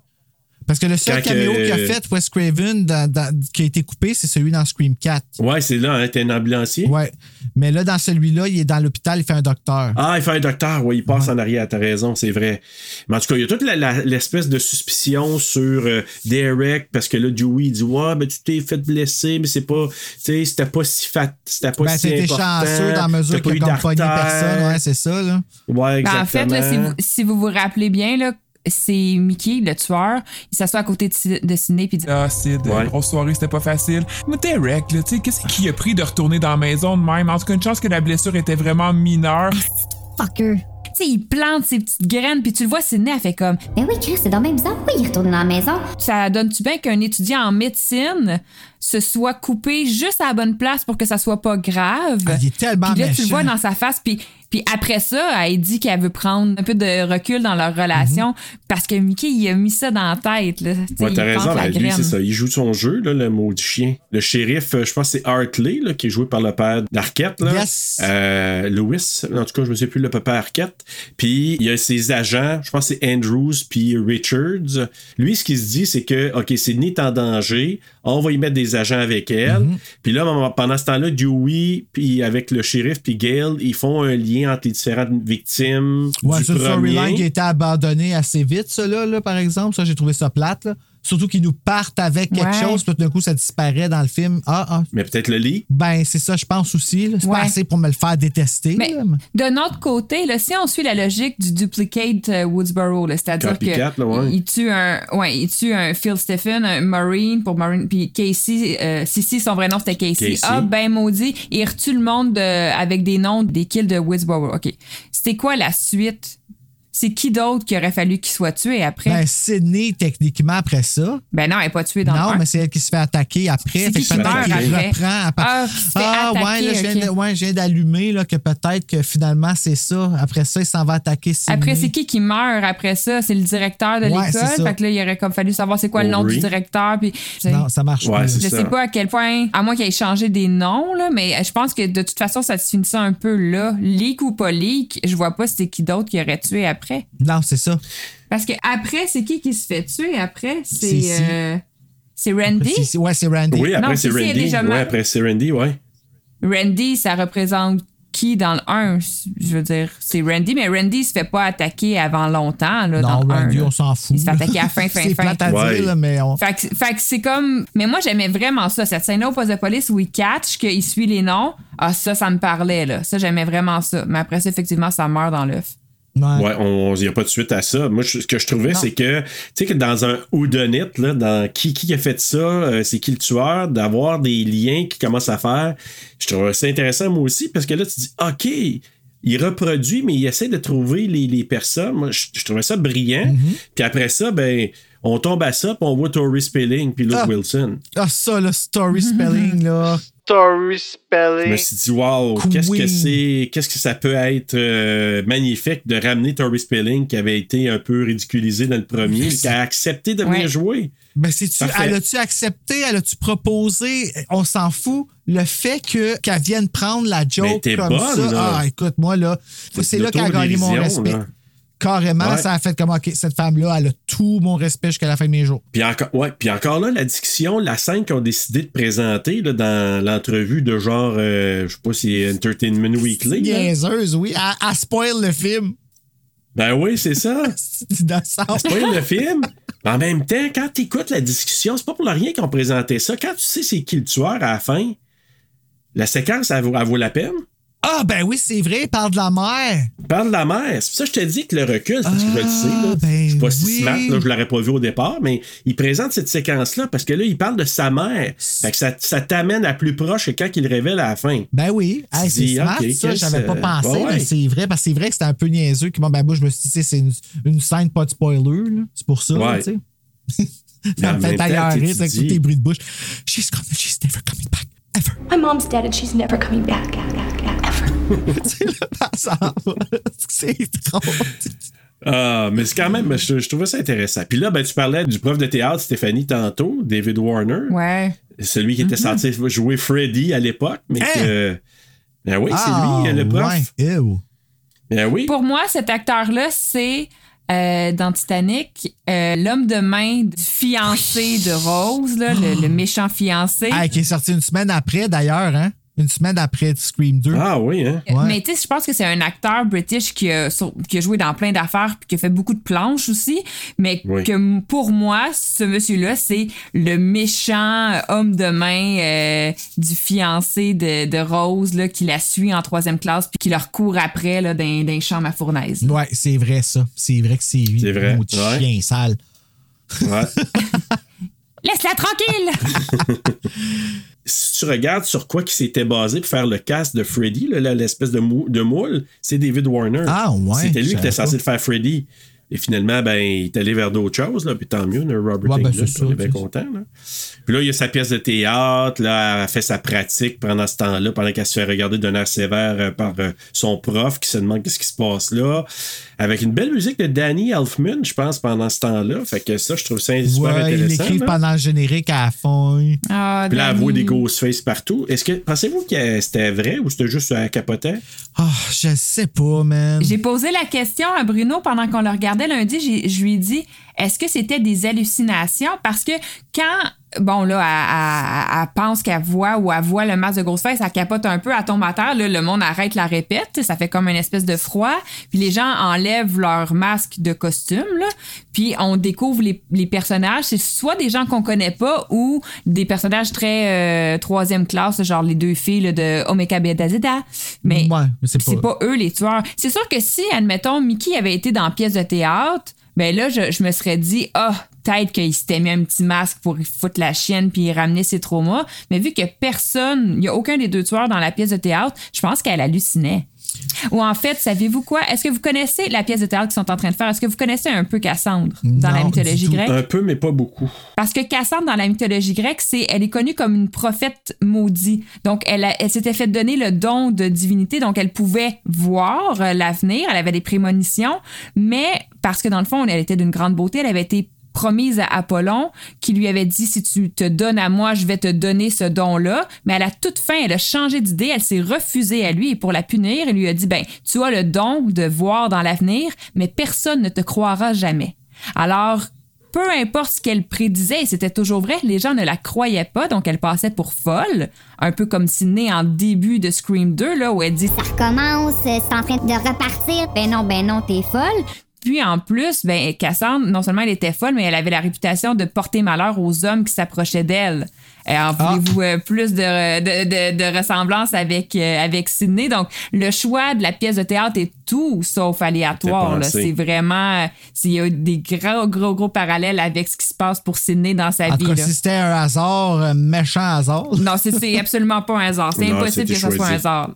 Speaker 3: Parce que le seul
Speaker 1: Quand
Speaker 3: caméo
Speaker 1: que-
Speaker 3: qu'a fait Wes Craven dans- dans- qui a été coupé, c'est celui dans Scream 4.
Speaker 1: Ouais, c'est là, hein, t'es un ambulancier?
Speaker 3: Ouais. Mais là, dans celui-là, il est dans l'hôpital, il fait un docteur.
Speaker 1: Ah, il fait un docteur, oui, il passe en arrière, t'as raison, c'est vrai. Mais en tout cas, il y a toute l'espèce de suspicion sur euh, Derek, parce que là, Dewey il dit Ouais, ben tu t'es fait blesser, mais c'est pas. Tu sais, c'était pas si fat. C'était pas
Speaker 3: Ben,
Speaker 1: si important.
Speaker 3: chanceux dans la mesure a comme personne. Ouais, c'est ça, là.
Speaker 1: Ouais,
Speaker 10: Ben,
Speaker 1: exactement.
Speaker 10: en fait, là, si, vous, si vous vous rappelez bien, là, c'est Mickey, le tueur. Il s'assoit à côté de, de Sidney puis il dit
Speaker 13: Ah, Sid,
Speaker 1: Ouais.
Speaker 13: grosse soirée, c'était pas facile. Mais Derek, là, tu sais, qu'est-ce qui a pris de retourner dans la maison de même? En tout cas, une chance que la blessure était vraiment mineure.
Speaker 15: Fucker.
Speaker 10: Tu sais, il plante ses petites graines, puis tu le vois, Sidney, elle fait comme.
Speaker 15: Ben oui, Chris, c'est dans même bizarre. Pourquoi il est retourné dans la maison?
Speaker 10: Ça donne-tu bien qu'un étudiant en médecine se soit coupé juste à la bonne place pour que ça soit pas grave?
Speaker 3: Ah, il est tellement
Speaker 10: Puis là, tu le vois dans sa face, puis Puis après ça, elle dit qu'elle veut prendre un peu de recul dans leur relation parce que Mickey, il a mis ça dans la tête. Là. Sais,
Speaker 1: Ouais, t'as
Speaker 10: il
Speaker 1: raison,
Speaker 10: la
Speaker 1: lui, c'est ça. Il joue son jeu, là, le maudit chien. Le shérif, euh, je pense que c'est Hartley, là, qui est joué par le père d'Arquette. Là.
Speaker 3: Yes.
Speaker 1: Euh, Lewis, en tout cas, je me souviens plus le papa Arquette. Puis il y a ses agents, je pense que c'est Andrews puis Richards. Lui, ce qu'il se dit, c'est que, OK, Sydney est en danger, on va y mettre des agents avec elle.
Speaker 3: Mm-hmm.
Speaker 1: Puis là, pendant ce temps-là, Dewey, puis avec le shérif, puis Gail, ils font un lien entre les différentes victimes.
Speaker 3: Ouais,
Speaker 1: du premier.
Speaker 3: storyline qui a été abandonnée assez vite, là, là, par exemple. Ça, j'ai trouvé ça plate. Là. Surtout qu'ils nous partent avec quelque
Speaker 10: Ouais.
Speaker 3: chose, puis tout d'un coup, ça disparaît dans le film. Ah, ah.
Speaker 1: Mais peut-être le lit?
Speaker 3: Ben, c'est ça, je pense aussi. C'est
Speaker 10: Ouais.
Speaker 3: pas assez pour me le faire détester.
Speaker 10: Mais d'un autre côté, là, si on suit la logique du duplicate euh, Woodsboro, c'est-à-dire que
Speaker 1: ouais.
Speaker 10: il tue un, ouais, il tue un Phil Stephen, un Marine pour Marine, puis Casey, euh, Sissi, son vrai nom c'était Casey.
Speaker 1: Casey.
Speaker 10: Ah ben maudit, il retue le monde de- avec des noms des kills de Woodsboro. Ok, c'était quoi la suite C'est qui d'autre qui aurait fallu qu'il soit tué après?
Speaker 3: Ben, Sydney, techniquement, après ça.
Speaker 10: Ben non, elle n'est pas tuée dans le
Speaker 3: Non, mais c'est elle qui se fait attaquer après.
Speaker 10: C'est qui qui
Speaker 3: peut-être
Speaker 10: meurt
Speaker 3: qu'il
Speaker 10: après?
Speaker 3: reprend après.
Speaker 10: Ah, qui se fait
Speaker 3: Ah, ouais, là, je viens, de-
Speaker 10: ok.
Speaker 3: ouais, je viens d'allumer là, que peut-être que finalement, c'est ça. Après ça, il s'en va attaquer Sydney.
Speaker 10: Après, c'est qui qui meurt après ça? C'est le directeur de
Speaker 3: Ouais, c'est
Speaker 10: l'école.
Speaker 3: ça.
Speaker 10: Fait que là, il aurait comme fallu savoir c'est quoi le nom
Speaker 1: Aubrey.
Speaker 10: du directeur. Puis,
Speaker 3: Non, ça marche
Speaker 1: Ouais,
Speaker 3: pas.
Speaker 10: je
Speaker 1: ça.
Speaker 10: sais pas à quel point, à moins qu'il ait changé des noms, là, mais je pense que de toute façon, ça se finit ça un peu là. Leak ou pas leak, je vois pas c'était qui d'autre qui aurait tué après.
Speaker 3: Non, c'est ça.
Speaker 10: Parce que après, c'est qui qui se fait tuer après?
Speaker 3: C'est
Speaker 10: C'est euh, c'est Randy?
Speaker 3: C'est- c'est- Ouais, c'est Randy.
Speaker 1: Oui, après
Speaker 10: Non,
Speaker 1: c'est Randy.
Speaker 10: déjà
Speaker 1: Ouais, après c'est Randy, ouais.
Speaker 10: Randy, ça représente qui dans le 1? Je veux dire, c'est Randy, mais Randy se fait pas attaquer avant longtemps. Là, dans
Speaker 3: Non,
Speaker 10: le 1,
Speaker 3: Randy,
Speaker 10: là.
Speaker 3: on s'en fout.
Speaker 10: Il se fait attaquer à la fin, fin,
Speaker 3: c'est
Speaker 10: fin.
Speaker 3: plate à
Speaker 1: Ouais.
Speaker 3: dire, là, mais on...
Speaker 10: Fait que, fait que c'est comme. Mais moi, j'aimais vraiment ça. Cette scène-là au poste de police où il catch, qu'il suit les noms. Ah, ça, ça me parlait, là. Ça, j'aimais vraiment ça. Mais après ça, effectivement, ça meurt dans l'œuf.
Speaker 1: Ouais, il n'y a pas de suite à ça. Moi, je- ce que je trouvais, c'est que, tu sais, que dans un whodunit, là, dans qui, qui a fait ça, euh, c'est qui le tueur, d'avoir des liens qui commencent à faire, je trouvais ça intéressant, moi aussi, parce que là, tu dis, OK, il reproduit, mais il essaie de trouver les, les personnes. Moi, je, je trouvais ça brillant.
Speaker 3: Mm-hmm.
Speaker 1: Puis après ça, ben, on tombe à ça, puis on voit Tori Spelling, puis Luke
Speaker 3: Ah.
Speaker 1: Wilson.
Speaker 3: Ah, ça, le story spelling, là.
Speaker 11: Story
Speaker 1: Je
Speaker 11: spelling.
Speaker 1: me suis dit, wow, qu'est-ce que c'est, qu'est-ce que ça peut être euh, magnifique de ramener Tori Spelling qui avait été un peu ridiculisé dans le premier, qui a accepté de venir
Speaker 10: Ouais.
Speaker 1: jouer.
Speaker 3: Ben,
Speaker 1: Parfait.
Speaker 3: elle a-tu accepté, elle a-tu proposé? On s'en fout. Le fait que, qu'elle vienne prendre la joke comme
Speaker 1: bonne,
Speaker 3: ça.
Speaker 1: là.
Speaker 3: Ah, écoute, moi, là, c'est là qu'elle a gagné mon respect.
Speaker 1: là.
Speaker 3: Carrément,
Speaker 1: Ouais.
Speaker 3: ça a fait comme, OK, cette femme-là, elle a tout mon respect jusqu'à la fin de mes jours.
Speaker 1: Puis encore, ouais, puis encore là, la diction, la scène qu'ils ont décidé de présenter là, dans l'entrevue de genre, euh, je sais pas si c'est Entertainment Weekly.
Speaker 3: Niaiseuse, oui. Elle, elle spoil le film.
Speaker 1: Ben oui, c'est ça.
Speaker 3: C'est
Speaker 1: pas le film. En même temps, quand tu écoutes la discussion, c'est pas pour rien qu'ils ont présenté ça. Quand tu sais c'est qui le tueur à la fin, la séquence, elle vaut, elle vaut la peine.
Speaker 3: Ah, ben oui, c'est vrai, il parle de la mère.
Speaker 1: Parle de la mère. C'est pour ça que je te dis que le recul, c'est parce que je le sais. Là.
Speaker 3: ben
Speaker 1: je suis pas si
Speaker 3: oui.
Speaker 1: smart, là, je l'aurais pas vu au départ, mais il présente cette séquence-là parce que là, il parle de sa mère. Fait que ça, ça t'amène à plus proche que quand il le révèle à la fin.
Speaker 3: Ben oui, Hey, c'est smart,
Speaker 1: ok,
Speaker 3: ça, j'avais pas
Speaker 1: euh,
Speaker 3: pensé,
Speaker 1: ouais.
Speaker 3: mais c'est vrai, parce que c'est vrai que c'était un peu niaiseux. Que, bon, ben, moi, je me suis dit, c'est une, une scène pas de spoiler, là. c'est pour ça,
Speaker 1: Ouais.
Speaker 3: tu sais. Ça
Speaker 1: en
Speaker 3: me fait rire avec tous tes bruits de bouche. She's coming, she's never coming back.
Speaker 5: My mom's dead and she's never coming back.
Speaker 3: C'est drôle.
Speaker 1: Ah, mais c'est quand même, je, je trouvais ça intéressant. Puis là, ben, tu parlais du prof de théâtre, Stéphanie, tantôt, David Warner.
Speaker 10: Ouais.
Speaker 1: Celui qui était censé jouer Freddy à l'époque, mais
Speaker 3: Hein?
Speaker 1: que. Ben oui, c'est
Speaker 3: Ah,
Speaker 1: lui, le prof.
Speaker 3: ouais. Ew.
Speaker 1: Ben oui.
Speaker 10: Pour moi, cet acteur-là, c'est euh, dans Titanic, euh, l'homme de main du fiancé de Rose, là, le, le méchant fiancé.
Speaker 3: Ah, qui est sorti une semaine après, d'ailleurs, hein? Une semaine après Scream 2.
Speaker 1: Ah oui, hein?
Speaker 3: Ouais.
Speaker 10: Mais tu sais, je pense que c'est un acteur british qui a, sur- qui a joué dans plein d'affaires puis qui a fait beaucoup de planches aussi. Mais
Speaker 1: Oui.
Speaker 10: que pour moi, ce monsieur-là, c'est le méchant homme de main euh, du fiancé de, de Rose là, qui la suit en troisième classe puis qui leur court après là, dans, dans les chambres à fournaise.
Speaker 3: Ouais, c'est vrai, ça. C'est vrai que c'est lui.
Speaker 1: C'est vrai, ouais.
Speaker 3: chien sale.
Speaker 1: Ouais.
Speaker 10: Laisse-la tranquille!
Speaker 1: si tu regardes sur quoi qui s'était basé pour faire le cast de Freddy, l'espèce de, mou- de moule, c'est David Warner.
Speaker 3: Ah, ouais,
Speaker 1: C'était lui qui était censé faire Freddy. Et finalement, ben, il est allé vers d'autres choses, là, puis tant mieux, là, Robert
Speaker 3: Ouais, ben,
Speaker 1: Englund, on est bien content. Là. Puis là, il y a sa pièce de théâtre, là, elle fait sa pratique pendant ce temps-là, pendant qu'elle se fait regarder d'un air sévère euh, par euh, son prof qui se demande qu'est-ce qui se passe là. Avec une belle musique de Danny Elfman, je pense, pendant ce temps-là. Fait que ça, je trouve ça super
Speaker 3: Ouais, il
Speaker 1: intéressant.
Speaker 3: l'écrit
Speaker 1: là.
Speaker 3: pendant le générique à la fin.
Speaker 10: Ah,
Speaker 1: Puis là, elle voit des Ghostface partout. Est-ce que pensez-vous que c'était vrai ou c'était juste à capoter?
Speaker 3: Ah, je sais pas, man.
Speaker 10: J'ai posé la question à Bruno pendant qu'on le regardait lundi. Je lui ai dit est-ce que c'était des hallucinations? Parce que quand, bon, là, elle, elle- elle pense qu'elle voit ou elle voit le masque de Ghostface, elle capote un peu, elle tombe à terre. Là, le monde arrête la répète. Ça fait comme une espèce de froid. Puis les gens enlèvent leur masque de costume. Là, puis on découvre les, les personnages. C'est soit des gens qu'on connaît pas ou des personnages très euh, troisième classe, genre les deux filles là, de Omega Bedazida. Mais
Speaker 3: Ouais, mais c'est pas-
Speaker 10: pas eux les tueurs. C'est sûr que si, admettons, Mickey avait été dans pièce de théâtre, ben là, je, je me serais dit, ah, peut-être qu'il s'était mis un petit masque pour foutre la chienne puis ramener ses traumas. Mais vu que personne, il n'y a aucun des deux tueurs dans la pièce de théâtre, je pense qu'elle hallucinait. Ou en fait, savez-vous quoi? Est-ce que vous connaissez la pièce de théâtre qu'ils sont en train de faire? Est-ce que vous connaissez un peu Cassandre dans
Speaker 1: Non,
Speaker 10: la mythologie grecque?
Speaker 1: Un peu, mais pas beaucoup.
Speaker 10: Parce que Cassandre, dans la mythologie grecque, c'est, elle est connue comme une prophète maudite. Donc, elle, a- elle s'était fait donner le don de divinité, donc elle pouvait voir euh, l'avenir, elle avait des prémonitions, mais parce que dans le fond, elle était d'une grande beauté, elle avait été promise à Apollon qui lui avait dit si tu te donnes à moi, je vais te donner ce don-là. Mais à la toute fin, elle a changé d'idée, elle s'est refusée à lui et pour la punir, il lui a dit ben, tu as le don de voir dans l'avenir, mais personne ne te croira jamais. Alors, peu importe ce qu'elle prédisait, c'était toujours vrai, les gens ne la croyaient pas, donc elle passait pour folle, un peu comme si née en début de Scream 2, là, où elle dit
Speaker 15: Ça recommence, c'est en train de repartir. Ben non, ben non, t'es folle.
Speaker 10: Puis en plus, ben Cassandre, non seulement elle était folle, mais elle avait la réputation de porter malheur aux hommes qui s'approchaient d'elle. Euh, En voulez-vous euh, plus de, de, de- de ressemblance avec, euh, avec Sydney? Donc, le choix de la pièce de théâtre est tout sauf aléatoire. C'est vraiment... euh, Il y a des gros, gros, gros parallèles avec ce qui se passe pour Sydney dans sa
Speaker 3: En
Speaker 10: vie.
Speaker 3: cas,
Speaker 10: là.
Speaker 3: si c'était un hasard, un méchant hasard.
Speaker 10: Non, c'est- absolument pas un hasard. C'est impossible que ce soit un hasard.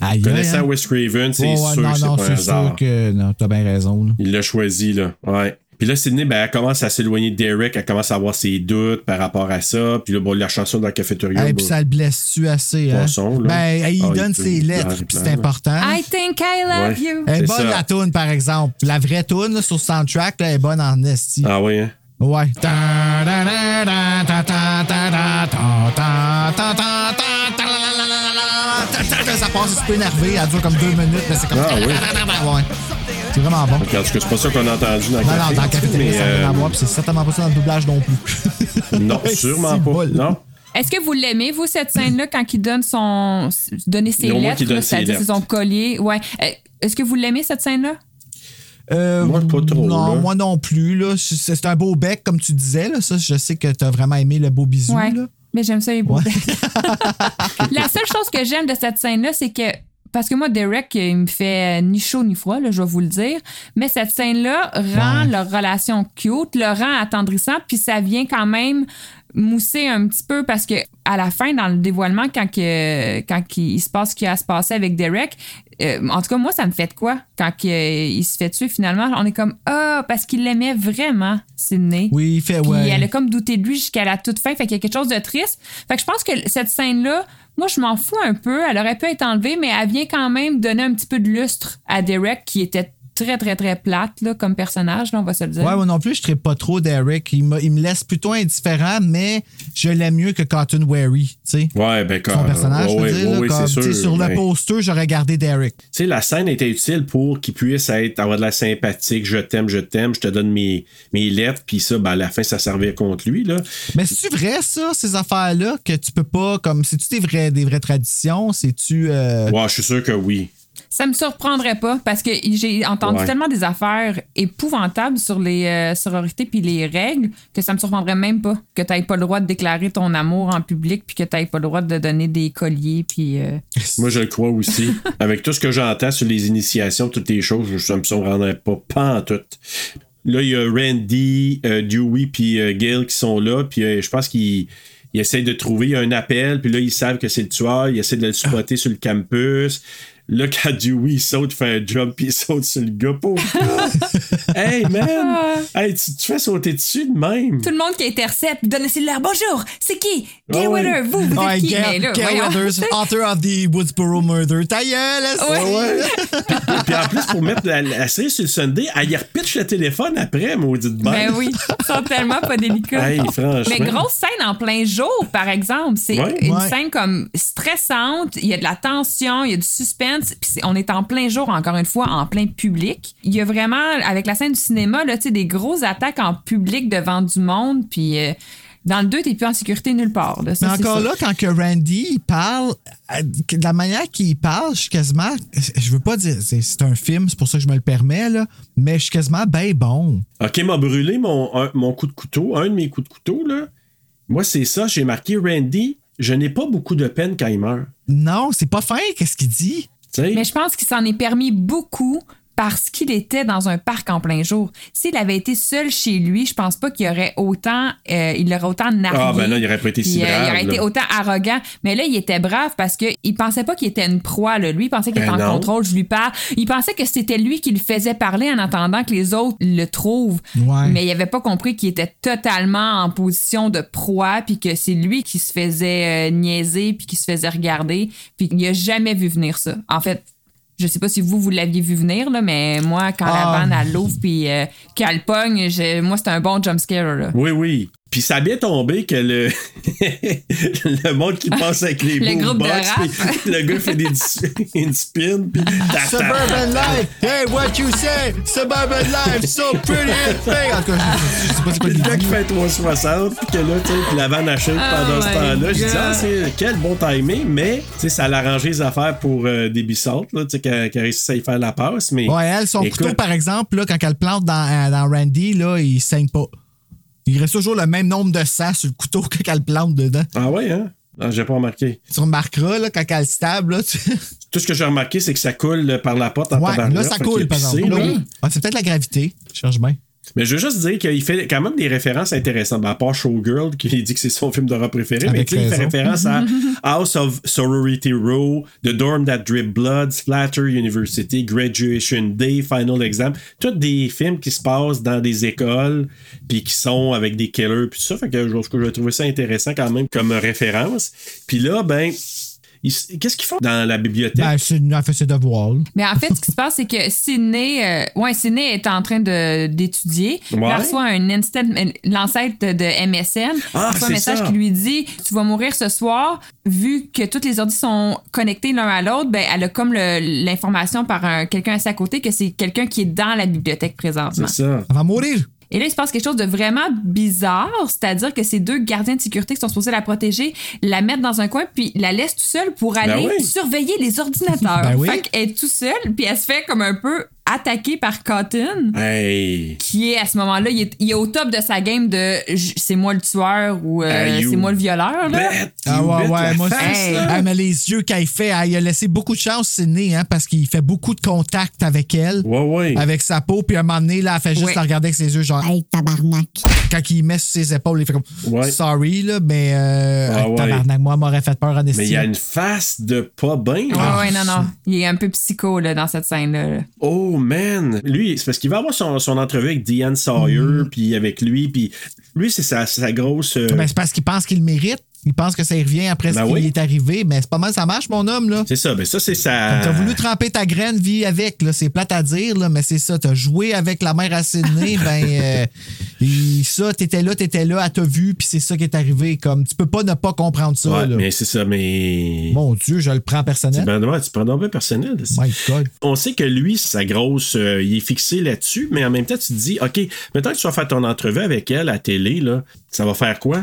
Speaker 3: Aïe,
Speaker 1: Connaissant
Speaker 3: hein?
Speaker 1: Wes Craven, c'est sûr
Speaker 3: non,
Speaker 1: que c'est pas un hasard.
Speaker 3: sûr que. Non, t'as bien raison. là.
Speaker 1: Il l'a choisi, là. Ouais. Puis là, Sydney, ben, elle commence à s'éloigner de Derek, elle commence à avoir ses doutes par rapport à ça. Puis là, bon, la chanson dans la cafétéria.
Speaker 3: Et
Speaker 1: bon,
Speaker 3: puis ça le blesse-tu assez, hein? Ben, il
Speaker 1: Ah, il
Speaker 3: donne ses lettres, puis c'est important.
Speaker 10: I think I love
Speaker 1: Ouais.
Speaker 10: you.
Speaker 3: Elle est bonne
Speaker 1: ça.
Speaker 3: la toune, par exemple. La vraie toune là, sur soundtrack, là, elle est bonne en esti.
Speaker 1: Ah oui, hein?
Speaker 3: Ouais. Ça passe un peu énervé, elle dure comme deux minutes, mais c'est comme.
Speaker 1: Ah oui.
Speaker 3: Ouais. C'est vraiment bon.
Speaker 1: En tout cas, c'est pas ça qu'on a entendu dans le
Speaker 3: Non, non,
Speaker 1: café,
Speaker 3: dans le
Speaker 1: mais,
Speaker 3: ça à voir, puis c'est certainement pas ça dans le doublage non plus.
Speaker 1: Non, sûrement
Speaker 3: C'est
Speaker 1: pas.
Speaker 3: bol.
Speaker 1: Non.
Speaker 10: Est-ce que vous l'aimez, vous, cette scène-là, quand il donne son. donner ses lettres,
Speaker 1: donne
Speaker 10: là,
Speaker 1: ses lettres.
Speaker 10: son collier? Ouais. Euh, Est-ce que vous l'aimez, cette scène-là?
Speaker 3: Euh,
Speaker 1: Moi, pas trop,
Speaker 3: Non,
Speaker 1: là.
Speaker 3: moi non plus. Là. C'est c'est un beau bec, comme tu disais. Là. Ça, je sais que tu as vraiment aimé le beau bisou.
Speaker 10: Ouais.
Speaker 3: Là.
Speaker 10: Mais j'aime ça, les
Speaker 3: Ouais.
Speaker 10: La seule chose que j'aime de cette scène-là, c'est que. Parce que moi, Derek, il me fait ni chaud ni froid, là, je vais vous le dire. Mais cette scène-là rend
Speaker 3: Ouais.
Speaker 10: leur relation cute, le rend attendrissant, puis ça vient quand même mousser un petit peu parce que à la fin, dans le dévoilement, quand, que, quand il, il se passe ce qui a se passer avec Derek, euh, en tout cas, moi, ça me fait de quoi? Quand euh, il se fait tuer finalement, on est comme Ah, parce qu'il l'aimait vraiment, Sidney.
Speaker 3: Oui, il fait,
Speaker 10: Puis
Speaker 3: ouais.
Speaker 10: elle a comme douté de lui jusqu'à la toute fin. Fait qu'il y a quelque chose de triste. Fait que je pense que cette scène-là, moi, je m'en fous un peu. Elle aurait pu être enlevée, mais elle vient quand même donner un petit peu de lustre à Derek, qui était très, très, très plate là, comme personnage, là, on va se le dire.
Speaker 3: Ouais, moi non plus, je ne pas trop Derek. Il me, il me laisse plutôt indifférent, mais je l'aime mieux que Cotton Wary, tu sais.
Speaker 1: Ouais, ben,
Speaker 3: Son
Speaker 1: quand
Speaker 3: personnage, je veux
Speaker 1: ouais,
Speaker 3: dire.
Speaker 1: ouais,
Speaker 3: là,
Speaker 1: ouais,
Speaker 3: comme,
Speaker 1: c'est
Speaker 3: tu sais,
Speaker 1: sûr.
Speaker 3: sur le
Speaker 1: ben,
Speaker 3: poster, j'aurais gardé Derek.
Speaker 1: Tu sais, la scène était utile pour qu'il puisse être, avoir de la sympathique, je t'aime, je t'aime, je te donne mes, mes lettres, puis ça, ben, à la fin, ça servait contre lui, là.
Speaker 3: Mais c'est-tu vrai, ça, ces affaires-là, que tu peux pas, comme, c'est-tu des, vrais, des vraies traditions? C'est-tu. euh,
Speaker 1: Ouais, je suis sûr que oui.
Speaker 10: Ça me surprendrait pas parce que j'ai entendu
Speaker 1: Ouais.
Speaker 10: tellement des affaires épouvantables sur les euh, sororités puis les règles que ça me surprendrait même pas que tu pas le droit de déclarer ton amour en public puis que tu pas le droit de donner des colliers puis euh,
Speaker 1: Moi, je le crois aussi. Avec tout ce que j'entends sur les initiations, toutes les choses, je- ça me surprendrait pas, pas en tout. Là, il y a Randy, euh, Dewey puis Gail qui sont là, puis je pense qu'ils ils essayent de trouver il y a un appel, puis là, ils savent que c'est le tueur, ils essaient de le spotter sur le campus. Là, quand Dewey saute, fait un jump, puis il saute sur le gars, pauvre. Hey, man! hey, tu tu fais sauter dessus de même.
Speaker 10: Tout le monde qui intercepte donne le cellulaire. Bonjour, c'est qui? Gay
Speaker 1: Ah ouais.
Speaker 10: Weather, vous, vous êtes qui?
Speaker 3: Gail
Speaker 10: voyons.
Speaker 3: Weathers, author of the Woodsboro Murder. Ta gueule,
Speaker 10: Ouais.
Speaker 1: Ouais. puis, puis en plus, pour mettre la, la série sur le Sunday, elle y repitche le téléphone après, maudite bête.
Speaker 10: Ben oui, ils sont tellement pas délicats.
Speaker 1: Hey, franchement.
Speaker 10: Mais grosse scène en plein jour, par exemple. C'est
Speaker 1: Ouais.
Speaker 10: une
Speaker 3: Ouais.
Speaker 10: scène comme stressante. Il y a de la tension, il y a du suspense. Puis on est en plein jour, encore une fois, en plein public. Il y a vraiment, avec la scène du cinéma, là, tu sais, des grosses attaques en public devant du monde. Puis euh, dans le 2, t'es plus en sécurité nulle part. là. Ça,
Speaker 3: Mais encore là, quand que Randy il parle, euh, de la manière qu'il parle, je suis quasiment. Je veux pas dire. C'est c'est un film, c'est pour ça que je me le permets, là. Mais je suis quasiment ben bon.
Speaker 1: OK, m'a brûlé mon, un- mon coup de couteau, un de mes coups de couteau, là. Moi, c'est ça, j'ai marqué Randy, je n'ai pas beaucoup de peine quand il meurt.
Speaker 3: Non, c'est pas fin, qu'est-ce qu'il dit?
Speaker 10: Mais je pense qu'il s'en est permis beaucoup parce qu'il était dans un parc en plein jour. S'il avait été seul chez lui, je pense pas qu'il aurait autant, euh, il aurait autant nargué.
Speaker 1: Ah, ben là, il aurait pas été si
Speaker 10: euh, il aurait été autant arrogant. Mais là, il était brave parce que il pensait pas qu'il était une proie. Là. Lui, il pensait qu'il
Speaker 1: Ben
Speaker 10: était en contrôle. Je lui parle. Il pensait que c'était lui qui le faisait parler en attendant que les autres le trouvent.
Speaker 3: Ouais.
Speaker 10: Mais il avait pas compris qu'il était totalement en position de proie, puis que c'est lui qui se faisait euh, niaiser, puis qui se faisait regarder, puis qu'il a jamais vu venir ça. En fait, je sais pas si vous, vous l'aviez vu venir, là, mais moi, quand
Speaker 3: Ah.
Speaker 10: la vanne, elle l'ouvre, puis euh, qu'elle pogne, moi, c'était un bon jump scare. Là.
Speaker 1: Oui, oui. Puis ça a bien tombé que le, le monde qui passe avec les
Speaker 10: Le groupe de rap.
Speaker 1: puis le gars fait des, une spin, puis
Speaker 3: Suburban Life! Hey, what you say? Suburban Life, so pretty and thing! En tout cas, je, je sais pas c'est quoi
Speaker 1: le gars qui fait 360, puis que là, tu sais, la vanne achète pendant ce
Speaker 10: my
Speaker 1: temps-là. Je dis, ah, c'est quel bon timing, mais, tu sais, ça a arrangé les affaires pour euh, des bissautes, là, tu sais, qu'elle qu'elle réussisse à y faire la passe, mais.
Speaker 3: Ouais, elle, son
Speaker 1: Écoute,
Speaker 3: couteau, par exemple, là, quand elle plante dans, euh, dans Randy, là, il saigne pas. Il reste toujours le même nombre de sang sur le couteau que quand elle plante dedans.
Speaker 1: Ah ouais, hein? Ah, j'ai pas remarqué.
Speaker 3: Tu remarqueras, là, quand elle stable, là, tu...
Speaker 1: Tout ce que j'ai remarqué, c'est que ça coule par la porte en
Speaker 3: Ouais, là, ça coule, par exemple. Oui. Ah, c'est peut-être la gravité. Je cherche bien.
Speaker 1: Mais je veux juste dire qu'il fait quand même des références intéressantes. Ben, à part Showgirl, qui dit que c'est son film d'horreur préféré, mais
Speaker 3: Avec
Speaker 1: il fait référence à House of Sorority Row, The Dorm That Drip Blood, Splatter University, Graduation Day, Final Exam. Tous des films qui se passent dans des écoles, puis qui sont avec des killers, puis ça. Fait que je, je trouvais ça intéressant quand même comme référence. Puis là, ben, qu'est-ce qu'ils font dans la bibliothèque?
Speaker 3: Ben, c'est elle fait ses devoirs. là.
Speaker 10: Mais en fait, ce qui se passe, c'est que Sydney, euh, ouais, Sydney est en train de, d'étudier.
Speaker 1: Ouais.
Speaker 10: Il reçoit un instant, l'ancêtre de, MSN.
Speaker 1: Ah,
Speaker 10: il reçoit un message
Speaker 1: ça.
Speaker 10: qui lui dit Tu vas mourir ce soir. Vu que toutes les ordi sont connectés l'un à l'autre, ben, elle a comme le- l'information par un, quelqu'un à côté que c'est quelqu'un qui est dans la bibliothèque présentement.
Speaker 1: C'est ça.
Speaker 3: Elle va mourir.
Speaker 10: Et là, il se passe quelque chose de vraiment bizarre, c'est-à-dire que ces deux gardiens de sécurité qui sont supposés la protéger la mettent dans un coin puis la laissent tout seule pour aller
Speaker 1: oui.
Speaker 10: surveiller les ordinateurs.
Speaker 3: Ben oui.
Speaker 10: Fait qu'elle est tout seule puis elle se fait comme un peu attaquer par Cotton.
Speaker 1: Hey!
Speaker 10: Qui est à ce moment-là, il est, il est au top de sa game de c'est moi le tueur ou euh,
Speaker 1: Hey, you
Speaker 10: c'est moi le violeur. Là.
Speaker 3: Ah ouais, ouais, moi
Speaker 1: là.
Speaker 3: Ah, mais les yeux qu'elle fait, ah, il a laissé beaucoup de chance, Sidney, hein, parce qu'il fait beaucoup de contact avec elle,
Speaker 1: Ouais, ouais.
Speaker 3: avec sa peau, puis à un moment donné, là, elle fait juste
Speaker 10: Ouais.
Speaker 3: la regarder avec ses yeux, genre,
Speaker 15: Hey, tabarnak.
Speaker 3: quand il met sur ses épaules, il fait comme,
Speaker 1: Ouais.
Speaker 3: sorry, là, mais, euh,
Speaker 1: Ah
Speaker 3: ah,
Speaker 1: ouais.
Speaker 3: tabarnak, moi, elle m'aurait fait peur en
Speaker 1: Mais il
Speaker 3: estime.
Speaker 1: y a une face de pas bien.
Speaker 10: Ouais, ouais, non, non. Il est un peu psycho là, dans cette scène-là. là.
Speaker 1: Oh man! Lui, c'est parce qu'il va avoir son, son entrevue avec Diane Sawyer,
Speaker 3: Mm.
Speaker 1: puis avec lui, puis lui, c'est sa, sa grosse. euh,
Speaker 3: Ben, c'est parce qu'il pense qu'il le mérite. Il pense que ça y revient après
Speaker 1: Ben
Speaker 3: ce qui
Speaker 1: oui.
Speaker 3: est arrivé, mais c'est pas mal, ça marche, mon homme, là.
Speaker 1: c'est ça, ben ça, c'est sa.
Speaker 3: T'as voulu tremper ta graine, vie avec, là. C'est plate à dire, là, mais c'est ça. T'as joué avec la mère à Sydney, ben, euh, et ça, t'étais là, t'étais là, elle t'a vu, puis c'est ça qui est arrivé. Comme, tu peux pas ne pas comprendre ça,
Speaker 1: Ouais,
Speaker 3: là.
Speaker 1: mais c'est ça, mais.
Speaker 3: Mon Dieu, je le prends personnel.
Speaker 1: Ben, ouais, tu prends donc bien personnel. c'est-
Speaker 3: My God.
Speaker 1: On sait que lui, sa grosse. euh, il est fixé là-dessus, mais en même temps, tu te dis, OK, maintenant que tu vas faire ton entrevue avec elle à télé, là, ça va faire quoi?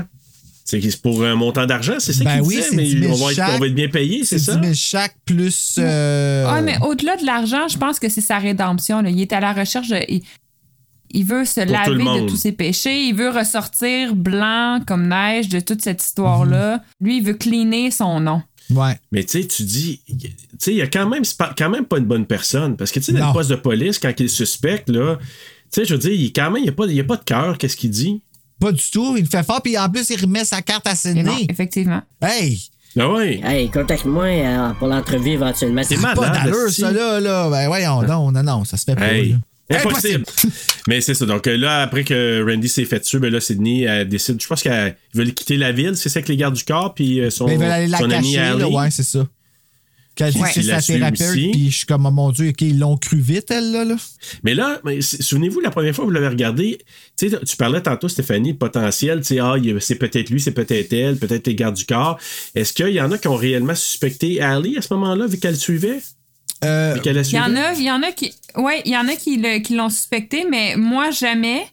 Speaker 1: C'est pour un montant d'argent, c'est ça
Speaker 3: Ben
Speaker 1: qu'il
Speaker 3: oui,
Speaker 1: disait, mais
Speaker 3: 10 000
Speaker 1: on va, être,
Speaker 3: chaque.
Speaker 1: on va être bien payé, c'est ça?
Speaker 3: 10 000 chaque plus. euh,
Speaker 10: Ouais, mais au-delà de l'argent, je pense que c'est sa rédemption. là. Il est à la recherche de. Il, il veut se laver de tous ses péchés. Il veut ressortir blanc comme neige de toute cette histoire-là.
Speaker 1: Mhm.
Speaker 10: Lui, il veut cleaner son nom.
Speaker 3: Ouais.
Speaker 1: Mais tu sais, tu dis, tu sais, il y a quand même, quand même pas une bonne personne. Parce que tu sais, dans
Speaker 3: Non.
Speaker 1: le poste de police, quand il suspecte, là, tu sais, je veux dire, il, est quand même, il n'y a, pas- il y a pas de cœur, qu'est-ce qu'il dit?
Speaker 3: Pas du tout. Il le fait fort, puis en plus, il remet sa carte à
Speaker 10: non,
Speaker 3: Sydney.
Speaker 10: effectivement.
Speaker 3: Hey!
Speaker 1: Ah ouais.
Speaker 2: Hey, contacte-moi euh, pour l'entrevue éventuellement.
Speaker 1: C'est
Speaker 3: Pas
Speaker 1: malade.
Speaker 3: d'allure, ça, là, là. Ben, voyons, non, non, non, ça se fait pas,
Speaker 1: Hey. Impossible. Mais c'est ça. Donc euh, là, après que Randy s'est fait tuer, ben là, Sydney elle décide. Je pense qu'elle veut quitter la ville, c'est ça que les gardes du corps, puis euh, son,
Speaker 3: Mais ils veulent aller la
Speaker 1: son ami
Speaker 3: cacher,
Speaker 1: Ali.
Speaker 3: là, ouais, c'est ça. Qu'elle dit
Speaker 1: Ouais.
Speaker 3: que c'est sa thérapeute,
Speaker 1: aussi.
Speaker 3: puis je suis comme, oh mon Dieu, OK, ils l'ont cru vite, elle, là. là.
Speaker 1: Mais là, souvenez-vous, la première fois que vous l'avez regardé, tu sais, tu parlais tantôt, Stéphanie, de potentiel, tu sais, ah, c'est peut-être lui, c'est peut-être elle, peut-être les gardes du corps. Est-ce qu'il y en a qui ont réellement suspecté Ali à ce moment-là, vu qu'elle le suivait?
Speaker 3: Euh,
Speaker 1: Vu qu'elle la
Speaker 10: Il y en a, il y en a qui, ouais, il y en a qui, le- qui l'ont suspecté, mais moi jamais.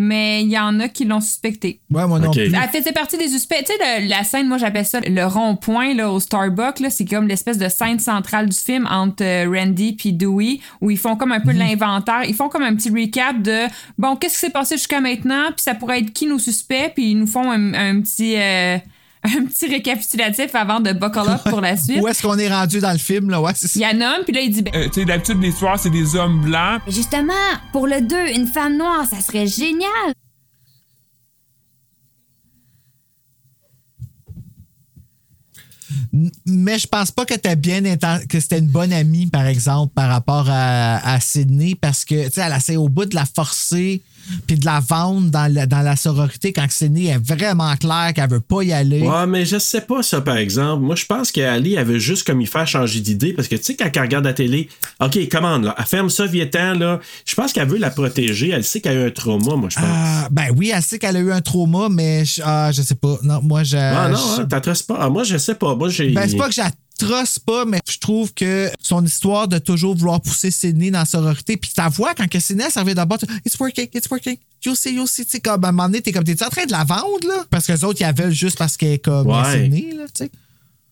Speaker 10: Mais il y en a qui l'ont suspecté.
Speaker 3: Ouais, moi non
Speaker 1: Ok.
Speaker 3: plus.
Speaker 10: Elle faisait partie des suspects. Tu sais, le- la scène, moi, j'appelle ça le rond-point là, au Starbucks. là, C'est comme l'espèce de scène centrale du film entre euh, Randy puis Dewey, où ils font comme un peu
Speaker 3: Mhm.
Speaker 10: l'inventaire. Ils font comme un petit recap de bon, qu'est-ce qui s'est passé jusqu'à maintenant, puis ça pourrait être qui nos suspects, puis ils nous font un, un petit. euh, un petit récapitulatif avant de buckle up pour la suite.
Speaker 3: Où est-ce qu'on est rendu dans le film, là? Ouais.
Speaker 10: Il y a un homme, puis là, il dit ben,
Speaker 13: Euh, tu sais, d'habitude, l'histoire, c'est des hommes blancs.
Speaker 15: Justement, pour le 2, une femme noire, ça serait génial.
Speaker 3: Mais je pense pas que t'as bien que c'était une bonne amie, par exemple, par rapport à, à Sydney, parce que, tu sais, elle essaie au bout de la forcer puis de la vendre dans la, dans la sororité quand Sydney est vraiment claire qu'elle veut pas y aller.
Speaker 1: Ouais, mais je sais pas ça, par exemple. Moi, je pense qu'Ali avait juste comme y faire changer d'idée parce que, tu sais, quand elle regarde la télé, OK, commande, là, elle ferme ça, viens là. Je pense qu'elle veut la protéger. Elle sait qu'elle a eu un trauma, moi, je pense.
Speaker 3: Ah, ben oui, elle sait qu'elle a eu un trauma, mais je, ah, je sais pas. Non, moi, je.
Speaker 1: ah non,
Speaker 3: je-
Speaker 1: hein, t'attresses pas. Ah, moi, je sais pas. Moi, j'ai.
Speaker 3: Ben, c'est pas que j'atroce pas, mais je trouve que son histoire de toujours vouloir pousser Sydney dans la sororité, puis ta voix, quand que Sydney revient d'abord, tu- it's working, it's working, you'll see, you'll see, tu sais, comme à un moment donné, t'es comme, t'es en train de la vendre, là? Parce que les autres, ils la veulent juste parce qu'elle est comme
Speaker 1: Ouais.
Speaker 3: Sydney, là, tu sais.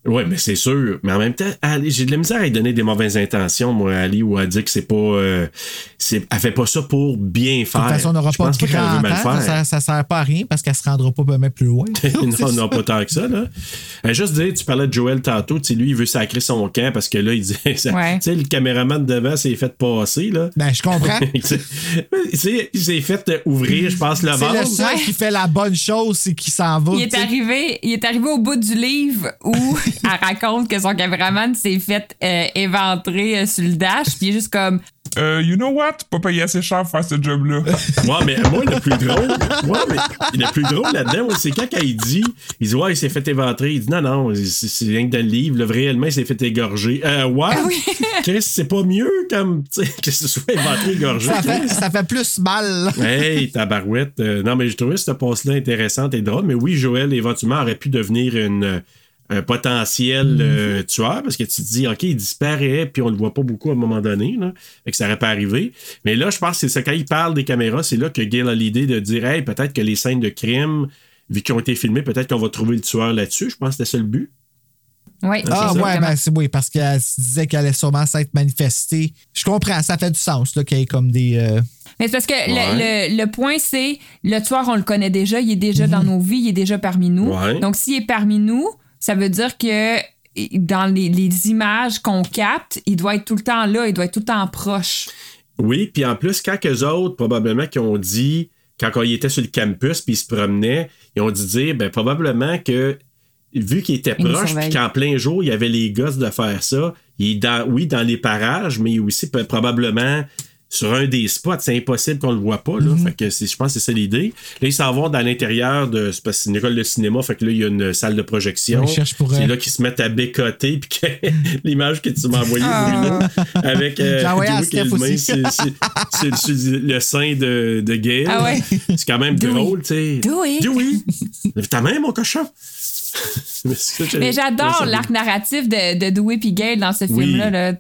Speaker 1: Oui, mais c'est sûr. Mais en même temps, Ali, j'ai de la misère à lui donner des mauvaises intentions, moi, Ali, ou à dire que c'est pas. euh, c'est, elle fait pas ça pour bien faire.
Speaker 3: De toute façon, on n'aura pas de grand temps,
Speaker 1: faire.
Speaker 3: ça, ça sert pas à rien parce qu'elle se rendra pas même plus loin.
Speaker 1: non, non, pas tant que ça, là. Euh, juste dire, tu parlais de Joel tantôt, tu sais, lui, il veut sacrer son camp parce que là, il dit, tu sais, le caméraman devant s'est fait passer, là.
Speaker 3: Ben, je comprends.
Speaker 1: Il s'est fait euh, ouvrir, je pense, le
Speaker 3: C'est le
Speaker 1: ventre.
Speaker 3: seul
Speaker 10: Ouais.
Speaker 3: qui fait la bonne chose, c'est qu'il s'en va.
Speaker 10: il est arrivé, il est arrivé au bout du livre où elle raconte que son cameraman s'est fait euh, éventrer euh, sur le dash, puis il est juste comme
Speaker 13: Euh, you know what? Pas payé assez cher pour faire ce job-là.
Speaker 1: Ouais, mais moi, le plus drôle, ouais, mais le plus drôle là-dedans, c'est quand il dit, il dit, ouais, il s'est fait éventrer. Il dit, non, non, c'est rien que dans le livre. Là, réellement, il s'est fait égorger. Euh, ouais. Chris, c'est pas mieux comme, que ce soit éventré, égorgé.
Speaker 3: Ça fait, ça fait plus mal.
Speaker 1: Hey, tabarouette. Euh, non, mais je trouvais cette passe-là intéressante et drôle. Mais oui, Joël, éventuellement, aurait pu devenir une, un potentiel euh, tueur parce que tu te dis, OK, il disparaît, puis on le voit pas beaucoup à un moment donné. Là, fait que ça aurait pas arrivé. Mais là, je pense que c'est ça, quand il parle des caméras, c'est là que Gail a l'idée de dire, hey, peut-être que les scènes de crime, vu qu'ils ont été filmées, peut-être qu'on va trouver le tueur là-dessus. Je pense que c'était ça le but.
Speaker 10: Oui,
Speaker 3: Ah,
Speaker 10: c'est
Speaker 3: ouais, ben, c'est oui, parce qu'elle se disait qu'elle allait sûrement s'être manifestée. Je comprends, ça fait du sens, là, qu'il y ait comme des. euh,
Speaker 10: Mais c'est parce que le-
Speaker 1: Ouais.
Speaker 10: le, le point, c'est le tueur, on le connaît déjà, il est déjà dans nos vies, il est déjà parmi nous.
Speaker 1: Ouais.
Speaker 10: Donc, s'il est parmi nous, ça veut dire que dans les, les images qu'on capte, il doit être tout le temps là, il doit être tout le temps proche.
Speaker 1: Oui, puis en plus, eux autres, probablement, qui ont dit, quand ils étaient sur le campus puis ils se promenaient, ils ont dû dire, ben, probablement que, vu qu'il était
Speaker 10: Ils nous
Speaker 1: proche, puis qu'en plein jour, il y avait les gosses de faire ça, il est dans, oui, dans les parages, mais aussi probablement sur un des spots. C'est impossible qu'on le voit pas, là. Fait que c'est- je pense que c'est ça l'idée. Là, ils s'en vont dans l'intérieur de, c'est parce que c'est une école de cinéma, fait que là, il y a une salle de projection.
Speaker 3: Ouais,
Speaker 1: c'est
Speaker 3: euh,
Speaker 1: là qu'ils se mettent à bécoter, puis que l'image que tu m'as envoyée,
Speaker 10: Ah.
Speaker 1: Avec euh, le sein de, de Gail.
Speaker 10: Ah ouais.
Speaker 1: C'est quand même drôle, tu sais.
Speaker 10: Dewey.
Speaker 1: Dewey. Ta main, mon cochon. Mais
Speaker 10: j'adore l'arc narratif de, de Dewey et Gale dans ce film-là. là,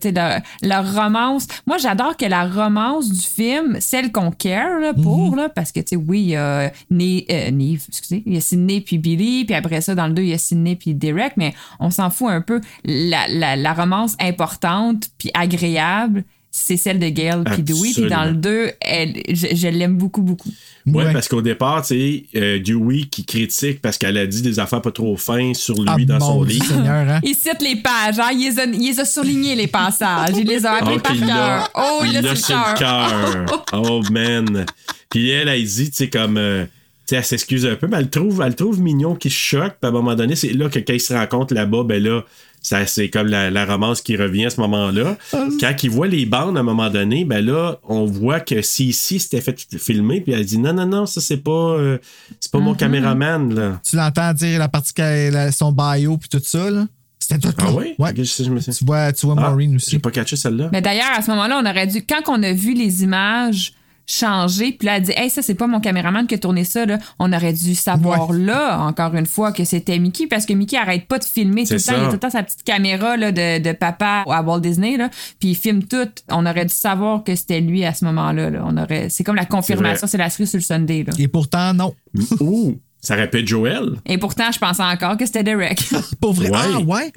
Speaker 10: leur, romance. Moi, j'adore que la romance du film, celle qu'on care là, pour,
Speaker 1: Mhm.
Speaker 10: là, parce que, tu sais, oui, il y a euh, excusez, il y a Sidney puis Billy, puis après ça, dans le 2, il y a Sidney puis Derek, mais on s'en fout un peu. La, la, la romance importante puis agréable, c'est celle de Gale puis Dewey. Puis dans le 2, elle, je, je l'aime beaucoup, beaucoup.
Speaker 1: Ouais,
Speaker 3: Ouais.
Speaker 1: parce qu'au départ, tu sais, euh, Dewey qui critique parce qu'elle a dit des affaires pas trop fins sur lui
Speaker 3: Ah,
Speaker 1: dans son livre.
Speaker 3: Seigneur, hein?
Speaker 10: Il cite les pages, hein? il, les a, il les a soulignés, les passages. Il les a appris
Speaker 1: Oh,
Speaker 10: par cœur. Oh, il
Speaker 1: il
Speaker 10: l'a sur le cœur.
Speaker 1: Oh man. Puis elle, elle dit, tu sais, comme. euh, tu sais, elle s'excuse un peu, mais elle trouve, elle trouve mignon qui se choque. Puis à un moment donné, c'est là que quand ils se rencontrent là-bas, ben là, Ça, c'est comme la, la romance qui revient à ce moment-là. Quand il voit les bandes à un moment donné, ben là, on voit que si ici c'était fait filmer, puis elle dit non, non, non, ça c'est pas, euh, c'est pas mon
Speaker 3: Mhm.
Speaker 1: caméraman, là.
Speaker 3: Tu l'entends dire la partie qu'elle a son bio puis tout ça, là? C'était tout
Speaker 1: Ah oui?
Speaker 3: Ouais.
Speaker 1: Je sais, je me suis-
Speaker 3: Tu vois, tu vois
Speaker 1: Ah,
Speaker 3: Maureen aussi.
Speaker 1: J'ai pas catché celle-là.
Speaker 10: Mais d'ailleurs, à ce moment-là, on aurait dû, quand on a vu les images changer, puis là, elle dit, hey, ça, c'est pas mon caméraman qui a tourné ça, là. On aurait dû savoir là, encore une fois, que c'était Mickey, parce que Mickey arrête pas de filmer tout le
Speaker 1: C'est
Speaker 10: temps. Il a tout le temps sa petite caméra là, de, de papa à Walt Disney, là, puis il filme tout. On aurait dû savoir que c'était lui à ce moment-là. Là. On aurait, c'est comme la confirmation, c'est la cerise sur le Sunday. Là.
Speaker 3: Et pourtant, non.
Speaker 1: Ouh, ça répète Joël.
Speaker 10: Et pourtant, je pensais encore que c'était Derek.
Speaker 3: Pour vrai?
Speaker 1: Ouais.
Speaker 3: Ah, ouais.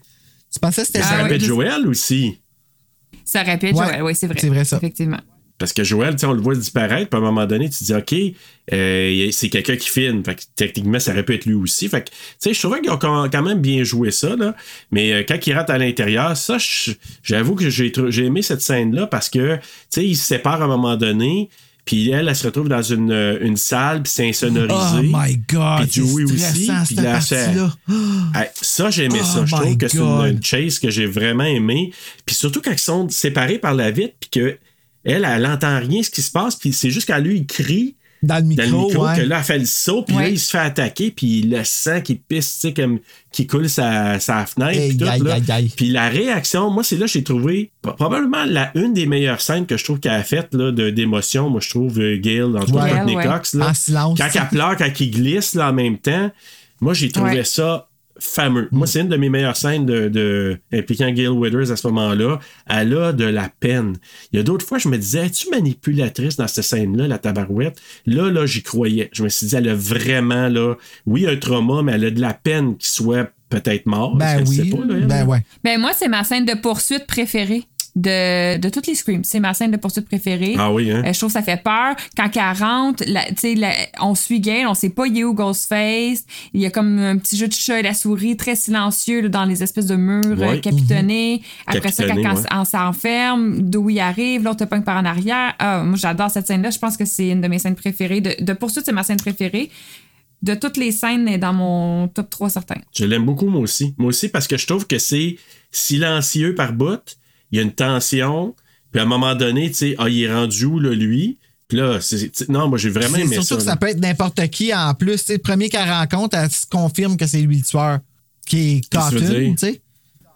Speaker 3: Tu pensais que c'était
Speaker 1: Ça
Speaker 10: Ah,
Speaker 1: répète
Speaker 10: ouais.
Speaker 1: Joël aussi.
Speaker 10: ça répète,
Speaker 3: Ouais,
Speaker 10: Joël. Oui, c'est vrai.
Speaker 3: c'est vrai, ça.
Speaker 10: Effectivement.
Speaker 1: Parce que Joël, on le voit disparaître, puis à un moment donné, tu te dis, OK, euh, c'est quelqu'un qui filme. Fait que techniquement, ça aurait pu être lui aussi. Fait que, tu sais, je trouvais qu'ils ont quand même bien joué ça, là. Mais euh, quand il rentre à l'intérieur, ça, j'avoue que j'ai aimé cette scène-là parce que, tu sais, ils se séparent à un moment donné. Puis elle, elle se retrouve dans une, euh, une salle, puis c'est insonorisé.
Speaker 3: Oh my God,
Speaker 1: Puis Joey aussi. Puis
Speaker 3: cette
Speaker 1: là, ça, j'ai aimé
Speaker 3: Oh
Speaker 1: ça. Je
Speaker 3: my
Speaker 1: trouve que c'est une, une chase que j'ai vraiment aimé. Puis surtout quand ils sont séparés par la vitre, puis que elle, elle entend rien ce qui se passe, puis c'est juste quand lui, il crie
Speaker 3: Dans le
Speaker 1: dans
Speaker 3: micro,
Speaker 1: le micro
Speaker 3: ouais.
Speaker 1: que là, elle fait le saut, puis là, il se fait attaquer, puis le sang qui pisse, tu sais, comme qui coule sa, sa fenêtre, puis tout,
Speaker 3: aïe,
Speaker 1: là.
Speaker 3: aïe, aïe.
Speaker 1: Puis la réaction, moi, c'est là que j'ai trouvé probablement la, une des meilleures scènes que je trouve qu'elle a de, d'émotion. Moi, je trouve euh, Gail, en tout cas,
Speaker 3: Ouais.
Speaker 1: Cox, là,
Speaker 3: En silence.
Speaker 1: quand elle pleure, quand il glisse là, en même temps, moi, j'ai trouvé
Speaker 10: Ouais.
Speaker 1: ça fameux. Moi, c'est une de mes meilleures scènes de, de- impliquant Gail Withers à ce moment-là. Elle a de la peine. Il y a d'autres fois, je me disais, es-tu manipulatrice dans cette scène-là, la tabarouette? Là, là, j'y croyais. Je me suis dit, elle a vraiment, là, oui, un trauma, mais elle a de la peine qu'il soit peut-être mort.
Speaker 3: Ben oui.
Speaker 1: pas, là,
Speaker 3: ben ouais.
Speaker 10: Ben moi, c'est ma scène de poursuite préférée de, de toutes les Screams. C'est ma scène de poursuite préférée.
Speaker 1: Ah oui, hein?
Speaker 10: Euh, je trouve que ça fait peur. Quand elle rentre, la- tu sais, la- on suit Gail, on sait pas il est où Ghostface? Il y a comme un petit jeu de chat et la souris très silencieux là, dans les espèces de murs euh,
Speaker 1: Ouais.
Speaker 10: capitonnés. Après ça, quand
Speaker 1: Capitonné,
Speaker 10: quand
Speaker 1: ouais.
Speaker 10: on s'enferme, d'où il arrive, l'autre te pogne par en arrière. Ah, moi, j'adore cette scène-là. Je pense que c'est une de mes scènes préférées. De, de poursuite, c'est ma scène préférée. De toutes les scènes, est dans mon top 3 certain.
Speaker 1: Je l'aime beaucoup, moi aussi. Moi aussi, parce que je trouve que c'est silencieux par bout. Il y a une tension. Puis à un moment donné, tu sais, ah, il est rendu où, là, lui? Puis là, c'est- non, moi, j'ai vraiment
Speaker 3: C'est
Speaker 1: aimé
Speaker 3: surtout
Speaker 1: ça.
Speaker 3: que
Speaker 1: là.
Speaker 3: ça peut être n'importe qui en plus. Le premier qu'elle rencontre, elle se confirme que c'est lui le tueur. Qui est Cotton, tu sais.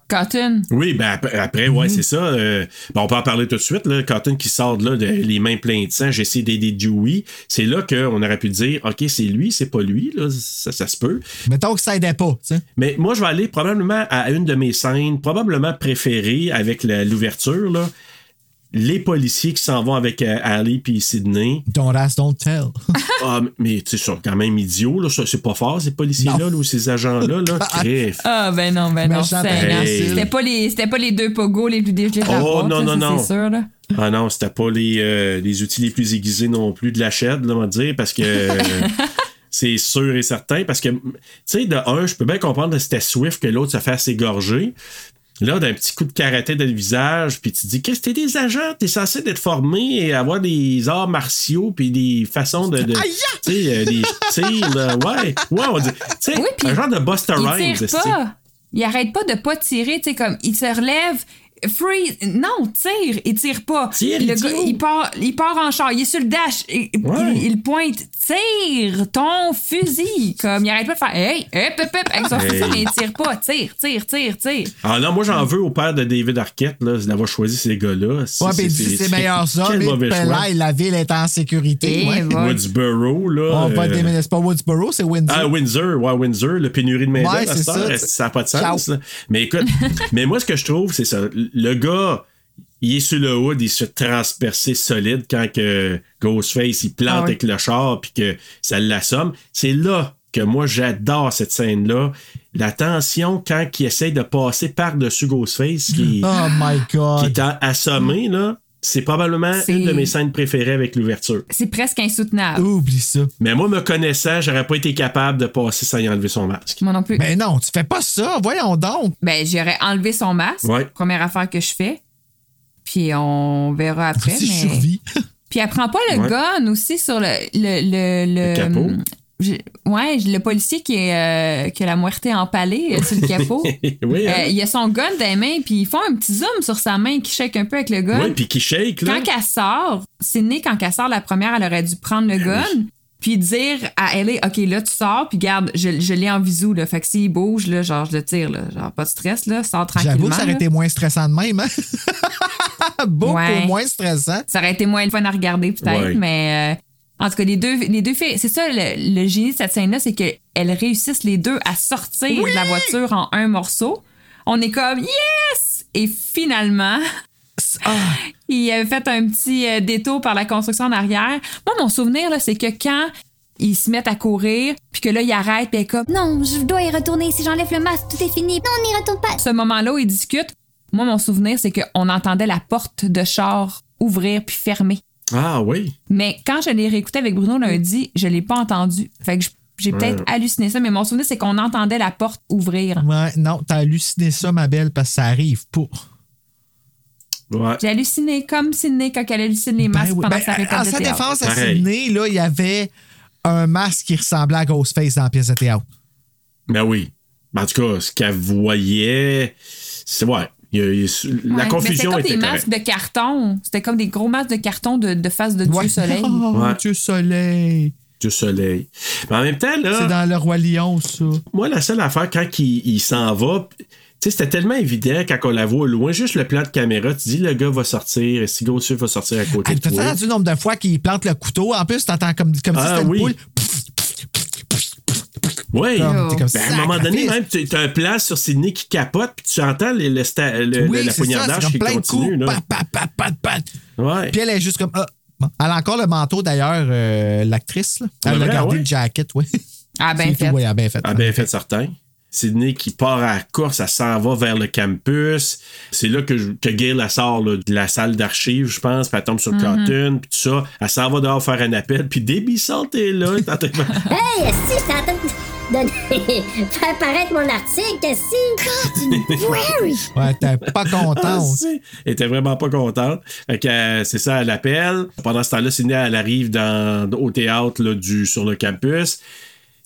Speaker 10: Cotton.
Speaker 1: Oui, ben après, après, ouais, c'est ça. Euh, ben, on peut en parler tout de suite. Là. Cotton qui sort de là, de- les mains pleines de sang, j'essaie d'aider Dewey. C'est là qu'on aurait pu dire, OK, c'est lui, c'est pas lui. Là. Ça, ça se peut.
Speaker 3: Mettons que ça aidait pas, tu sais.
Speaker 1: Mais moi, je vais aller probablement à une de mes scènes, probablement préférées avec l'ouverture. là. Les policiers qui s'en vont avec euh, Ali puis Sydney.
Speaker 3: Don't ask, don't tell.
Speaker 1: Ah, mais tu sais, ils sont quand même idiots. Là. C'est pas fort, ces policiers-là, là, ou ces agents-là. Là. Crif.
Speaker 10: Ah, ben non, ben non.
Speaker 1: Hey.
Speaker 10: C'était pas, les- c'était pas les deux pogos les plus dégelés de la
Speaker 1: Oh, non, non,
Speaker 10: ça,
Speaker 1: non.
Speaker 10: C'est sûr, là.
Speaker 1: Ah non, c'était pas les, euh, les outils les plus aiguisés non plus de la chaîne, là, on va dire, parce que euh, c'est sûr et certain. Parce que, tu sais, de un, je peux bien comprendre que c'était Swift que l'autre se fait égorger. Là, d'un petit coup de karaté dans le visage, puis tu te dis, qu'est-ce que t'es des agents? T'es censé être formé et avoir des arts martiaux, puis des façons de. de-
Speaker 3: Aïe!
Speaker 1: tu sais, euh, des tirs, là. Ouais, ouais, on dit. Tu sais,
Speaker 10: Oui, puis
Speaker 1: un genre de Buster
Speaker 10: Il
Speaker 1: Rhymes.
Speaker 10: Il arrête pas de pas tirer, tu sais, comme il se relève. Freeze! Non, tire! Il tire pas.
Speaker 1: Tire,
Speaker 10: le gars, il part, il part en char, il est sur le dash, il,
Speaker 1: Ouais.
Speaker 10: il- il pointe, tire ton fusil! Comme il arrête pas de faire Hey, hop, hop, hop, avec son
Speaker 1: Hey.
Speaker 10: fusil, mais il tire pas, tire, tire, tire, tire.
Speaker 1: Ah non, moi j'en veux au père de David Arquette là, d'avoir choisi ces gars-là.
Speaker 3: Ouais,
Speaker 1: c'est-
Speaker 3: puis
Speaker 1: c'est-
Speaker 3: ses meilleurs
Speaker 1: quel.
Speaker 3: Et
Speaker 1: mauvais choix.
Speaker 3: là, la ville est en sécurité.
Speaker 10: Et
Speaker 3: ouais.
Speaker 1: Woodsboro, là.
Speaker 3: On va
Speaker 1: euh,
Speaker 3: déménager. C'est pas Woodsboro, c'est Windsor.
Speaker 1: Ah, Windsor, ouais, Windsor, le pénurie de main
Speaker 3: Ouais,
Speaker 1: d'œuvre, à
Speaker 3: c'est
Speaker 1: cette heure,
Speaker 3: ça,
Speaker 1: ça n'a pas de sens. là? Mais écoute, mais moi, ce que je trouve, c'est ça. Le gars, il est sur le hood, il se fait transpercer solide quand que Ghostface, il plante
Speaker 10: Ah oui.
Speaker 1: avec le char puis que ça l'assomme. C'est là que moi, j'adore cette scène-là. La tension quand il essaye de passer par-dessus Ghostface, qui,
Speaker 3: Oh my
Speaker 1: qui
Speaker 3: God.
Speaker 1: est en- assommé, là. C'est probablement une de mes scènes préférées avec l'ouverture.
Speaker 10: C'est presque insoutenable.
Speaker 3: Oublie ça.
Speaker 1: Mais moi, me connaissant, j'aurais pas été capable de passer sans y enlever son masque.
Speaker 10: Moi non plus.
Speaker 3: Ben non, tu fais pas ça. Voyons donc.
Speaker 10: Ben, j'aurais enlevé son masque.
Speaker 1: Ouais.
Speaker 10: Première affaire que je fais. Puis on verra après.
Speaker 3: C'est
Speaker 10: mais...
Speaker 3: survie.
Speaker 10: Puis elle prend pas le
Speaker 1: Ouais.
Speaker 10: gun aussi sur le, le, le,
Speaker 1: Le capot.
Speaker 10: J'ai- ouais, le policier qui, est, euh, qui a la moitié empalée euh, sur le capot.
Speaker 1: oui, hein?
Speaker 10: Euh, il a son gun dans les mains, puis ils font un petit zoom sur sa main qui shake un peu avec le gun.
Speaker 1: Oui, puis qui shake, là.
Speaker 10: Quand elle sort, Sydney, quand elle sort la première, elle aurait dû prendre le gun, puis dire à Ellie, OK, là, tu sors, puis garde, je, je l'ai en visou, là. Fait que s'il bouge, là, genre, je le tire, là. Genre, pas de stress, là, sors tranquillement.
Speaker 3: J'avoue que ça aurait
Speaker 10: là.
Speaker 3: été moins stressant de même, hein? Beaucoup
Speaker 10: Ouais.
Speaker 3: moins stressant.
Speaker 10: Ça aurait été moins fun à regarder, peut-être,
Speaker 3: Ouais.
Speaker 10: mais. euh, en tout cas, les deux, les deux filles, c'est ça le, le génie de cette scène-là, c'est qu'elles réussissent les deux à sortir de la voiture en un morceau. On est comme yes! Et finalement, il avait fait un petit euh, détour par la construction en arrière. Moi, mon souvenir, là, c'est que quand ils se mettent à courir, puis que là, ils arrêtent, puis comme
Speaker 15: Non, je dois y retourner. Si j'enlève le masque, tout est fini. Non, on n'y retourne pas.
Speaker 10: ce moment-là où ils discutent, moi, mon souvenir, c'est qu'on entendait la porte de char ouvrir puis fermer.
Speaker 1: Ah oui.
Speaker 10: Mais quand je l'ai réécouté avec Bruno lundi, je l'ai pas entendu. Fait que je- j'ai peut-être
Speaker 3: Ouais.
Speaker 10: halluciné ça, mais mon souvenir, c'est qu'on entendait la porte ouvrir.
Speaker 3: Ouais, non, t'as halluciné ça, ma belle, parce que ça arrive pas.
Speaker 1: Ouais.
Speaker 10: J'ai halluciné comme Sydney quand elle hallucine les masques
Speaker 3: Ben oui.
Speaker 10: pendant
Speaker 3: Ben,
Speaker 10: sa répète
Speaker 3: en
Speaker 10: de
Speaker 3: sa
Speaker 10: théâtre.
Speaker 3: défense à Sydney, là, il y avait un masque qui ressemblait à Ghostface dans la pièce de théâtre.
Speaker 1: Ben oui. En tout cas, ce qu'elle voyait, c'est ouais. Il y a- il y a- la
Speaker 10: Ouais, mais
Speaker 1: confusion
Speaker 10: C'était
Speaker 1: était
Speaker 10: comme des masques de carton. C'était comme des gros masques de carton de, de face de Dieu Soleil.
Speaker 3: Oh,
Speaker 1: Ouais.
Speaker 3: Dieu soleil.
Speaker 1: Du soleil. Mais en même temps, là.
Speaker 3: C'est dans le Roi Lion, ça.
Speaker 1: Moi, la seule affaire, quand il, il s'en va, tu sais, c'était tellement évident quand on la voit au loin, juste le plan de caméra, tu dis le gars va sortir, et si Ghostface va sortir à côté
Speaker 3: Hey,
Speaker 1: de toi.
Speaker 3: entendu le nombre de fois qu'il plante le couteau? En plus, t'entends comme, comme si
Speaker 1: Ah,
Speaker 3: c'était
Speaker 1: oui.
Speaker 3: une poule.
Speaker 1: Oui.
Speaker 3: Comme- t'es comme
Speaker 1: Ben, à un moment donné, même, tu as un plan sur Sydney qui capote, puis tu entends le, le sta- le-
Speaker 3: Oui,
Speaker 1: la poignardage qui
Speaker 3: plein de
Speaker 1: continue.
Speaker 3: coups.
Speaker 1: là.
Speaker 3: Pat, pat, pat, pat, pat.
Speaker 1: Ouais.
Speaker 3: Puis elle est juste comme. Ah. Bon. Elle a encore le manteau, d'ailleurs, euh, l'actrice. là. Elle a
Speaker 1: vrai,
Speaker 3: gardé
Speaker 1: ouais.
Speaker 3: le jacket, oui.
Speaker 10: Ah, ben fait.
Speaker 3: oui, elle a bien fait.
Speaker 1: Ah ben fait certain. Sydney qui part à la course, elle s'en va vers le campus. C'est là que, je- que Gail elle sort là, de la salle d'archives, je pense, puis elle tombe sur
Speaker 15: Mhm.
Speaker 1: Cotton, puis tout ça. Elle s'en va dehors faire un appel, puis Debbie Salt est là. elle de-
Speaker 15: Hey, si, donner... faire paraître mon article, si. Prairie.
Speaker 3: Ouais, t'es pas
Speaker 1: Ah,
Speaker 3: contente.
Speaker 1: si. Elle était vraiment pas contente. Fait que, euh, c'est ça, elle appelle. Pendant ce temps-là, Sydney, elle arrive dans, au théâtre là, du, sur le campus.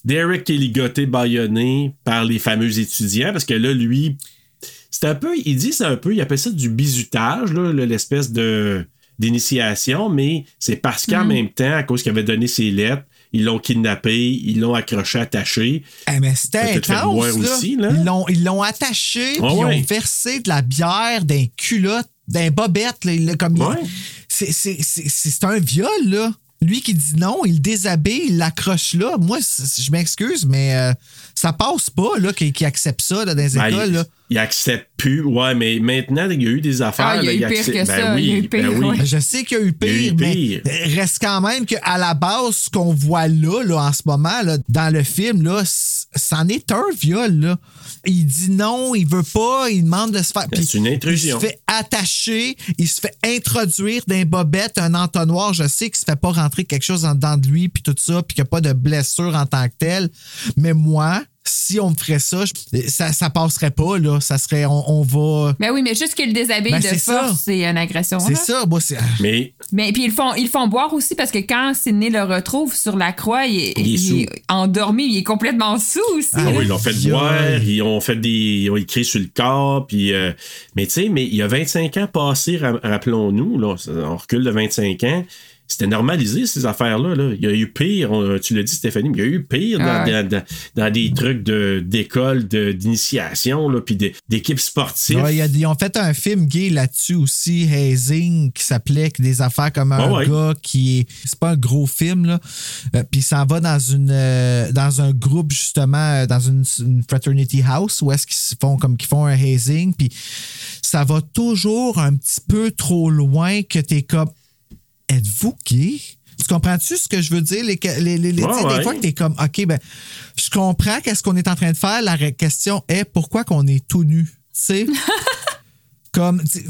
Speaker 1: Derek qui est ligoté, baïonné par les fameux étudiants, parce que là, lui, c'est un peu, il dit c'est un peu, il appelle ça du bizutage, l'espèce de d'initiation, mais c'est parce qu'en
Speaker 3: Mm.
Speaker 1: même temps, à cause qu'il avait donné ses lettres, ils l'ont kidnappé, ils l'ont accroché, attaché.
Speaker 3: Eh, mais c'était intense, là.
Speaker 1: aussi, là.
Speaker 3: Ils l'ont, ils l'ont attaché, puis ils ont versé de la bière d'un culotte, d'un bobette, là, comme
Speaker 1: Ouais.
Speaker 3: c'est, c'est, c'est, c'est un viol, là. Lui qui dit non, il le déshabille, il l'accroche là. Moi, je m'excuse, mais euh, ça passe pas, là, qu'il, qu'il accepte ça là, dans les
Speaker 1: Ben,
Speaker 3: écoles,
Speaker 1: il,
Speaker 3: là.
Speaker 1: il accepte plus. Ouais, mais maintenant, il y a eu des affaires.
Speaker 10: Ah, il y a
Speaker 1: là,
Speaker 10: eu pire
Speaker 1: accepte-
Speaker 10: que
Speaker 1: ben
Speaker 10: ça,
Speaker 1: Oui,
Speaker 10: il y a eu
Speaker 1: ben
Speaker 10: pire,
Speaker 1: oui.
Speaker 10: ouais.
Speaker 3: Je sais qu'il y a eu
Speaker 1: Il y a eu
Speaker 3: pire, mais
Speaker 1: pire.
Speaker 3: reste quand même qu'à la base, ce qu'on voit là, là, en ce moment, là, dans le film, là, c'en est un viol. Là. Il dit non, il veut pas, il demande de se faire.
Speaker 1: Ben, c'est une intrusion.
Speaker 3: Il se fait attacher, il se fait introduire d'un bobette, un entonnoir. Je sais qu'il se fait pas rentrer quelque chose en dedans de lui, puis tout ça, puis qu'il n'y a pas de blessure en tant que telle. Mais moi, si on me ferait ça, je- ça, ça passerait pas, là. Ça serait, on, on va.
Speaker 10: Ben oui, mais juste qu'il le déshabille
Speaker 3: Ben,
Speaker 10: de force, c'est une agression.
Speaker 3: C'est ça, moi, c'est.
Speaker 1: Mais
Speaker 10: Mais puis ils le font, ils font boire aussi parce que quand Sidney le retrouve sur la croix, il est,
Speaker 1: Il est
Speaker 10: endormi, il est complètement sous aussi.
Speaker 1: Ah oui, ils l'ont fait boire, ils ont fait des. Ils ont écrit sur le corps, puis. euh, mais tu sais, mais il y a 25 ans passés, ra- rappelons-nous, là, on recule de 25 ans. C'était normalisé, ces affaires-là. Là. Il y a eu pire, on- tu l'as dit, Stéphanie, mais il y a eu pire dans,
Speaker 10: Ah ouais.
Speaker 1: dans- dans- dans des trucs de- d'école, de, d'initiation, là, puis d'équipes sportives.
Speaker 3: Ouais, ils ont fait un film gay là-dessus aussi, Hazing, qui s'appelait Des affaires comme un
Speaker 1: Ah ouais.
Speaker 3: gars qui est. C'est pas un gros film, là. Euh, Puis il s'en va dans une euh, dans un groupe, justement, euh, dans une, une fraternity house où est-ce qu'ils se font comme qu'ils font un hazing. Puis ça va toujours un petit peu trop loin que t'es comme. Êtes-vous gay? Tu comprends-tu ce que je veux dire? Les, les, les- les-
Speaker 1: Ouais,
Speaker 3: tu sais,
Speaker 1: ouais.
Speaker 3: Des fois que t'es comme, OK, ben, je comprends qu'est-ce qu'on est en train de faire. La question est pourquoi qu'on est tout nu? Tu sais? comme, c'est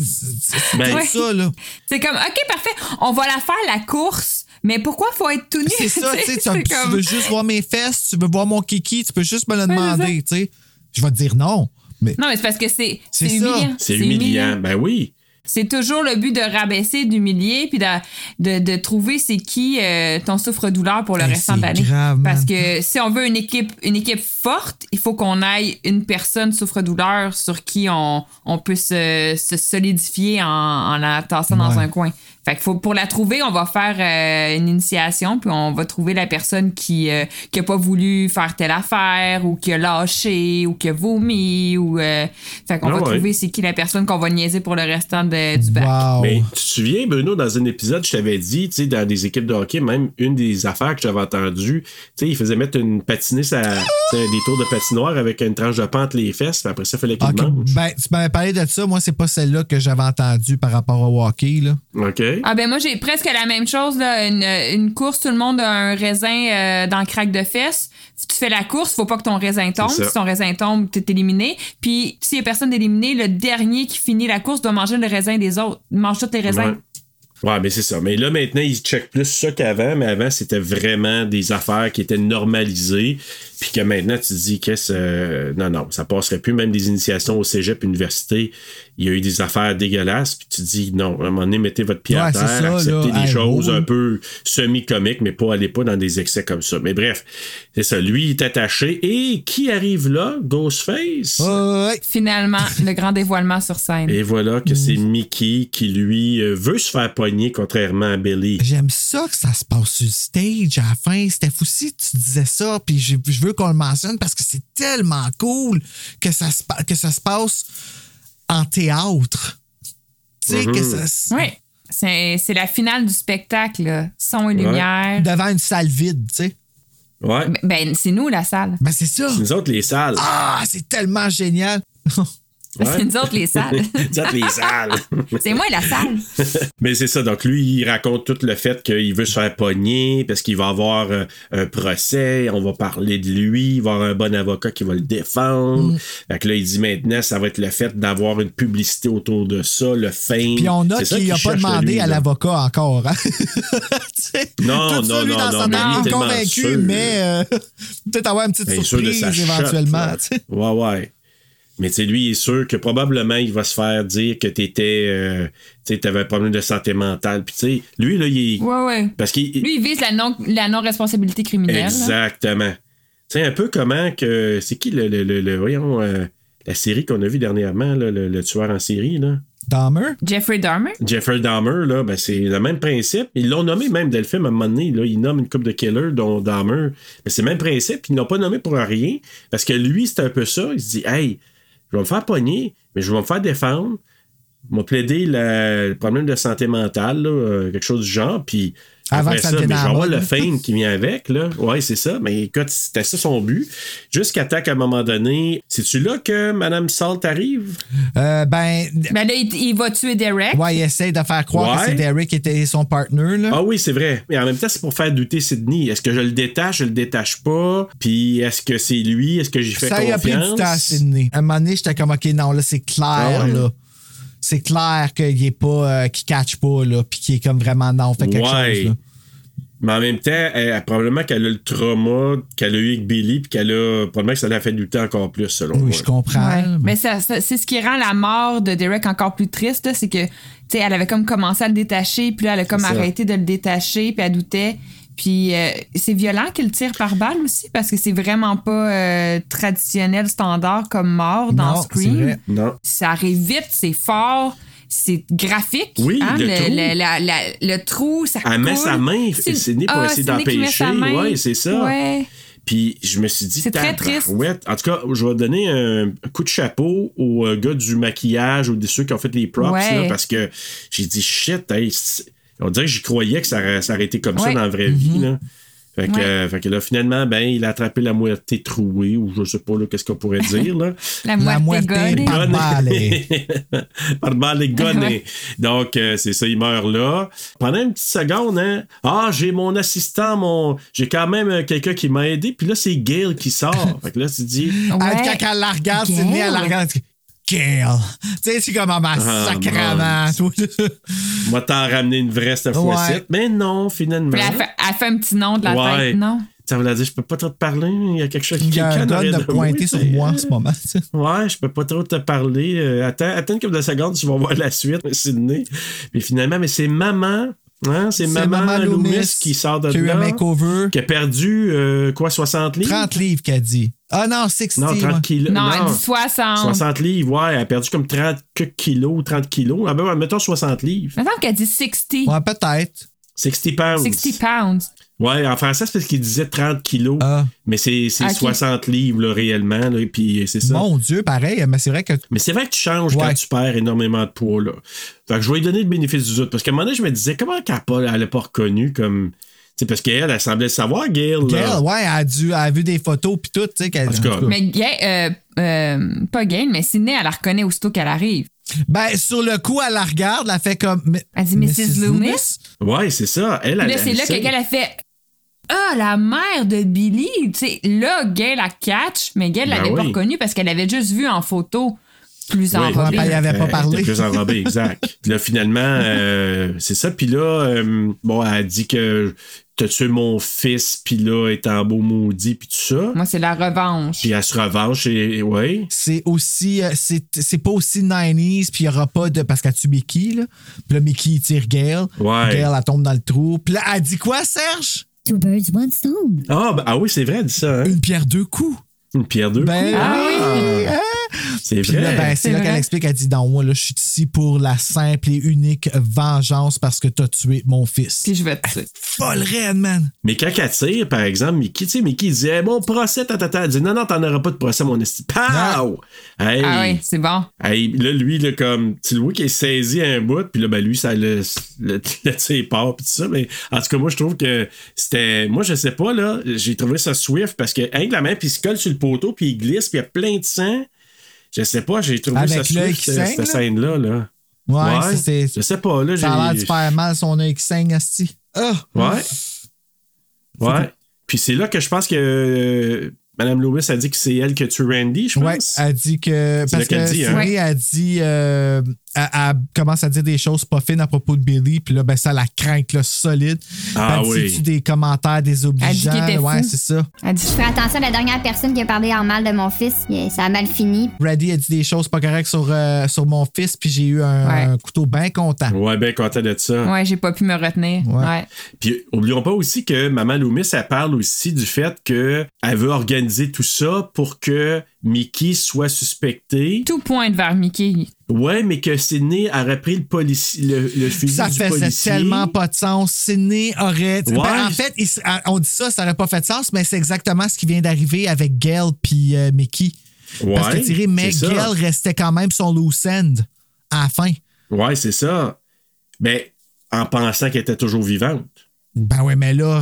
Speaker 1: Ben-
Speaker 10: Ouais.
Speaker 3: ça, là.
Speaker 10: C'est comme, OK, parfait, on va la faire la course, mais pourquoi faut être tout nu?
Speaker 3: C'est ça, tu sais, tu, veux juste voir mes fesses, tu veux voir mon kiki, tu peux juste me le demander, tu sais. Je vais te dire non. Mais
Speaker 10: Non, mais c'est parce que c'est
Speaker 3: C'est
Speaker 10: c'est humiliant.
Speaker 1: C'est humiliant. Ben oui.
Speaker 10: C'est toujours le but de rabaisser, d'humilier, puis de, de, de trouver c'est qui euh, ton souffre-douleur pour le
Speaker 3: Hey,
Speaker 10: restant de
Speaker 3: c'est
Speaker 10: l'année. Parce que si on veut une équipe, une équipe forte, il faut qu'on aille une personne souffre-douleur sur qui on, on peut se, se solidifier en, en la tassant dans un coin. Fait que faut, pour la trouver, on va faire euh, une initiation, puis on va trouver la personne qui euh, qui a pas voulu faire telle affaire, ou qui a lâché, ou qui a vomi, ou... euh, fait qu'on
Speaker 1: Ah
Speaker 10: va
Speaker 1: ouais.
Speaker 10: trouver c'est qui la personne qu'on va niaiser pour le restant de- du bac.
Speaker 3: Wow.
Speaker 1: Mais tu te souviens, Bruno, dans un épisode, je t'avais dit, tu sais, dans des équipes de hockey, même une des affaires que j'avais entendues, tu sais, il faisait mettre une patiniste à des tours de patinoire avec une tranche de pente les fesses, puis après ça, il fallait qu'il
Speaker 3: Ok,
Speaker 1: mange.
Speaker 3: Ben, tu m'avais parlé de ça. Moi, c'est pas celle-là que j'avais entendue par rapport au hockey. Là.
Speaker 1: OK?
Speaker 10: Ah ben moi j'ai presque la même chose là, une, une course tout le monde a un raisin euh, dans le crack de fesses. Tu fais la course, faut pas que ton raisin tombe. Si ton raisin tombe, t'es éliminé. Puis s'il y a personne éliminé, le dernier qui finit la course doit manger le raisin des autres. Il mange tous les raisins.
Speaker 1: Ouais. Ouais, mais c'est ça. Mais là, maintenant, ils checkent plus ça qu'avant, mais avant, c'était vraiment des affaires qui étaient normalisées. Puis que maintenant, tu te dis, qu'est-ce. euh, non, non, ça passerait plus. Même des initiations au cégep, université, il y a eu des affaires dégueulasses. Puis tu te dis, non, à un moment donné, mettez votre pied à
Speaker 3: Ouais,
Speaker 1: terre,
Speaker 3: ça,
Speaker 1: acceptez
Speaker 3: là.
Speaker 1: des choses
Speaker 3: oh.
Speaker 1: un peu semi-comiques, mais pas aller pas dans des excès comme ça. Mais bref, c'est ça. Lui, il est attaché. Et qui arrive là? Ghostface?
Speaker 3: Ouais.
Speaker 10: Finalement, le grand dévoilement sur scène.
Speaker 1: Et voilà que c'est Mickey qui, lui, euh, veut se faire pogner, contrairement à Billy.
Speaker 3: J'aime ça que ça se passe sur le stage à la fin. Steph aussi, tu disais ça, puis je, je veux qu'on le mentionne parce que c'est tellement cool que ça se, que ça se passe en théâtre. Tu sais, que ça se-
Speaker 10: Oui. C'est c'est la finale du spectacle, là. son et lumière.
Speaker 3: devant une salle vide, tu sais.
Speaker 1: Ouais.
Speaker 10: Ben, Ben, c'est nous la salle.
Speaker 3: Ben, c'est ça.
Speaker 1: C'est nous autres, les salles.
Speaker 3: Ah, c'est tellement génial.
Speaker 10: C'est nous autres les salles.
Speaker 1: nous autres, les salles.
Speaker 10: c'est moi la salle.
Speaker 1: Mais c'est ça. Donc, lui, il raconte tout le fait qu'il veut se faire pogner parce qu'il va avoir euh, un procès. On va parler de lui. Il va avoir un bon avocat qui va le défendre. Fait que là, il dit maintenant, ça va être le fait d'avoir une publicité autour de ça, le fame.
Speaker 3: Puis on a qu'il n'a pas demandé
Speaker 1: lui,
Speaker 3: à l'avocat encore. Hein?
Speaker 1: Non,
Speaker 3: tout ça,
Speaker 1: non,
Speaker 3: lui,
Speaker 1: non,
Speaker 3: dans
Speaker 1: non, tellement
Speaker 3: convaincu,
Speaker 1: sûr.
Speaker 3: mais euh, peut-être avoir une petite
Speaker 1: Bien sûr de
Speaker 3: surprise
Speaker 1: sa shot,
Speaker 3: éventuellement. sais.
Speaker 1: Ouais, ouais. Mais tu sais, lui, il est sûr que probablement il va se faire dire que t'étais. Euh, tu sais, t'avais un problème de santé mentale. Puis tu sais, lui, là, il est.
Speaker 10: Ouais, ouais.
Speaker 1: Parce qu'il.
Speaker 10: Lui, il vise la non- la non-responsabilité criminelle. là.
Speaker 1: Exactement. Tu sais, un peu comment que. C'est qui le. le, le- le- voyons, euh, la série qu'on a vue dernièrement, là, le, le tueur en série, là?
Speaker 3: Dahmer?
Speaker 10: Jeffrey Dahmer.
Speaker 1: Jeffrey Dahmer, là, ben, c'est le même principe. Ils l'ont nommé même dès le film à un moment donné. Là, ils nomment une coupe de killers, dont Dahmer. Mais c'est le même principe. Ils l'ont pas nommé pour rien. Parce que lui, c'est un peu ça. Il se dit Hey, je vais me faire pogner, mais je vais me faire défendre. Je vais plaider la- le problème de santé mentale, euh, quelque chose du genre. Puis.
Speaker 3: Avant
Speaker 1: après
Speaker 3: que ça
Speaker 1: ça, mais je vais avoir le fame qui vient avec, là. Ouais, c'est ça. Mais écoute, c'était ça son but. Jusqu'à temps qu'à un moment donné, c'est-tu là que Mme Salt arrive?
Speaker 3: Euh, ben,
Speaker 10: Ben là, il, il va tuer Derek.
Speaker 3: ouais, il essaie de faire croire
Speaker 1: Ouais.
Speaker 3: que c'est Derek qui était son partner. Là.
Speaker 1: Ah oui, c'est vrai. Mais en même temps, c'est pour faire douter Sydney. Est-ce que je le détache, je le détache pas? Puis est-ce que c'est lui? Est-ce que j'y fais
Speaker 3: ça y a pris
Speaker 1: confiance?
Speaker 3: du temps à Sydney. À un moment donné, j'étais comme, OK, non, là, c'est clair,
Speaker 1: Ah ouais?
Speaker 3: là. C'est clair qu'il est pas, euh, qu'il catch pas, là, puis qu'il est comme vraiment non, fait quelque
Speaker 1: Ouais.
Speaker 3: chose, là.
Speaker 1: Mais en même temps, elle, elle- probablement qu'elle a le trauma qu'elle a eu avec Billy, puis qu'elle a. Probablement que ça l'a fait douter encore plus, selon
Speaker 3: Oui,
Speaker 1: moi.
Speaker 3: je comprends.
Speaker 10: Ouais. Mais ça, ça- c'est ce qui rend la mort de Derek encore plus triste, là, c'est que, tu sais, elle avait comme commencé à le détacher, puis là, elle a comme
Speaker 1: C'est ça.
Speaker 10: arrêté de le détacher, puis elle doutait. Puis euh, c'est violent qu'il tire par balle aussi, parce que c'est vraiment pas euh, traditionnel, standard comme mort dans
Speaker 3: Non,
Speaker 10: Scream.
Speaker 1: Non.
Speaker 10: Ça arrive vite, c'est fort, c'est graphique.
Speaker 1: Oui,
Speaker 10: hein,
Speaker 1: le trou.
Speaker 10: le, la- la- le trou, ça
Speaker 1: Elle met sa main,
Speaker 10: C'est-
Speaker 1: Sydney, pour
Speaker 10: Ah,
Speaker 1: essayer d'empêcher. Ouais, c'est ça.
Speaker 10: Ouais.
Speaker 1: Puis je me suis dit,
Speaker 10: C'est très triste.
Speaker 1: En tout cas, je vais donner un coup de chapeau au euh, gars du maquillage ou de ceux qui ont fait les props,
Speaker 10: Ouais.
Speaker 1: là, parce que j'ai dit, shit, hey, c'est- on dirait que j'y croyais que ça, aurait- ça aurait été comme ça dans la vraie vie.
Speaker 3: Mm-hmm.
Speaker 1: Là. Fait que,
Speaker 10: Ouais.
Speaker 1: euh, fait que là, finalement, ben, il a attrapé la moitié trouée, ou je sais pas là, qu'est-ce qu'on pourrait dire. Là.
Speaker 10: La
Speaker 3: La
Speaker 10: moitié gonnée.
Speaker 3: par balle.
Speaker 1: Par balle et gonné. Donc, euh, c'est ça, il meurt là. Pendant une petite seconde, hein, ah, j'ai mon assistant, mon, j'ai quand même euh, quelqu'un qui m'a aidé, puis là, c'est Gail qui sort. fait que là, tu dis,
Speaker 10: Ouais.
Speaker 3: Quand elle la regarde. Sydney, elle la regarde. Tu sais, c'est comme un
Speaker 1: Ah,
Speaker 3: sacrament. toi.
Speaker 1: moi, t'en ramener une vraie cette fois-ci. Mais non, finalement.
Speaker 10: Puis elle fait, elle fait un petit nom de la
Speaker 1: Ouais.
Speaker 10: tête, non?
Speaker 1: Ça veut dire, je peux pas trop te parler. Il y a quelque chose
Speaker 3: Il y a un
Speaker 1: quelqu'un
Speaker 3: gun
Speaker 1: en
Speaker 3: de pointer sur moi en ce moment.
Speaker 1: Ouais, je peux pas trop te parler. Euh, attends, attends une couple de secondes, tu vas voir la suite, Sydney. Puis finalement, mais c'est maman. Hein, c'est maman,
Speaker 3: Maman
Speaker 1: Loomis,
Speaker 3: Loomis
Speaker 1: qui sort de
Speaker 3: qui a eu
Speaker 1: là.
Speaker 3: un makeover.
Speaker 1: Qui a perdu, euh, quoi, 60 livres?
Speaker 3: 30 livres qu'elle dit. Ah non, 60.
Speaker 1: Non, 30
Speaker 3: ouais.
Speaker 1: kilos.
Speaker 10: Non, elle dit 60.
Speaker 1: 60 livres, ouais. Elle a perdu comme 30 que kilos ou 30 kilos. Ah ben, ouais, mettons 60 livres.
Speaker 10: Semble qu'elle dit 60.
Speaker 3: Ouais, peut-être.
Speaker 1: 60 pounds.
Speaker 10: 60 pounds.
Speaker 1: Ouais, en français, c'est parce qu'il disait 30 kilos. Mais c'est c'est
Speaker 10: Ok.
Speaker 1: 60 livres, là, réellement. Là, puis c'est ça.
Speaker 3: Mon Dieu, pareil, mais c'est vrai que.
Speaker 1: Mais c'est vrai que tu changes quand tu perds énormément de poids. Là. Fait que je vais lui donner le bénéfice du doute. Parce qu'à un moment donné, je me disais, comment qu'elle a pas- elle l'a pas reconnu comme. Tu sais, parce qu'elle, elle semblait le savoir, Gail. là.
Speaker 3: Gail, ouais, elle a, dû, elle a vu des photos puis tout, tu sais. qu'elle-
Speaker 1: En tout cas.
Speaker 3: en tout cas.
Speaker 10: Mais Gay, euh, euh, pas Gail, mais Sydney, elle la reconnaît aussitôt qu'elle arrive.
Speaker 3: Ben, sur le coup, elle la regarde, elle fait comme.
Speaker 10: Elle dit Mrs. Loomis?
Speaker 1: Ouais, c'est ça. Elle, elle,
Speaker 10: là, c'est là
Speaker 1: sait.
Speaker 10: que Gail a fait Ah, la mère de Billy. Tu sais, là, Gail la catch, mais Gail
Speaker 1: Ben
Speaker 10: l'avait pas reconnue parce qu'elle avait juste vu en photo plus
Speaker 1: Oui.
Speaker 10: enrobée.
Speaker 3: ben, il avait pas
Speaker 1: Euh,
Speaker 3: parlé.
Speaker 1: Plus enrobée, exact. Puis là, finalement, euh, c'est ça. Puis là, euh, bon, elle a dit que t'as tué mon fils, puis là, elle est en beau maudit, puis tout ça.
Speaker 10: Moi, c'est la revanche.
Speaker 1: Puis elle se revanche, et ouais.
Speaker 3: C'est aussi. euh, C'est c'est pas aussi 90s, puis il y aura pas de. Parce qu'elle tue Mickey, là. Puis là, Mickey, il tire Gail.
Speaker 1: Ouais.
Speaker 3: Gail, elle tombe dans le trou. Puis là, elle dit quoi, Serge?
Speaker 15: Two birds, one stone.
Speaker 1: Ah, ben, ah oui, c'est vrai, elle dit ça. Hein?
Speaker 3: Une pierre deux coups.
Speaker 1: Une pierre deux
Speaker 3: Ben
Speaker 1: coups.
Speaker 3: oui!
Speaker 1: Ah,
Speaker 3: hein?
Speaker 1: C'est vrai.
Speaker 3: ben, c'est là qu'elle explique, elle dit dans moi, là, je suis ici pour la simple et unique vengeance parce que t'as tué mon fils.
Speaker 10: Puis je vais te tuer.
Speaker 3: Folle raide, man.
Speaker 1: Mais quand elle tire, par exemple, Mickey, tu sais, Mickey il disait, mon procès, tata, Elle dit, non, non, t'en auras pas de procès, mon esti. Pow! Hey!
Speaker 10: Ah oui, c'est bon.
Speaker 1: Hey, là, lui, là, comme, tu le vois qu'il est saisi à un bout, puis là, ben, lui, ça le, le, le tire part, puis tout ça. Mais en tout cas, moi, je trouve que c'était. Moi, je sais pas, là, j'ai trouvé ça swift parce que, avec la main, puis il se colle sur le poteau, puis il glisse, puis il y a plein de sang. Je sais pas, j'ai trouvé
Speaker 3: Avec
Speaker 1: ça swift,
Speaker 3: qui
Speaker 1: cette, scène-là. Là.
Speaker 3: Ouais, c'est-
Speaker 1: Je sais pas, là, j'ai.
Speaker 3: Ça a l'air de faire mal son œil qui saigne, asti. Ah!
Speaker 1: Ouais. Ouais. Puis c'est là que je pense que euh, Mme Lewis a dit que c'est elle qui a tué Randy, je pense.
Speaker 3: Ouais, elle dit que. Parce que
Speaker 1: dit, hein?
Speaker 3: A dit. euh, elle, elle commence à dire des choses pas fines à propos de Billy, puis là, ben, ça la craint, là, solide.
Speaker 1: Ah
Speaker 3: elle dit
Speaker 1: oui.
Speaker 3: tu des commentaires désobligeants?
Speaker 15: Elle dit était
Speaker 3: ouais, c'est ça.
Speaker 10: Elle dit
Speaker 15: Je fais attention à la dernière personne qui a parlé en mal de mon fils. Il- Ça a mal fini.
Speaker 3: Brady a dit des choses pas correctes sur, euh, sur mon fils, puis j'ai eu un,
Speaker 10: Ouais.
Speaker 3: un couteau bien content.
Speaker 1: Ouais, bien content de ça.
Speaker 10: Ouais, j'ai pas pu me retenir.
Speaker 3: Ouais.
Speaker 10: Ouais.
Speaker 1: Puis oublions pas aussi que Maman Loomis, elle parle aussi du fait qu'elle veut organiser tout ça pour que Mickey soit suspecté.
Speaker 10: Tout pointe vers Mickey.
Speaker 1: Ouais, mais que Sidney aurait pris le, polici- le, le fusil
Speaker 3: Ça
Speaker 1: du
Speaker 3: faisait
Speaker 1: policier.
Speaker 3: tellement pas de sens. Sidney aurait.
Speaker 1: Ouais.
Speaker 3: Ben, en fait, il s- on dit ça, ça aurait pas fait de sens, mais c'est exactement ce qui vient d'arriver avec Gail puis euh, Mickey. Parce que
Speaker 1: Ouais,
Speaker 3: tiré, mais
Speaker 1: ça.
Speaker 3: Gail restait quand même son loose end à la fin.
Speaker 1: Ouais, c'est ça. Ben, en pensant qu'elle était toujours vivante.
Speaker 3: Ben ouais, mais là,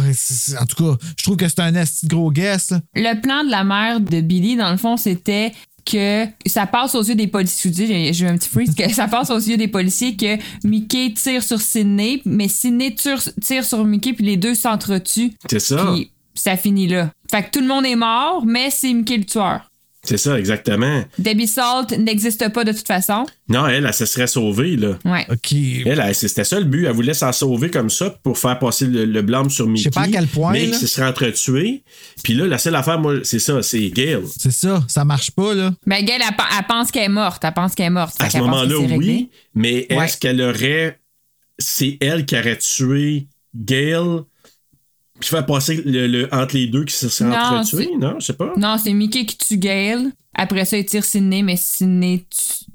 Speaker 3: en tout cas, je trouve que c'est un gros guess. là.
Speaker 10: Le plan de la mère de Billy, dans le fond, c'était que ça passe aux yeux des policiers. J'ai j'ai eu un petit freeze. que ça passe aux yeux des policiers que Mickey tire sur Sidney, mais Sidney tire, tire sur Mickey, puis les deux s'entretuent.
Speaker 1: C'est ça.
Speaker 10: Puis ça finit là. Fait que tout le monde est mort, mais c'est Mickey le tueur.
Speaker 1: C'est ça, exactement.
Speaker 10: Debbie Salt n'existe pas de toute façon.
Speaker 1: Non, elle, elle se serait sauvée, là.
Speaker 10: Ouais.
Speaker 3: OK.
Speaker 1: Elle, elle, c'était ça le but. Elle voulait s'en sauver comme ça pour faire passer le, le blâme sur Mickey.
Speaker 3: sais pas à quel point,
Speaker 1: Mais qui se serait entretué. Puis là, la seule affaire, moi, c'est ça, c'est Gail.
Speaker 3: C'est ça, ça marche pas, là.
Speaker 10: Ben, Gail, elle, elle pense qu'elle est morte. Elle pense qu'elle est morte.
Speaker 1: À ce moment-là, oui. Mais
Speaker 10: Ouais.
Speaker 1: est-ce qu'elle aurait. C'est elle qui aurait tué Gail. Puis faire passer le, le- entre les deux qui se seraient entretués? Non, je sais pas.
Speaker 10: Non, c'est Mickey qui tue Gail. Après ça, il tire Sidney, mais Sidney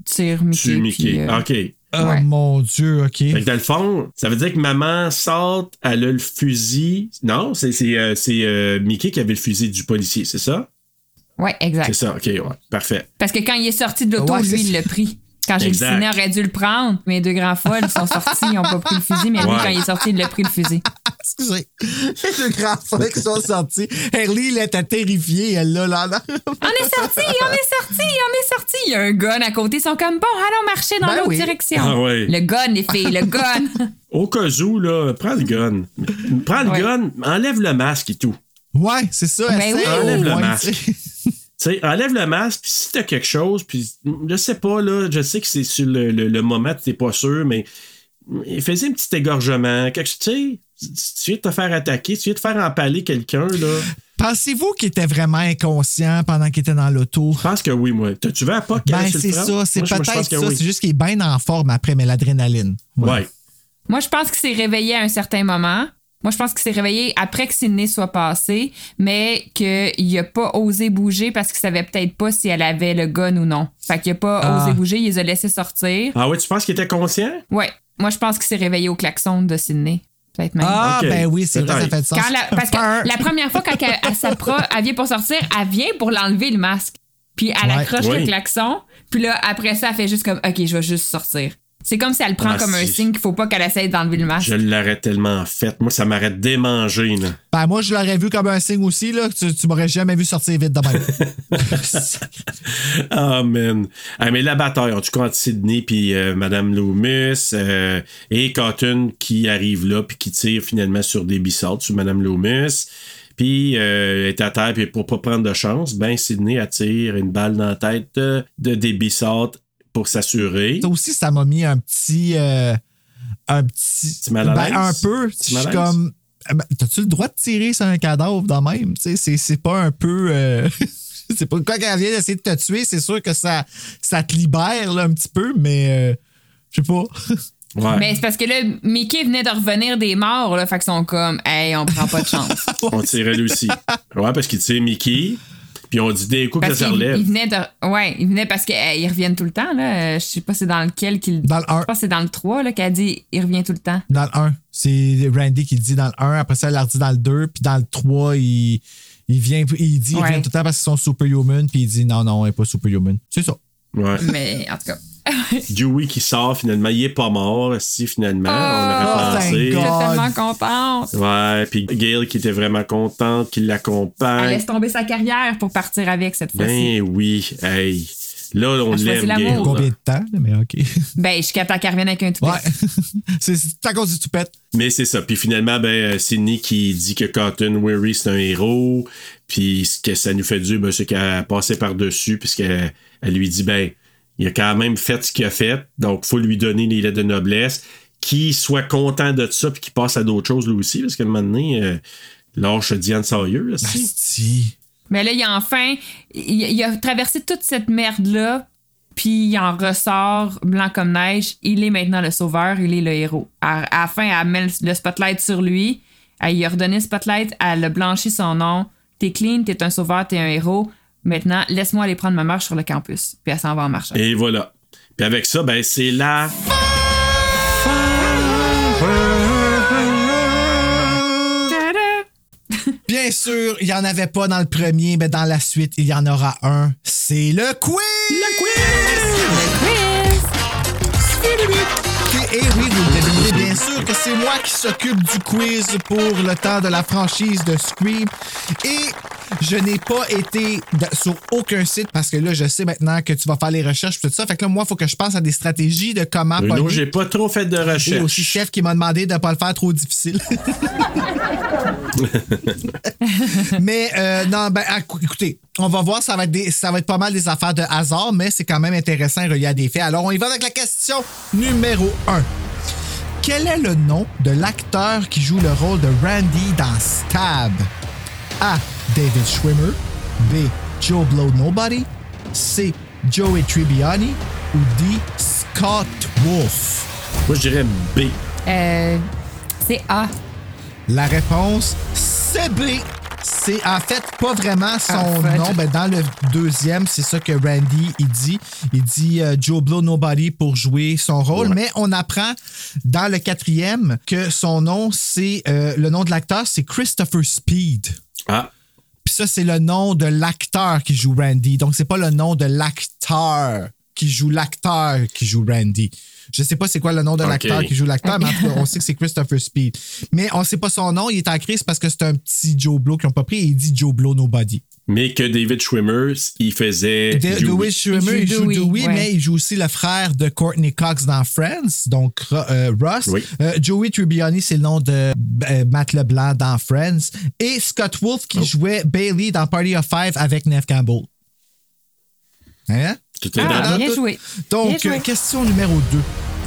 Speaker 10: tire Mickey.
Speaker 1: Tu Mickey.
Speaker 10: puis, euh,
Speaker 1: OK.
Speaker 3: Oh
Speaker 10: Ouais.
Speaker 3: mon Dieu, OK.
Speaker 1: Fait que dans le fond, ça veut dire que maman saute, elle a le fusil. Non, c'est c'est, euh, c'est, euh, Mickey qui avait le fusil du policier, c'est ça?
Speaker 10: Ouais, exact.
Speaker 1: C'est ça, ok, ouais, parfait.
Speaker 10: Parce que quand il est sorti de l'auto,
Speaker 3: Ouais,
Speaker 10: lui, il l'a pris. Quand j'ai. Sidney aurait dû le prendre, mes deux grands folles sont sortis, ils n'ont pas pris le fusil, mais lui, quand il est sorti, il a pris le fusil.
Speaker 3: Excusez. Les deux grands frères qui sont sortis. Harley, elle était terrifiée, elle, là, là, là.
Speaker 10: On est sorti, on est sorti, on est sorti. Il y a un gun à côté, ils sont comme bon, allons marcher dans
Speaker 3: Ben
Speaker 10: l'autre
Speaker 3: oui.
Speaker 10: direction.
Speaker 1: Ah ouais.
Speaker 10: Le gun, les filles, le gun.
Speaker 1: Au cas où, là, prends le gun. Prends le
Speaker 10: Ouais.
Speaker 1: gun, enlève le masque et tout.
Speaker 3: Ouais, c'est ça.
Speaker 10: Ben oui.
Speaker 1: Enlève le masque.
Speaker 3: tu sais.
Speaker 1: Tu sais, enlève le masque, puis si t'as quelque chose, puis je sais pas, là, je sais que c'est sur le, le, le moment, t'es pas sûr, mais faisais un petit égorgement, quelque chose, tu sais, tu viens de te faire attaquer, tu viens de faire empaler quelqu'un, là.
Speaker 3: Pensez-vous qu'il était vraiment inconscient pendant qu'il était dans l'auto?
Speaker 1: Je pense que oui, moi. T'as-tu vu à pas
Speaker 3: Ben, c'est ça. C'est peut-être ça. C'est juste qu'il est bien en forme après, mais l'adrénaline.
Speaker 1: Ouais.
Speaker 10: Moi, je pense qu'il s'est réveillé à un certain moment. Moi, je pense qu'il s'est réveillé après que Sydney soit passé, mais qu'il a pas osé bouger parce qu'il savait peut-être pas si elle avait le gun ou non. Fait qu'il a pas
Speaker 1: Ah.
Speaker 10: osé bouger, il les a laissés sortir.
Speaker 1: Ah ouais, tu penses qu'il était conscient?
Speaker 10: Ouais. Moi, je pense qu'il s'est réveillé au klaxon de Sydney. Peut-être même.
Speaker 3: Ah, ben oui, c'est vrai, ça fait de sens.
Speaker 10: Quand la- parce que la première fois, quand elle, elle s'approche, elle vient pour sortir, elle vient pour l'enlever le masque. Puis elle
Speaker 3: Ouais.
Speaker 10: accroche
Speaker 1: Oui.
Speaker 10: le klaxon. Puis là, après ça, elle fait juste comme, OK, je vais juste sortir. C'est comme si elle prend
Speaker 1: Ah,
Speaker 10: comme un
Speaker 1: si.
Speaker 10: signe qu'il faut pas qu'elle essaye d'enlever le masque.
Speaker 1: Je l'aurais tellement fait. Moi, ça m'aurait démangé, là.
Speaker 3: Ben, moi, je l'aurais vu comme un signe aussi, là. que Tu, tu m'aurais jamais vu sortir vite de même.
Speaker 1: Ah, man. Ah, mais la bataille, en tout cas, entre Sydney puis euh, Madame Loomis euh, et Cotton qui arrive là puis qui tire finalement sur des sur Madame Loomis. Puis euh, elle est à terre, puis pour pas prendre de chance, ben Sydney attire une balle dans la tête de, de des bissortes pour s'assurer.
Speaker 3: Ça aussi, ça m'a mis un petit. euh, un petit.
Speaker 1: mal à
Speaker 3: ben, un peu. Je suis comme. eh ben, T'as-tu le droit de tirer sur un cadavre dans même? C'est- c'est pas un peu. euh, c'est pas quand elle vient d'essayer de te tuer, c'est sûr que ça, ça te libère là, un petit peu, mais euh, je sais pas.
Speaker 1: Ouais.
Speaker 10: Mais c'est parce que là, Mickey venait de revenir des morts, là. Fait qu'ils sont comme, hey, on prend pas de chance.
Speaker 1: On tirait lui aussi. Ouais, parce qu'il tire Mickey. Puis on dit des coups que
Speaker 10: Parce
Speaker 1: ça se
Speaker 10: qu'il
Speaker 1: relève.
Speaker 10: il venait de. Ouais, il venait parce qu'ils reviennent tout le temps, là. Euh, Je sais pas c'est dans lequel qu'il.
Speaker 3: Dans le 1.
Speaker 10: Je pense que c'est dans le 3, là, qu'elle dit il revient tout le temps.
Speaker 3: Dans le 1. C'est Randy qui le dit dans le 1. Après ça, elle l'a redit dans le 2. Puis dans le 3, il, il vient. Il dit il
Speaker 10: Ouais.
Speaker 3: revient tout le temps parce qu'ils sont superhuman. Puis il dit non, non, elle n'est pas superhuman. C'est ça.
Speaker 1: Ouais.
Speaker 10: Mais en tout cas.
Speaker 1: Dewey qui sort finalement, il est pas mort, si finalement, on
Speaker 10: Oh,
Speaker 1: aurait
Speaker 10: thank
Speaker 1: pensé.
Speaker 10: J'étais tellement contente.
Speaker 1: Ouais, puis Gail qui était vraiment contente, qui
Speaker 10: Elle
Speaker 1: l'accompagne.
Speaker 10: laisse tomber sa carrière pour partir avec cette fois-ci.
Speaker 1: Ben oui, hey. Là, on
Speaker 10: Elle
Speaker 1: l'aime.
Speaker 3: Combien de temps, mais OK.
Speaker 10: Ben, jusqu'à temps qu'elle revienne avec un toupet.
Speaker 3: Ouais. c'est c'est à cause du toupette.
Speaker 1: Mais c'est ça. Puis finalement, ben, euh, Sydney qui dit que Cotton Weary, c'est un héros. Puis ce que ça nous fait dire, ben, c'est qu'elle a passé par-dessus, puisqu'elle elle lui dit, ben, il a quand même fait ce qu'il a fait. Donc, faut lui donner les lettres de noblesse. Qu'il soit content de ça, puis qu'il passe à d'autres choses, lui aussi. Parce qu'à un moment donné, euh, lâche Diane Sawyer, là, si.
Speaker 3: Si.
Speaker 10: Mais là, il a enfin. Il, il a traversé toute cette merde-là, puis il en ressort blanc comme neige. Il est maintenant le sauveur, il est le héros. À, à la fin, elle met le spotlight sur lui. Elle lui a redonné le spotlight, elle a blanchi son nom. T'es clean, t'es un sauveur, t'es un héros. Maintenant, laisse-moi aller prendre ma marche sur le campus. Puis elle s'en va en marchant.
Speaker 1: Et voilà. Puis avec ça, ben, c'est la.
Speaker 3: Bien sûr, il n'y en avait pas dans le premier, mais dans la suite, il y en aura un. C'est le quiz! Le quiz! Et oui, vous le bien sûr que c'est moi qui s'occupe du quiz pour le temps de la franchise de Scream. Et je n'ai pas été sur aucun site parce que là, je sais maintenant que tu vas faire les recherches et tout ça. Fait que là, moi, il faut que je pense à des stratégies de comment pogner.
Speaker 1: j'ai pas trop fait de
Speaker 3: Et
Speaker 1: recherche.
Speaker 3: aussi chef qui m'a demandé de ne pas le faire trop difficile. mais euh, non, ben écou- écoutez, on va voir, ça va, être des- ça va être pas mal des affaires de hasard, mais c'est quand même intéressant relié à des faits. Alors, on y va avec la question numéro 1. Quel est le nom de l'acteur qui joue le rôle de Randy dans Stab? A. David Schwimmer. B. Joe Blow Nobody. C. Joey Tribbiani. Ou D. Scott Wolf.
Speaker 1: Moi, je dirais B.
Speaker 10: Euh, c'est A.
Speaker 3: La réponse, c'est B. C'est en fait pas vraiment son
Speaker 10: En fait.
Speaker 3: nom. Ben, dans le deuxième, c'est ça que Randy il dit. Il dit euh, Joe Blow Nobody pour jouer son rôle. Mais on apprend dans le quatrième que son nom, c'est euh, le nom de l'acteur, c'est Christopher Speed.
Speaker 1: Ah.
Speaker 3: Puis ça, c'est le nom de l'acteur qui joue Randy. Donc, c'est pas le nom de l'acteur qui joue l'acteur qui joue Randy. Je sais pas c'est quoi le nom de l'acteur qui joue l'acteur, mais en tout cas, on sait que c'est Christopher Speed. Mais on sait pas son nom. Il est en crise parce que c'est un petit Joe Blow qu'ils ont pas pris et il dit Joe Blow Nobody.
Speaker 1: Mais que David Schwimmer, il faisait.
Speaker 3: De-
Speaker 1: Dewey.
Speaker 3: Dewey Schwimmer, il joue Dewey, mais il joue aussi le frère de Courtney Cox dans Friends, donc euh, Ross.
Speaker 1: Oui.
Speaker 3: Euh, Joey Tribbiani, c'est le nom de euh, Matt LeBlanc dans Friends. Et Scott Wolf qui jouait Bailey dans Party of Five avec Neve Campbell. Hein?
Speaker 1: Tout est
Speaker 10: Ah,
Speaker 1: dans
Speaker 10: bien
Speaker 1: tout.
Speaker 10: joué.
Speaker 3: Donc,
Speaker 10: Bien joué.
Speaker 3: question numéro 2.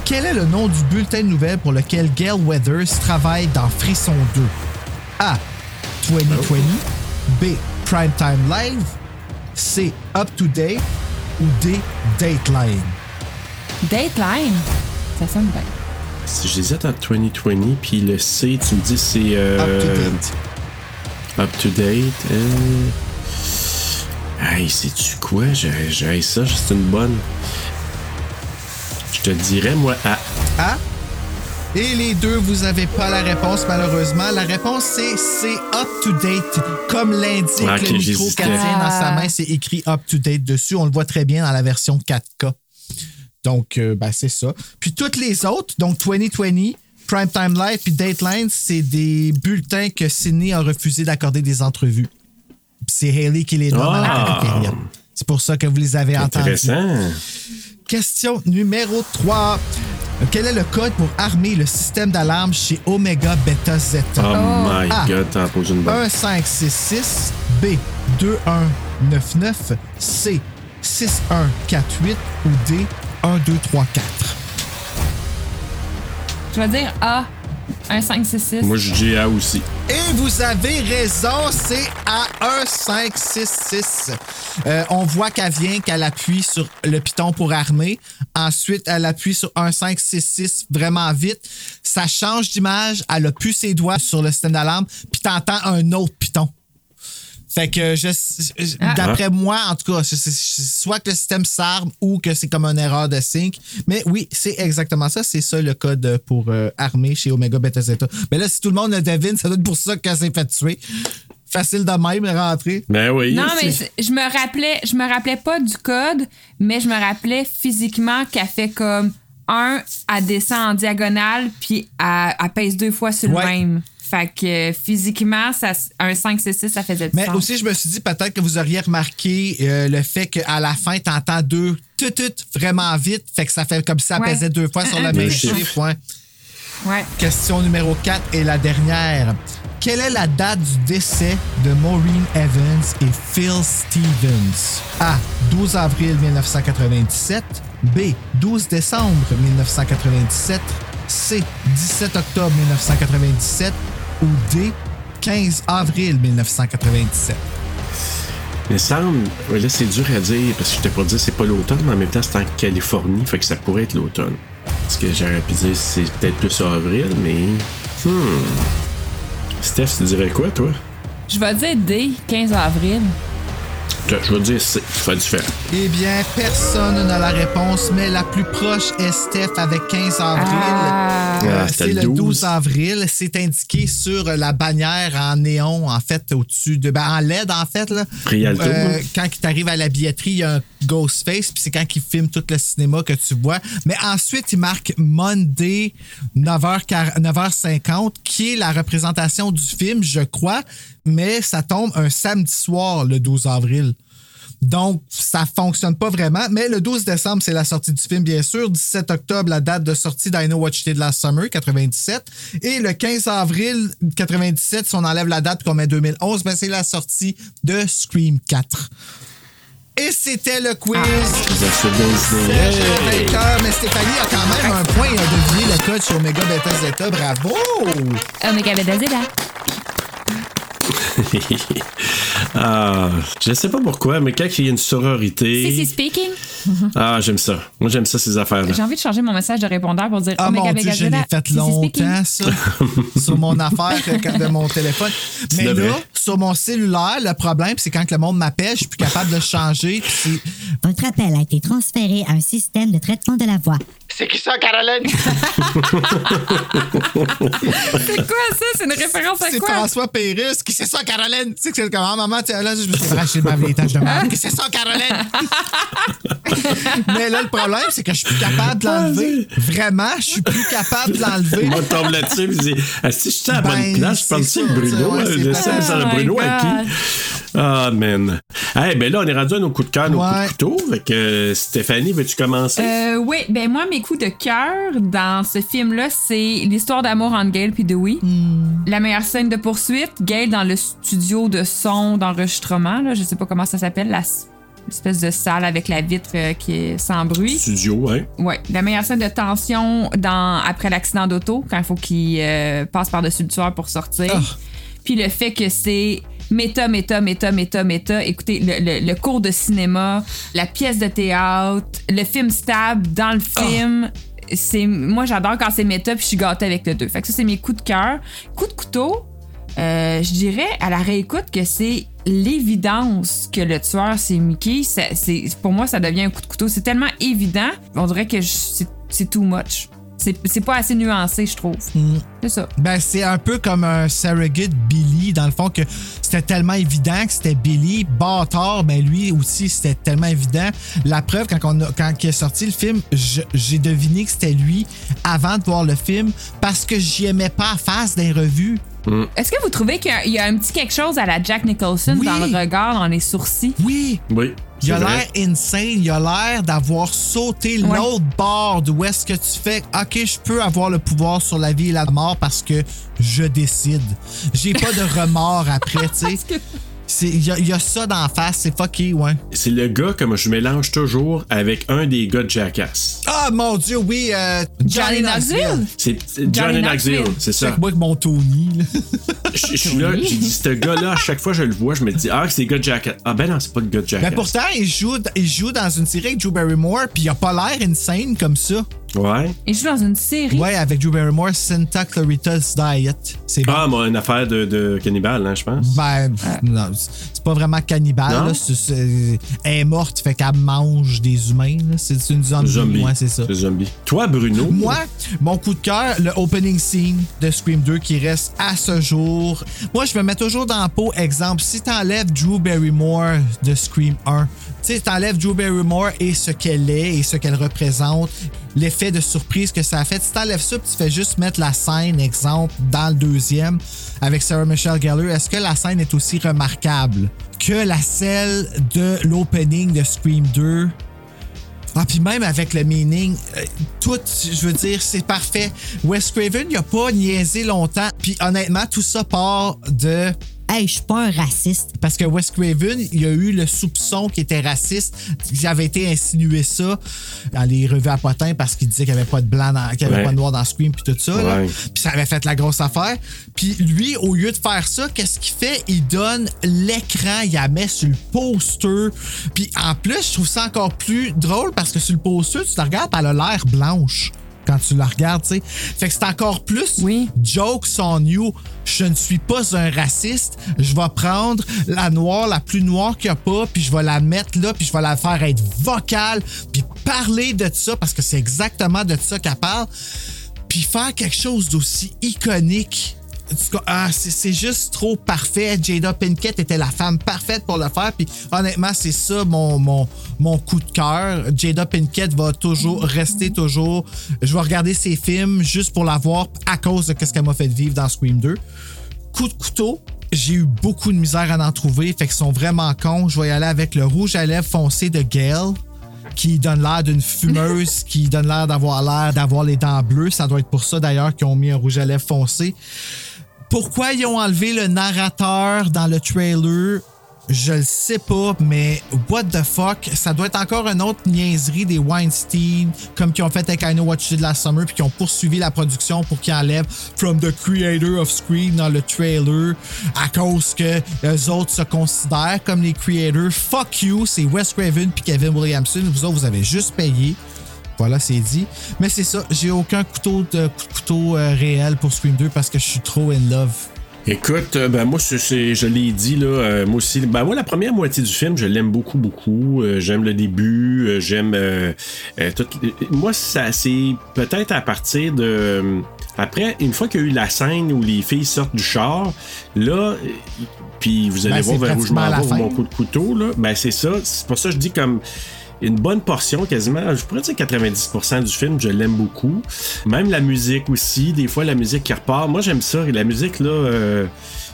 Speaker 3: Quel est le nom du bulletin de nouvelles pour lequel Gail Weathers travaille dans Frisson 2? A. 2020. B. Primetime Live. C. Up to Date. Ou D. Dateline?
Speaker 10: Dateline? Ça sonne bien.
Speaker 1: Si j'hésite entre 2020 puis le C, tu me dis c'est. euh,
Speaker 3: Up to date.
Speaker 1: Up to date. Euh... Hey, sais-tu quoi? J'ai ça, c'est une bonne. Je te dirais, moi, A.
Speaker 3: A. Et les deux, vous n'avez pas la réponse, malheureusement. La réponse, c'est c'est up to date. Comme l'indique
Speaker 1: Ah,
Speaker 3: le micro qu'elle tient dans sa main, c'est écrit up to date dessus. On le voit très bien dans la version 4K. Donc, euh, ben, c'est ça. Puis toutes les autres, donc 2020, Primetime Live puis Dateline, c'est des bulletins que Sydney a refusé d'accorder des entrevues. Puis C'est Haley qui les nomme à la
Speaker 1: Ah.
Speaker 3: cafétéria. C'est pour ça que vous les avez entendus.
Speaker 1: Intéressant.
Speaker 3: Question numéro 3. Quel est le code pour armer le système d'alarme chez Omega Beta Zeta?
Speaker 1: Oh, my
Speaker 3: A.
Speaker 1: god, t'en poses une bonne.
Speaker 3: 1566, B 2199, C 6148 ou D 1234.
Speaker 10: Je vais dire A. 1, 5, 6, 6.
Speaker 1: Moi, je dis A aussi.
Speaker 3: Et vous avez raison, c'est à 1566. Euh, on voit qu'elle vient, qu'elle appuie sur le piton pour armer. Ensuite, elle appuie sur 1566 vraiment vite. Ça change d'image. Elle a plus ses doigts sur le système d'alarme. Puis t'entends un autre piton. Fait que je, je-
Speaker 10: Ah.
Speaker 3: d'après moi, en tout cas, c'est- c'est- c'est soit que le système s'arme ou que c'est comme une erreur de sync. Mais oui, c'est exactement ça. C'est ça le code pour euh, armer chez Omega Beta Zeta. Mais là, si tout le monde le devine, ça doit être pour ça qu'elle s'est fait tuer. Facile de même rentrer.
Speaker 1: Ben oui.
Speaker 10: Non, mais je me rappelais, je me rappelais pas du code, mais je me rappelais physiquement qu'elle fait comme un, elle descend en diagonale, puis elle, elle pèse deux fois sur
Speaker 3: Ouais.
Speaker 10: le même. Fait que physiquement, ça, un 5, 6, 6, ça faisait du
Speaker 3: Mais
Speaker 10: sens.
Speaker 3: aussi, je me suis dit peut-être que vous auriez remarqué euh, le fait qu'à la fin, tu entends deux tout, tout, vraiment vite. Fait que ça fait comme si ça
Speaker 10: Ouais.
Speaker 3: pesait deux fois sur le même chiffre. ouais.
Speaker 10: Ouais.
Speaker 3: Question numéro 4 et la dernière. Quelle est la date du décès de Maureen Evans et Phil Stevens? A. 12 avril 1997. B. 12 décembre 1997. C. 17 octobre 1997. Ou D. 15 avril 1997.
Speaker 1: Il me semble, ouais, là c'est dur à dire parce que je t'ai pas dit c'est pas l'automne, mais en même temps c'est en Californie, fait que ça pourrait être l'automne. Parce que j'aurais pu dire c'est peut-être plus avril, mais. Hmm. Steph, tu dirais quoi toi?
Speaker 10: Je vais dire D, 15 avril.
Speaker 1: Je vais dire C, ça fait différent.
Speaker 3: Eh bien, personne n'a la réponse, mais la plus proche est Steph avec 15 avril.
Speaker 10: Ah.
Speaker 3: Euh,
Speaker 1: Ah,
Speaker 3: c'est
Speaker 1: le
Speaker 3: le 12
Speaker 1: 12.
Speaker 3: avril. C'est indiqué sur la bannière en néon, en fait, au-dessus de. Ben, en LED, en fait. Là.
Speaker 1: Rialto.
Speaker 3: Euh, quand tu arrives à la billetterie, il y a un Ghostface, puis c'est quand il filme tout le cinéma que tu vois. Mais ensuite, il marque Monday 9h, 9h50, qui est la représentation du film, je crois, mais ça tombe un samedi soir, le 12 avril. Donc, ça fonctionne pas vraiment. Mais le 12 décembre, c'est la sortie du film, bien sûr. 17 octobre, la date de sortie d'I Know What You Did Last Summer, 97. Et le 15 avril 97, si on enlève la date qu'on met 2011, ben c'est la sortie de Scream 4. Et c'était le quiz. Vainqueur, mais Stéphanie a quand même un point et a deviné le code sur Omega Beta Zeta. Bravo!
Speaker 10: Omega Beta Zeta.
Speaker 1: ah, je sais pas pourquoi, mais quand il y a une sororité.
Speaker 10: speaking.
Speaker 1: Ah, j'aime ça. Moi, j'aime ça, ces affaires-là.
Speaker 10: J'ai envie de changer mon message de répondeur pour dire
Speaker 3: Ah
Speaker 10: Omega
Speaker 3: mon Dieu, je l'ai fait longtemps, ça, sur mon affaire euh, de mon téléphone. Mais là, sur mon cellulaire, le problème, c'est quand le monde m'appelle, je suis plus capable de le changer.
Speaker 15: Votre appel a été transféré à un système de traitement de la voix.
Speaker 11: C'est qui ça, Caroline?
Speaker 10: C'est quoi ça? C'est une référence à
Speaker 3: C'est
Speaker 10: quoi?
Speaker 3: François Pérusse qui c'est ça, Caroline? Tu sais que c'est comme, ah, maman, tu sais, là, je me suis arraché de ma vieille tâche de merde. Qui c'est ça, Caroline? Mais là, le problème, c'est que je suis plus capable de l'enlever. Vraiment, je suis plus capable de l'enlever.
Speaker 1: Moi, je tombe là-dessus et je dis Ah, si j'étais à la bonne
Speaker 3: Ben,
Speaker 1: place, je parle
Speaker 3: c'est
Speaker 1: de
Speaker 3: ça,
Speaker 1: Bruno?
Speaker 3: ouais, c'est
Speaker 1: Je sais, ça,
Speaker 10: Oh
Speaker 1: Bruno à
Speaker 10: God.
Speaker 1: qui? Ah, man. Hey, ben là, on est rendu à nos coups de cœur, nos
Speaker 3: Ouais.
Speaker 1: coups de couteau. Fait que, euh, Stéphanie, veux-tu commencer?
Speaker 10: Euh, oui, ben moi, mes coups de cœur dans ce film-là, c'est l'histoire d'amour entre Gail et Dewey. La meilleure scène de poursuite, Gail dans le studio de son d'enregistrement, là, je sais pas comment ça s'appelle, la espèce de salle avec la vitre euh, qui est sans bruit.
Speaker 1: Studio, hein?
Speaker 10: Ouais, la meilleure scène de tension dans, après l'accident d'auto, quand il faut qu'il euh, passe par-dessus le tueur pour sortir.
Speaker 3: Ah.
Speaker 10: Puis le fait que c'est méta, méta, méta, méta, méta. Écoutez, le, le- le cours de cinéma, la pièce de théâtre, le film stab dans le film. C'est, moi, j'adore quand c'est méta, puis je suis gâtée avec le deux. Fait que ça, c'est mes coups de cœur. Coup de couteau, euh, je dirais à la réécoute que c'est l'évidence que le tueur c'est Mickey. Ça- c'est, pour moi, ça devient un coup de couteau. C'est tellement évident, on dirait que je- c'est, c'est too much. C'est, c'est pas assez nuancé, je trouve. C'est ça.
Speaker 3: Ben, c'est un peu comme un surrogate Billy, dans le fond, que c'était tellement évident que c'était Billy. Bâtard, ben lui aussi, c'était tellement évident. La preuve, quand, on a- quand il est sorti le film, j'ai deviné que c'était lui avant de voir le film parce que j'y aimais pas à face des revues.
Speaker 10: Est-ce que vous trouvez qu'il y a- il y a un petit quelque chose à la Jack Nicholson
Speaker 3: Oui.
Speaker 10: dans le regard, dans les sourcils?
Speaker 3: Oui.
Speaker 1: Oui.
Speaker 3: Il a l'air insane. Il a l'air d'avoir sauté
Speaker 10: Ouais.
Speaker 3: l'autre bord d'où est-ce que tu fais OK, je peux avoir le pouvoir sur la vie et la mort parce que je décide. J'ai pas de remords après, tu sais. C'est- Il y, a- il y a ça d'en face, c'est fucké, ouais.
Speaker 1: C'est le gars que moi, je mélange toujours avec un des gars de Jackass.
Speaker 3: Ah mon dieu, oui, euh, Johnny,
Speaker 10: Johnny Knoxville.
Speaker 1: C'est c'est Johnny Knoxville, c'est ça.
Speaker 3: Check-moi avec mon Tony. là.
Speaker 1: Je je suis là, j'ai dit, ce gars-là, à chaque fois que je le vois, je me dis, ah, c'est le gars de Jackass. Ah, ben non, c'est pas le gars de Jackass.
Speaker 3: Ben pourtant, il joue, il joue dans une série avec Drew Barrymore, puis il a pas l'air insane comme ça.
Speaker 1: Ouais.
Speaker 10: Il joue dans une série.
Speaker 3: Ouais, avec Drew Barrymore, Santa Clarita's Diet. C'est bon.
Speaker 1: Ah, moi, une affaire de, de cannibale, hein, je pense.
Speaker 3: Ben, pff, non, c'est pas vraiment cannibale. Là. C'est- c'est- elle est morte, fait qu'elle mange des humains. là. C'est c'est une zombie.
Speaker 1: Zombie.
Speaker 3: Ouais, c'est ça.
Speaker 1: C'est zombie. Toi, Bruno?
Speaker 3: Moi, mon coup de cœur, le opening scene de Scream 2 qui reste à ce jour. Moi, je me mets toujours dans la peau. Exemple, si t'enlèves Drew Barrymore de Scream 1, tu sais, t'enlèves Drew Barrymore et ce qu'elle est et ce qu'elle représente, l'effet de surprise que ça a fait. Si t'enlèves ça, tu fais juste mettre la scène, exemple, dans le deuxième avec Sarah Michelle Gellar, est-ce que la scène est aussi remarquable que la celle de l'opening de Scream 2? Ah, puis même avec le meaning, euh, tout, je veux dire, c'est parfait. Wes Craven, il a pas niaisé longtemps. Puis honnêtement, tout ça part de.
Speaker 2: Hey, je suis pas un raciste.
Speaker 3: Parce que Wes Craven, il a eu le soupçon qu'il était raciste. Il avait été insinué ça dans les revues à potins parce qu'il disait qu'il n'y avait pas de blanc, dans- qu'il n'y avait
Speaker 1: Ouais.
Speaker 3: pas de noir dans Scream puis tout ça.
Speaker 1: Ouais.
Speaker 3: Puis ça avait fait la grosse affaire. Puis lui, au lieu de faire ça, qu'est-ce qu'il fait? Il donne l'écran, il la met sur le poster. Puis en plus, je trouve ça encore plus drôle parce que sur le poster, tu la regardes, elle a l'air blanche quand tu la regardes, tu sais. Fait que c'est encore plus
Speaker 10: Oui.
Speaker 3: jokes on you. Je ne suis pas un raciste. Je vais prendre la noire, la plus noire qu'il n'y a pas, puis je vais la mettre là, puis je vais la faire être vocale, puis parler de ça, parce que c'est exactement de ça qu'elle parle, puis faire quelque chose d'aussi iconique. Ah, c'est juste trop parfait. Jada Pinkett était la femme parfaite pour le faire. Puis honnêtement, c'est ça mon, mon, mon coup de cœur. Jada Pinkett va toujours rester toujours. Je vais regarder ses films juste pour la voir à cause de ce qu'elle m'a fait vivre dans Scream 2. Coup de couteau. J'ai eu beaucoup de misère à en trouver, fait qu'ils sont vraiment cons. Je vais y aller avec le rouge à lèvres foncé de Gail qui donne l'air d'une fumeuse, qui donne l'air d'avoir l'air d'avoir les dents bleues. Ça doit être pour ça d'ailleurs qu'ils ont mis un rouge à lèvres foncé. Pourquoi ils ont enlevé le narrateur dans le trailer? Je le sais pas, mais what the fuck? Ça doit être encore une autre niaiserie des Weinstein, comme qu'ils ont fait avec I Know What You Did Last Summer, puis qui ont poursuivi la production pour qu'ils enlèvent From the Creator of Scream dans le trailer, à cause que les autres se considèrent comme les creators. Fuck you, c'est Wes Craven puis Kevin Williamson. Vous autres, vous avez juste payé. Voilà, c'est dit. Mais c'est ça, j'ai aucun couteau de coup de couteau euh, réel pour Scream 2 parce que je suis trop in love.
Speaker 1: Écoute, euh, ben moi, je l'ai dit, là, euh, moi aussi. Ben moi, la première moitié du film, je l'aime beaucoup, beaucoup. Euh, j'aime le début, euh, j'aime tout. Moi, ça, c'est peut-être à partir de. Après, une fois qu'il y a eu la scène où les filles sortent du char, là, puis vous allez
Speaker 3: Ben,
Speaker 1: voir vers où je m'en vais, mon coup de couteau, là. Ben c'est ça. C'est pour ça que je dis comme une bonne portion, quasiment, je pourrais dire 90% du film, je l'aime beaucoup. Même la musique aussi, des fois la musique qui repart. Moi j'aime ça, et la musique là, euh,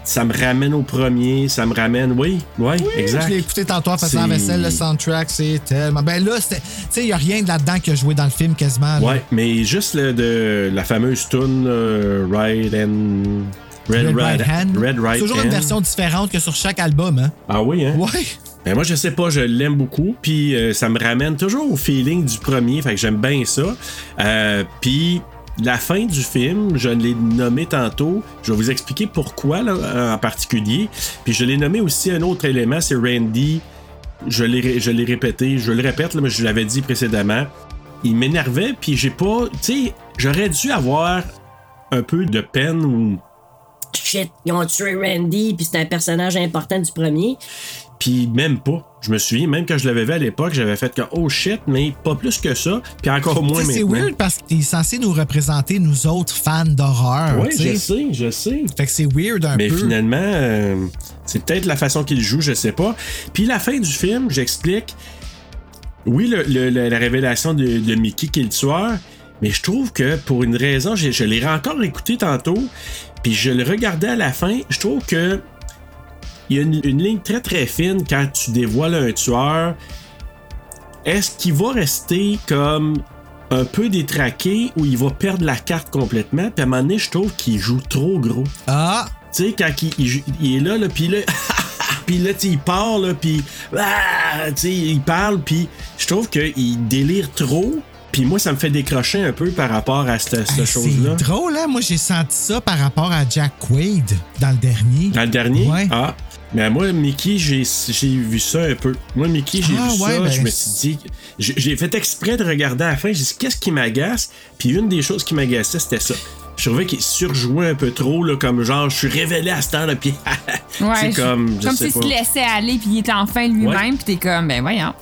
Speaker 1: ça me ramène au premier, ça me ramène, oui, oui, exact.
Speaker 3: Je l'ai écouté tantôt en faisant la vaisselle, le soundtrack, c'est tellement. Ben là, tu sais, il n'y a rien de là-dedans qui a joué dans le film quasiment. là.
Speaker 1: Ouais, mais juste le, de la fameuse tune euh, Right and Red,
Speaker 3: Red Right Hand.
Speaker 1: Red Right
Speaker 3: Toujours
Speaker 1: Hand.
Speaker 3: une version différente que sur chaque album, hein?
Speaker 1: Ah oui, hein?
Speaker 3: Ouais.
Speaker 1: Ben moi, je sais pas, je l'aime beaucoup. Puis euh, ça me ramène toujours au feeling du premier. Fait que j'aime bien ça. Euh, puis la fin du film, je l'ai nommé tantôt. Je vais vous expliquer pourquoi là, en particulier. Puis je l'ai nommé aussi un autre élément, c'est Randy. Je l'ai, je l'ai répété, je le répète, là, mais je l'avais dit précédemment. Il m'énervait, puis j'ai pas. Tu sais, j'aurais dû avoir un peu de peine ou.
Speaker 17: Shit, ils ont tué Randy, puis c'est un personnage important du premier.
Speaker 1: Puis même pas. Je me souviens, même quand je l'avais vu à l'époque, j'avais fait que oh shit, mais pas plus que ça. Puis encore moins
Speaker 3: sais, C'est
Speaker 1: maintenant.
Speaker 3: weird parce qu'il est censé nous représenter, nous autres fans d'horreur.
Speaker 1: Oui, je sais, je sais.
Speaker 3: Fait que c'est weird un
Speaker 1: Mais
Speaker 3: peu.
Speaker 1: finalement, euh, c'est peut-être la façon qu'il joue, je sais pas. Puis la fin du film, j'explique. Oui, le- le- le- la révélation de, de Mickey qui est le tueur, mais je trouve que pour une raison, je, je l'ai encore écouté tantôt, puis je le regardais à la fin, je trouve que il y a une, une ligne très très fine quand tu dévoiles un tueur. Est-ce qu'il va rester comme un peu détraqué ou il va perdre la carte complètement? Puis à un moment donné, je trouve qu'il joue trop gros.
Speaker 3: Ah!
Speaker 1: Tu sais, quand il, il joue- il est là, là puis là, puis là, il part, là, puis ah, tu sais, il parle, puis je trouve qu'il délire trop. Puis moi, ça me fait décrocher un peu par rapport à cette, cette
Speaker 3: Hey,
Speaker 1: chose-là.
Speaker 3: C'est drôle, hein? Moi, j'ai senti ça par rapport à Jack Quaid dans le dernier.
Speaker 1: Dans le dernier?
Speaker 3: Ouais.
Speaker 1: Ah. Mais moi, Mickey, j'ai vu ça un peu. Moi, Mickey, j'ai
Speaker 3: Ah,
Speaker 1: vu
Speaker 3: ouais,
Speaker 1: ça.
Speaker 3: ben,
Speaker 1: je me suis dit. J'ai fait exprès de regarder à la fin. J'ai dit, qu'est-ce qui m'agace? Puis une des choses qui m'agaçait, c'était ça. Je trouvais qu'il surjouait un peu trop, là, comme genre, je suis révélé à cette heure-là, puis
Speaker 10: Ouais,
Speaker 1: c'est comme. Je
Speaker 10: comme s'il se laissait aller, puis il était enfin lui-même, puis t'es comme, ben voyons.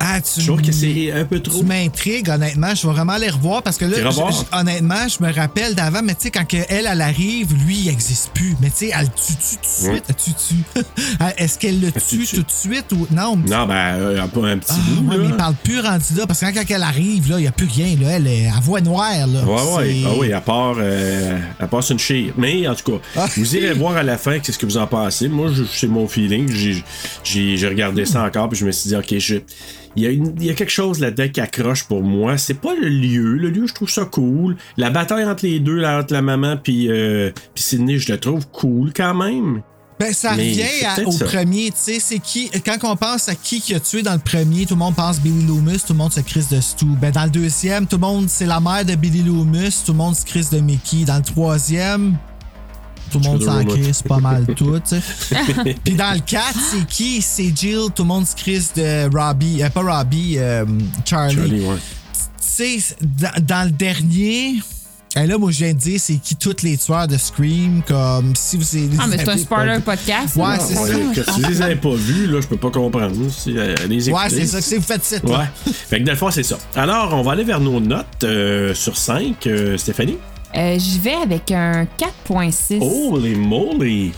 Speaker 3: Ah, tu,
Speaker 1: Je trouve que c'est un peu trop.
Speaker 3: Tu m'intrigues, honnêtement. Je vais vraiment les revoir parce que là,
Speaker 1: Tu
Speaker 3: je- honnêtement, je me rappelle d'avant, mais tu sais, quand elle, elle arrive, lui, il n'existe plus. Mais tu sais, elle le tue tout de suite. Tue, tue. Est-ce qu'elle le tue tout de suite ou non?
Speaker 1: Non, ben, euh, un, peu- un petit
Speaker 3: Ah,
Speaker 1: bout,
Speaker 3: ouais,
Speaker 1: là.
Speaker 3: mais il parle plus rendu là parce que quand, elle arrive, là, il n'y a plus rien. Là, elle est à voix noire. Là.
Speaker 1: Ouais, ouais. Ah oui, à part, euh, à part une chire. Mais en tout cas,
Speaker 3: Ah.
Speaker 1: vous irez voir à la fin qu'est-ce que vous en pensez. Moi, je- c'est mon feeling. J'ai- J'ai j'ai regardé ça encore, puis je me suis dit, OK, je- il y, a une- il y a quelque chose là-dedans qui accroche pour moi. C'est pas le lieu. Le lieu, je trouve ça cool. La bataille entre les deux, là, entre la maman puis euh, puis Sydney, je la trouve cool quand même.
Speaker 3: Ben, ça
Speaker 1: Mais
Speaker 3: revient à- au
Speaker 1: ça.
Speaker 3: premier, tu sais, c'est qui, quand on pense à qui qui a tué dans le premier, tout le monde pense Billy Loomis, tout le monde se crisse de Stu. Ben, dans le deuxième, tout le monde, c'est la mère de Billy Loomis, tout le monde se crisse de Mickey. Dans le troisième, tout le monde s'en crisse pas mal tout. Puis dans le 4, c'est qui? C'est Jill, tout le monde se crisse de Robbie, euh, pas Robbie, euh, Charlie.
Speaker 1: Charlie, ouais.
Speaker 3: Tu sais, dans, dans le dernier, et là, moi, je viens de dire, c'est qui tous les tueurs de Scream, comme si vous
Speaker 10: Ah, mais c'est un spoiler podcast.
Speaker 3: Ouais, c'est ça.
Speaker 1: Que tu les avais pas vus, là, je peux pas comprendre. Si, euh, allez
Speaker 3: Ouais, c'est ça que c'est, vous faites ça,
Speaker 1: Ouais. Fait que dans le fond, c'est ça. Alors, on va aller vers nos notes euh, sur 5. Stéphanie?
Speaker 10: Euh, J'y vais avec un 4.6.
Speaker 1: Holy moly!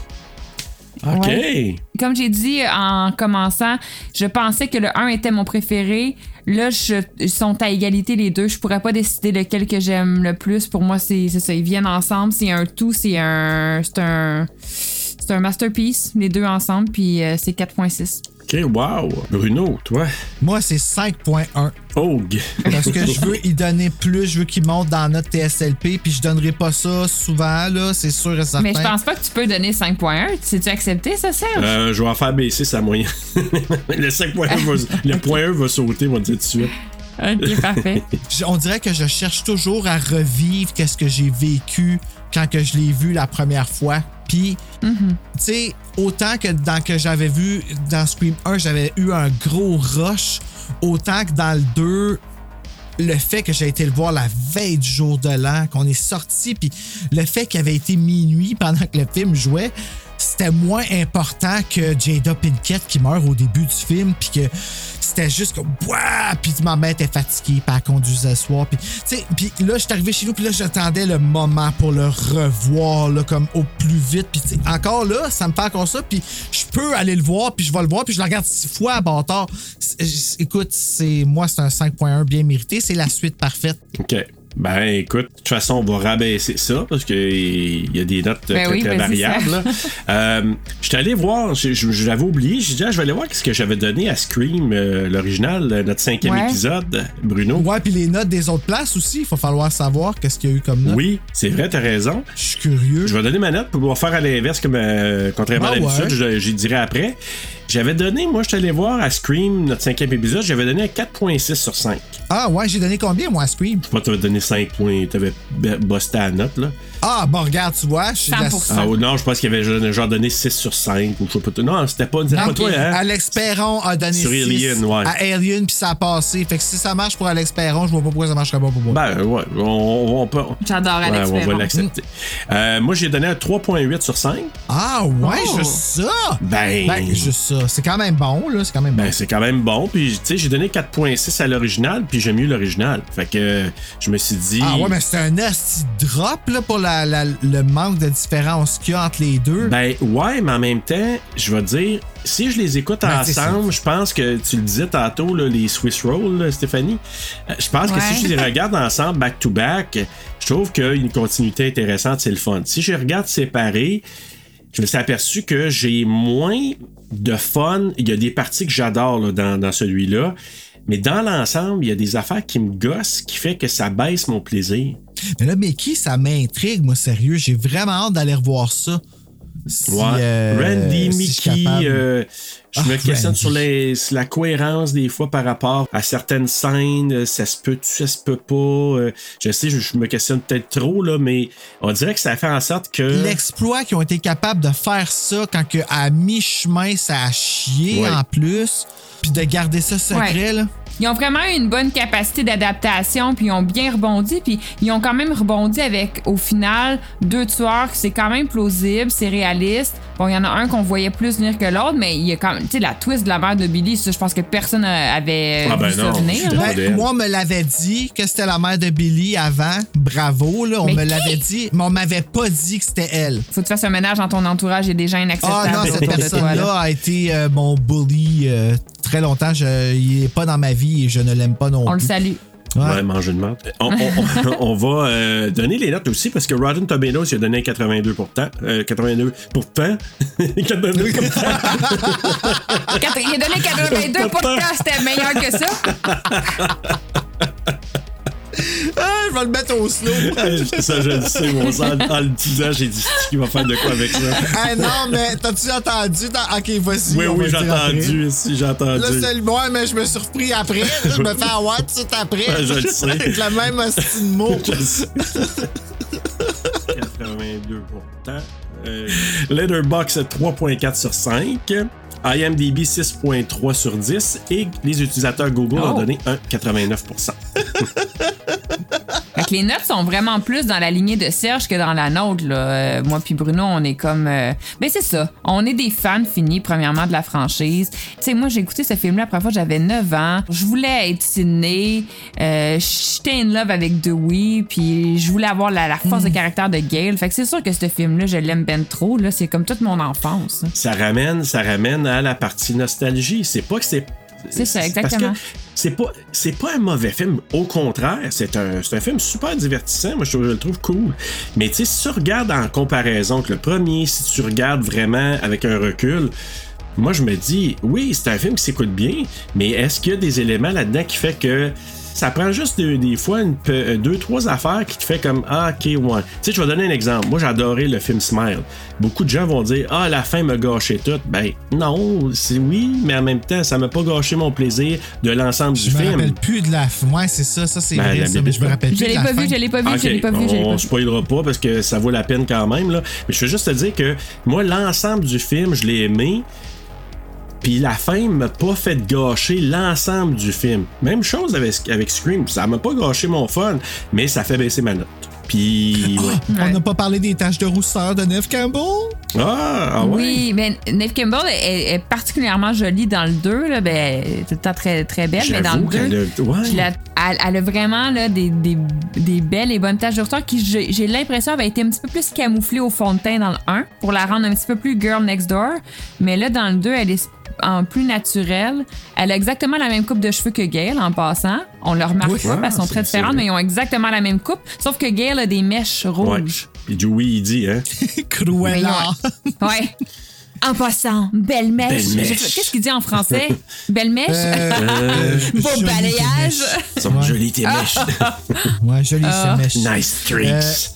Speaker 1: OK.
Speaker 10: Ouais. Comme j'ai dit en commençant, je pensais que le 1 était mon préféré. Là, je, ils sont à égalité les deux. Je pourrais pas décider lequel que j'aime le plus. Pour moi, c'est c'est ça. Ils viennent ensemble. C'est un tout. C'est un. C'est un. C'est un masterpiece, les deux ensemble. Puis euh, c'est 4.6.
Speaker 1: OK, wow. Bruno, toi?
Speaker 3: Moi, c'est 5.1.
Speaker 1: Oh!
Speaker 3: Parce que je veux y donner plus, je veux qu'il monte dans notre TSLP, puis je donnerai pas ça souvent, là, c'est sûr et certain.
Speaker 10: Mais je pense pas que tu peux donner 5.1. Tu tu accepté ça, Serge?
Speaker 1: Euh, je vais en faire baisser sa moyenne. le 5.1 va, le point 1 va sauter, on va dire tout de suite.
Speaker 10: Ok, parfait.
Speaker 3: On dirait que je cherche toujours à revivre qu'est-ce que j'ai vécu quand que je l'ai vu la première fois. Puis, tu sais, autant que dans que j'avais vu dans Scream 1, j'avais eu un gros rush, autant que dans le 2, le fait que j'ai été le voir la veille du jour de l'an, qu'on est sorti, puis le fait qu'il avait été minuit pendant que le film jouait, c'était moins important que Jada Pinkett qui meurt au début du film, puis que c'était juste comme Ouah! puis ma mère était fatiguée, puis elle conduisait le soir, puis puis là je suis arrivé chez nous, puis là j'attendais le moment pour le revoir là comme au plus vite, puis encore là ça me fait encore ça, puis je peux aller le voir, puis je vais le voir, puis je le regarde six fois à bâtard. Écoute, c'est moi c'est un 5.1 bien mérité, c'est la suite parfaite.
Speaker 1: OK. Ben, écoute, de toute façon, on va rabaisser ça parce qu'il y a des notes
Speaker 10: Ben
Speaker 1: très,
Speaker 10: oui,
Speaker 1: très variables. Euh, J'étais allé voir, je, je- je l'avais oublié, j'ai dit, ah, je vais aller voir ce que j'avais donné à Scream, euh, l'original, euh, notre cinquième
Speaker 3: Ouais.
Speaker 1: épisode, Bruno.
Speaker 3: Ouais, puis les notes des autres places aussi, il va falloir savoir qu'est-ce qu'il y a eu comme note.
Speaker 1: Oui, c'est vrai, t'as raison.
Speaker 3: Je suis curieux.
Speaker 1: Je vais donner ma note pour pouvoir faire à l'inverse, comme euh, contrairement
Speaker 3: Ah
Speaker 1: à l'habitude,
Speaker 3: ouais.
Speaker 1: je- j'y dirai après. J'avais donné, moi, je suis allé voir à Scream, notre cinquième épisode, j'avais donné un 4.6 sur 5.
Speaker 3: Ah ouais, j'ai donné combien, moi, à Scream?
Speaker 1: Pas, t'avais donné 5 points, t'avais b- busté la note, là.
Speaker 3: Ah, bon, regarde, tu vois, je suis la-
Speaker 1: Ah, non, je pense qu'il y avait genre donné 6 sur 5, ou je sais pas. Non, c'était pas, toi, hein?
Speaker 3: Alex Perron a donné
Speaker 1: Sur
Speaker 3: 6
Speaker 1: Alien, ouais.
Speaker 3: à Alien, puis ça a passé. Fait que si ça marche pour Alex Perron, je vois pas pourquoi ça marcherait pas pour moi.
Speaker 1: Ben, ouais, on, on peut.
Speaker 10: J'adore
Speaker 1: Ouais,
Speaker 10: Alex
Speaker 1: on va l'accepter. Euh, moi, j'ai donné un 3.8 sur 5.
Speaker 3: Ah ouais,
Speaker 10: Oh.
Speaker 3: juste ça?
Speaker 1: Ben.
Speaker 3: Ben, juste ça. C'est quand même bon, là. C'est quand même bon.
Speaker 1: Ben, c'est quand même bon. Puis, tu sais, j'ai donné 4.6 à l'original, puis j'aime mieux l'original. Fait que je me suis dit.
Speaker 3: Ah ouais, mais c'est un asti drop, là, pour la, la- le manque de différence qu'il y a entre les deux.
Speaker 1: Ben, ouais, mais en même temps, je vais dire, si je les écoute
Speaker 3: Ben,
Speaker 1: ensemble, je pense que tu le disais tantôt, là, les Swiss Roll, là, Stéphanie. euh, Je pense que si je les regarde ensemble, back-to-back, je trouve qu'il y a une continuité intéressante, c'est le fun. Si je les regarde séparés, je me suis aperçu que j'ai moins de fun. Il y a des parties que j'adore dans, dans celui-là. Mais dans l'ensemble, il y a des affaires qui me gossent qui fait que ça baisse mon plaisir.
Speaker 3: Mais là, mais qui, ça m'intrigue, moi, sérieux? J'ai vraiment hâte d'aller revoir ça. Si,
Speaker 1: Ouais.
Speaker 3: euh,
Speaker 1: Randy,
Speaker 3: si je suis
Speaker 1: Mickey, euh, je
Speaker 3: Ah,
Speaker 1: me questionne
Speaker 3: Randy.
Speaker 1: sur, les- sur la cohérence des fois par rapport à certaines scènes. euh, Ça se peut, ça se peut pas. euh, je sais, je, je me questionne peut-être trop, là, mais on dirait que ça fait en sorte que.
Speaker 3: L'exploit qu'ils ont été capables de faire ça quand que à mi-chemin, ça a chié
Speaker 1: Ouais.
Speaker 3: en plus, puis de garder ça secret,
Speaker 10: Ouais.
Speaker 3: là.
Speaker 10: Ils ont vraiment eu une bonne capacité d'adaptation, puis ils ont bien rebondi, puis ils ont quand même rebondi avec, au final, deux tueurs, c'est quand même plausible, c'est réaliste. Bon, il y en a un qu'on voyait plus venir que l'autre, mais il y a quand même, tu sais, la twist de la mère de Billy, ça, je pense que personne avait
Speaker 1: Ah ben
Speaker 10: vu ça
Speaker 1: non,
Speaker 10: venir.
Speaker 3: Ben, moi, on me l'avait dit que c'était la mère de Billy avant. Bravo, là. On
Speaker 10: Mais
Speaker 3: me l'avait dit, mais on m'avait pas dit que c'était elle.
Speaker 10: Faut que tu fasses un ménage dans ton entourage, il y a des gens
Speaker 3: Ah non, cette personne-là
Speaker 10: là.
Speaker 3: a été euh, mon bully euh, très longtemps. Je, il est pas dans ma vie et je ne l'aime pas non
Speaker 10: On le
Speaker 3: plus.
Speaker 10: salue.
Speaker 3: Ouais.
Speaker 1: Ouais, manger de merde. On, on- on- on va euh, donner les notes aussi parce que Rotten Tomatoes il a donné 82 pourtant. Euh, 82 pourtant. 82 pourtant.
Speaker 10: Quatre- Il a donné 82 pour que c'était meilleur que ça.
Speaker 3: Ah, je vais le mettre au slow.
Speaker 1: ça, je le sais, mon sang. En le disant, j'ai dit, qui va faire de quoi avec ça?
Speaker 3: Ah non, mais t'as-tu entendu? Ok, voici.
Speaker 1: Oui, oui, j'ai entendu. Si, j'ai entendu.
Speaker 3: Là, c'est le moi, mais je me suis repris après. Je me fais avoir tout de suite après.
Speaker 1: Ouais, je le sais.
Speaker 3: Avec le même hostie de mot.
Speaker 1: Je le sais. 82 pourtant. Euh, Letterboxd 3.4 sur 5. IMDb 6.3 sur 10 et les utilisateurs Google ont donné un 89
Speaker 10: Fait que les notes sont vraiment plus dans la lignée de Serge que dans la nôtre. Là. Euh, moi puis Bruno, on est comme... euh, Ben c'est ça. On est des fans finis, premièrement, de la franchise. Tu sais, moi, j'ai écouté ce film-là la première fois, j'avais 9 ans. Je voulais être Sydney. Euh, J'étais in love avec Dewey. Puis je voulais avoir la, la force de caractère de Gail. Fait que c'est sûr que ce film-là, je l'aime ben trop. Là. C'est comme toute mon enfance.
Speaker 1: Ça ramène, ça ramène à la partie nostalgie. C'est pas que c'est.
Speaker 10: C'est ça, exactement.
Speaker 1: c'est pas, c'est pas un mauvais film. Au contraire, c'est un, film super divertissant. Moi, je le trouve cool. Mais tu sais, si tu regardes en comparaison avec le premier, si tu regardes vraiment avec un recul, moi, je me dis, oui, c'est un film qui s'écoute bien, mais est-ce qu'il y a des éléments là-dedans qui fait que ça prend juste de- des fois une, pe- deux, trois affaires qui te fait comme Ah, ok, ouais. Tu sais, je vais donner un exemple. Moi, j'ai adoré le film Smile. Beaucoup de gens vont dire Ah, la fin m'a gâché tout. Ben, non, c'est oui, mais en même temps, ça m'a pas gâché mon plaisir de l'ensemble du
Speaker 3: Je me
Speaker 1: film.
Speaker 3: rappelle plus de la fin. Ouais, c'est ça. Ça, c'est
Speaker 1: Ben,
Speaker 3: vrai, ça, mais je me rappelle plus
Speaker 10: Je
Speaker 3: de
Speaker 10: l'ai
Speaker 3: la
Speaker 10: pas
Speaker 3: fin.
Speaker 10: vu, je l'ai pas vu, je l'ai pas vu, je l'ai pas
Speaker 1: on spoilera pas parce que ça vaut la peine quand même. Là. Mais je veux juste te dire que moi, l'ensemble du film, je l'ai aimé. Puis la fin m'a pas fait gâcher l'ensemble du film. Même chose avec, avec Scream. Ça m'a pas gâché mon fun, mais ça fait baisser ma note. Puis. ouais.
Speaker 3: On n'a pas parlé des taches de rousseur de Neve Campbell?
Speaker 1: Ah, ah ouais.
Speaker 10: Oui, mais Neve Campbell est, est particulièrement jolie dans le 2. Là, ben, elle est tout le temps très, très belle, mais dans le
Speaker 1: J'avoue qu'elle
Speaker 10: 2,
Speaker 1: a- ouais.
Speaker 10: je la- elle, elle a vraiment là, des, des, des belles et bonnes taches de rousseur qui, j'ai j'ai l'impression, avaient été un petit peu plus camouflées au fond de teint dans le 1 pour la rendre un petit peu plus girl next door. Mais là, dans le 2, elle est en plus naturelle. Elle a exactement la même coupe de cheveux que Gail en passant. On le remarque
Speaker 1: Oui.
Speaker 10: pas parce qu'elles sont
Speaker 1: Ah,
Speaker 10: très différentes, mais ils ont exactement la même coupe. Sauf que Gail a des mèches rouges.
Speaker 1: Puis Dewey, il dit, hein?
Speaker 3: Cruella.
Speaker 10: Ouais. En passant, belle mèche. Qu'est-ce qu'il dit en français? Belle mèche?
Speaker 3: Euh,
Speaker 10: Beau
Speaker 3: joli
Speaker 10: balayage?
Speaker 3: tes
Speaker 1: Sont jolies tes mèches.
Speaker 3: Ouais, joli,
Speaker 10: Ah.
Speaker 3: c'est mèche.
Speaker 1: nice streaks.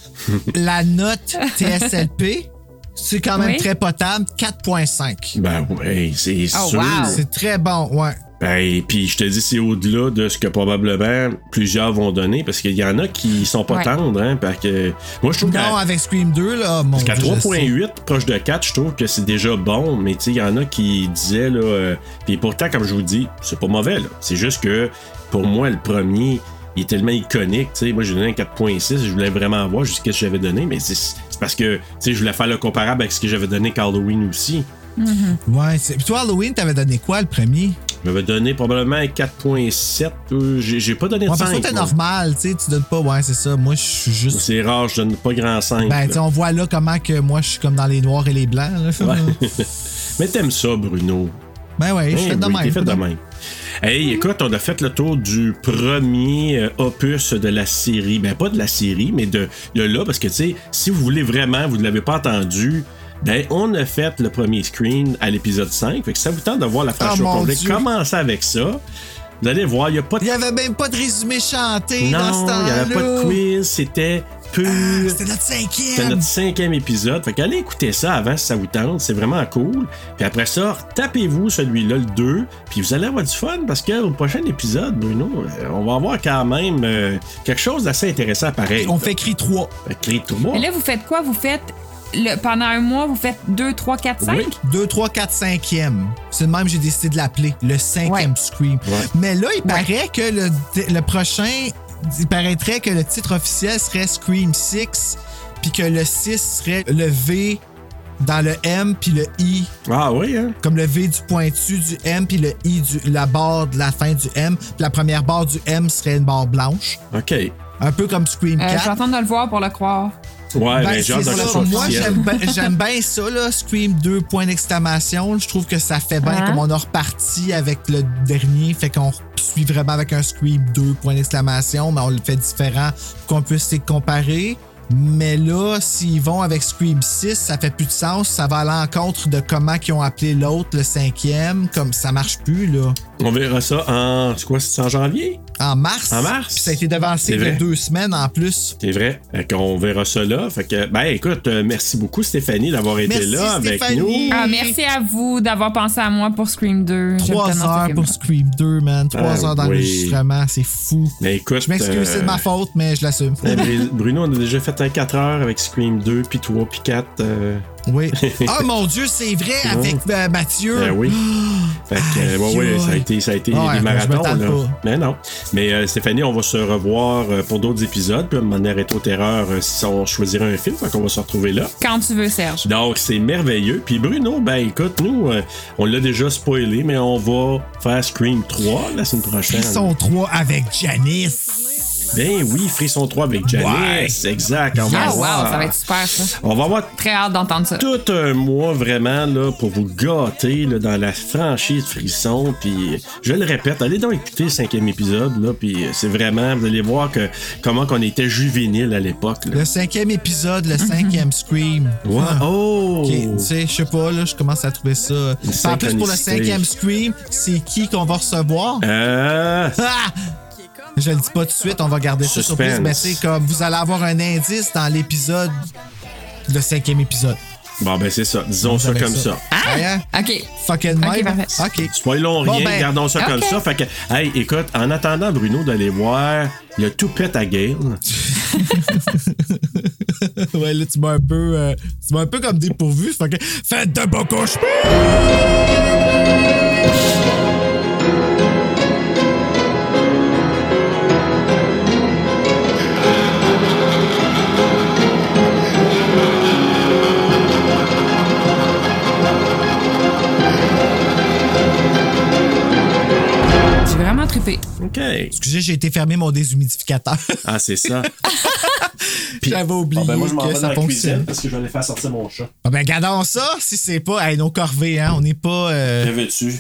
Speaker 3: La note TSLP, C'est quand même
Speaker 10: Oui.
Speaker 3: très potable. 4.5.
Speaker 1: Ben ouais, c'est
Speaker 10: Oh,
Speaker 1: sûr.
Speaker 10: wow.
Speaker 3: C'est très bon, ouais.
Speaker 1: Ben, puis je te dis, c'est au-delà de ce que probablement plusieurs vont donner, parce qu'il y en a qui sont pas
Speaker 10: Ouais.
Speaker 1: tendres, hein, parce que moi, je trouve
Speaker 3: Non, avec Scream 2, là, mon
Speaker 1: parce qu'à
Speaker 3: Dieu, je sais.
Speaker 1: 3.8, proche de 4, je trouve que c'est déjà bon, mais tu sais, il y en a qui disaient, là, euh, puis pourtant, comme je vous dis, c'est pas mauvais, là. C'est juste que, pour moi, le premier, il est tellement iconique, tu sais, moi, j'ai donné un 4.6, je voulais vraiment voir jusqu'à ce que j'avais donné, mais c'est c'est parce que, tu sais, je voulais faire le comparable avec ce que j'avais donné qu'Halloween aussi.
Speaker 3: Ouais, c'est- Puis toi, Halloween, t'avais donné quoi le premier?
Speaker 1: Je m'avais donné probablement un 4.7, euh, j'ai j'ai pas donné de
Speaker 3: Ouais, parce que
Speaker 1: 5.
Speaker 3: toi, t'es
Speaker 1: moi.
Speaker 3: normal, tu sais, tu donnes pas, ouais, c'est ça. Moi, je suis juste.
Speaker 1: C'est rare, je donne pas grand 5.
Speaker 3: Ben, tu on voit là comment que moi, je suis comme dans les noirs et les blancs. là.
Speaker 1: Mais t'aimes ça, Bruno.
Speaker 3: Ben ouais, je
Speaker 1: Eh
Speaker 3: fais de
Speaker 1: oui,
Speaker 3: même.
Speaker 1: fait de même. Hey, écoute, on a fait le tour du premier euh, opus de la série. Ben, pas de la série, mais de, de là, parce que, tu sais, si vous voulez vraiment, vous ne l'avez pas entendu, ben, on a fait le premier screen à l'épisode 5. Fait que ça vous tente de voir la franchise
Speaker 3: Oh,
Speaker 1: au
Speaker 3: mon
Speaker 1: complet.
Speaker 3: Dieu.
Speaker 1: Commencez avec ça. Vous allez voir, il n'y a pas de.
Speaker 3: Il y avait même pas de résumé chanté dans ce
Speaker 1: Non,
Speaker 3: temps-là.
Speaker 1: il n'y avait pas de quiz, c'était pur.
Speaker 3: C'était notre
Speaker 1: C'était
Speaker 3: cinquième.
Speaker 1: notre cinquième épisode. Fait qu'allez écouter ça avant si ça vous tente. C'est vraiment cool. Puis après ça, tapez-vous celui-là, le 2. Puis vous allez avoir du fun parce que au prochain épisode, Bruno, euh, on va avoir quand même euh, quelque chose d'assez intéressant pareil.
Speaker 3: On fait cri 3.
Speaker 1: Fait Cri 3.
Speaker 10: Et là, vous faites quoi? Vous faites. Le, pendant un mois, vous faites 2, 3, 4, 5?
Speaker 1: Oui.
Speaker 3: 2, 3, 4, 5e. C'est le même, j'ai décidé de l'appeler. Le cinquième Scream. Mais là, il paraît que le, le prochain. Il paraîtrait que le titre officiel serait Scream 6, puis que le 6 serait le V dans le M, puis le I.
Speaker 1: Ah oui, hein?
Speaker 3: Comme le V du pointu du M, puis le I du la barre de la fin du M. Puis la première barre du M serait une barre blanche.
Speaker 1: OK.
Speaker 3: Un peu comme Scream
Speaker 10: Euh,
Speaker 3: 4.
Speaker 10: je vais attendre de le voir pour le croire.
Speaker 1: Ouais,
Speaker 3: Ben,
Speaker 1: de
Speaker 3: ça. Moi, j'aime bien- ça, là, Scream 2, point d'exclamation. Je trouve que ça fait bien
Speaker 10: Hein?
Speaker 3: comme on a reparti avec le dernier. Fait qu'on suit vraiment avec un Scream 2, point d'exclamation, mais on le fait différent pour qu'on puisse les comparer. Mais là, s'ils vont avec Scream 6, ça fait plus de sens. Ça va à l'encontre de comment ils ont appelé l'autre, le cinquième. Comme ça marche plus, là.
Speaker 1: On verra ça en. C'est quoi, c'est en janvier?
Speaker 3: En mars.
Speaker 1: En mars?
Speaker 3: Puis ça a été devancé
Speaker 1: vrai.
Speaker 3: deux semaines en plus.
Speaker 1: C'est vrai. Fait qu'on verra ça là. Fait que, ben, écoute, euh, merci beaucoup, Stéphanie, d'avoir été
Speaker 3: Merci,
Speaker 1: là avec nous.
Speaker 10: Ah, merci à vous d'avoir pensé à moi pour Scream 2. J'aime
Speaker 3: Trois heures pour Scream 2, man. Trois
Speaker 1: Ah,
Speaker 3: heures
Speaker 1: oui.
Speaker 3: d'enregistrement, c'est fou.
Speaker 1: Mais écoute.
Speaker 3: Je m'excuse, c'est de ma
Speaker 1: euh,
Speaker 3: faute, mais je l'assume.
Speaker 1: Bru- Bruno, on a déjà fait un 4 heures avec Scream 2, puis 3, puis 4. euh,
Speaker 3: Oui. Ah mon Dieu, c'est vrai avec euh, Mathieu.
Speaker 1: Ben oui. Fait que, euh, ouais,
Speaker 3: Aïe,
Speaker 1: ouais, ça a été, ça a été
Speaker 3: Ouais,
Speaker 1: des
Speaker 3: me
Speaker 1: marathons, là.
Speaker 3: pas.
Speaker 1: Mais non. Mais euh, Stéphanie, on va se revoir euh, pour d'autres épisodes. Puis, à un moment donné, Rétro-Terreur, euh, si on choisirait un film, fait qu'on va se retrouver là.
Speaker 10: Quand tu veux, Serge.
Speaker 1: Donc, c'est merveilleux. Puis Bruno, ben écoute, nous, euh, on l'a déjà spoilé, mais on va faire Scream 3 la semaine prochaine.
Speaker 3: Frisson 3 avec Janice.
Speaker 1: Ben oui, Frisson 3 avec Janice. Exact. On va
Speaker 10: Ah, wow, ça va être super, ça.
Speaker 1: On va avoir
Speaker 10: Très hâte d'entendre ça.
Speaker 1: tout un mois vraiment là, pour vous gâter là, dans la franchise Frisson. Puis je le répète, allez donc écouter le cinquième épisode. Là, puis c'est vraiment, vous allez voir que, comment qu'on était juvénile à l'époque. là.
Speaker 3: Le cinquième épisode, le cinquième Scream.
Speaker 1: Ouais.
Speaker 3: Ah.
Speaker 1: Oh!
Speaker 3: Ok, tu sais, je sais pas, là, je commence à trouver ça. En plus, pour le cinquième Scream, c'est qui qu'on va recevoir?
Speaker 1: Euh,
Speaker 3: Ah! Je le dis pas tout de suite, on va garder ça surprise, mais c'est comme vous allez avoir un indice dans l'épisode, le cinquième épisode.
Speaker 1: bon, ben c'est ça. Disons ça comme ça.
Speaker 3: Ouais, hein?
Speaker 10: OK.
Speaker 3: Fucking
Speaker 10: Ok,
Speaker 3: même.
Speaker 10: parfait.
Speaker 3: OK.
Speaker 1: Spoilons
Speaker 3: Bon,
Speaker 1: rien,
Speaker 3: ben,
Speaker 1: gardons ça comme ça. Fait que, hey, écoute, en attendant, Bruno, d'aller voir le Toupette à Gale.
Speaker 3: ouais, là, tu m'as un peu, euh, tu m'as un peu comme dépourvu. Fait que, faites de beaux
Speaker 10: vraiment trippé.
Speaker 1: OK.
Speaker 3: Excusez, j'ai été fermer mon déshumidificateur.
Speaker 1: Ah, c'est ça. Puis-
Speaker 3: J'avais oublié
Speaker 1: Ah, ben, moi, je m'en
Speaker 3: que
Speaker 1: vais dans
Speaker 3: ça
Speaker 1: la
Speaker 3: fonctionne.
Speaker 1: cuisine parce que je vais aller faire sortir mon chat.
Speaker 3: Ah ben, gardons ça, si c'est pas, hey, nos corvées, hein, on n'est pas... euh,
Speaker 1: Que veux-tu?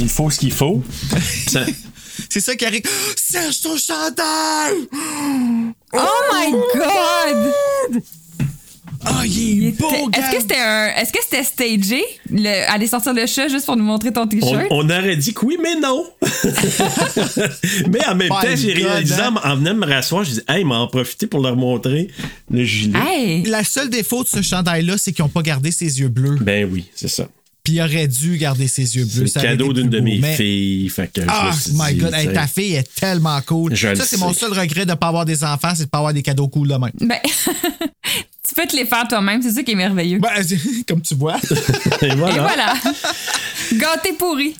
Speaker 1: Il faut ce qu'il faut.
Speaker 3: C'est ça qui arrive. Serge, ton chandail!
Speaker 10: Oh my God!
Speaker 3: Ah, il est beau,
Speaker 10: Est-ce que c'était un. Est-ce que c'était stagé? Le, aller sortir le chat juste pour nous montrer ton
Speaker 1: On,
Speaker 10: t-shirt?
Speaker 1: on aurait dit que oui, mais non. mais en même temps, j'ai réalisé
Speaker 3: hein?
Speaker 1: en, en venant me rasseoir, j'ai dit, hey, m'a en profité pour leur montrer le gilet.
Speaker 10: Hey!
Speaker 3: La seule défaut de ce chandail-là, c'est qu'ils n'ont pas gardé ses yeux bleus.
Speaker 1: Ben oui, c'est ça.
Speaker 3: Puis il aurait dû garder ses yeux
Speaker 1: C'est
Speaker 3: bleus.
Speaker 1: le
Speaker 3: ça aurait
Speaker 1: cadeau d'une de mes
Speaker 3: Mais-
Speaker 1: filles. Fait que je me suis
Speaker 3: my
Speaker 1: dit,
Speaker 3: God, hey, ta fille est tellement cool.
Speaker 1: Je le
Speaker 3: ça, c'est mon seul regret de ne pas avoir des enfants, c'est de ne pas avoir des cadeaux cool de même.
Speaker 10: Ben, tu peux te les faire toi-même, c'est ça qui est merveilleux.
Speaker 3: Ben, comme tu vois.
Speaker 1: Et
Speaker 10: Et
Speaker 1: voilà.
Speaker 10: voilà! Gâté pourri.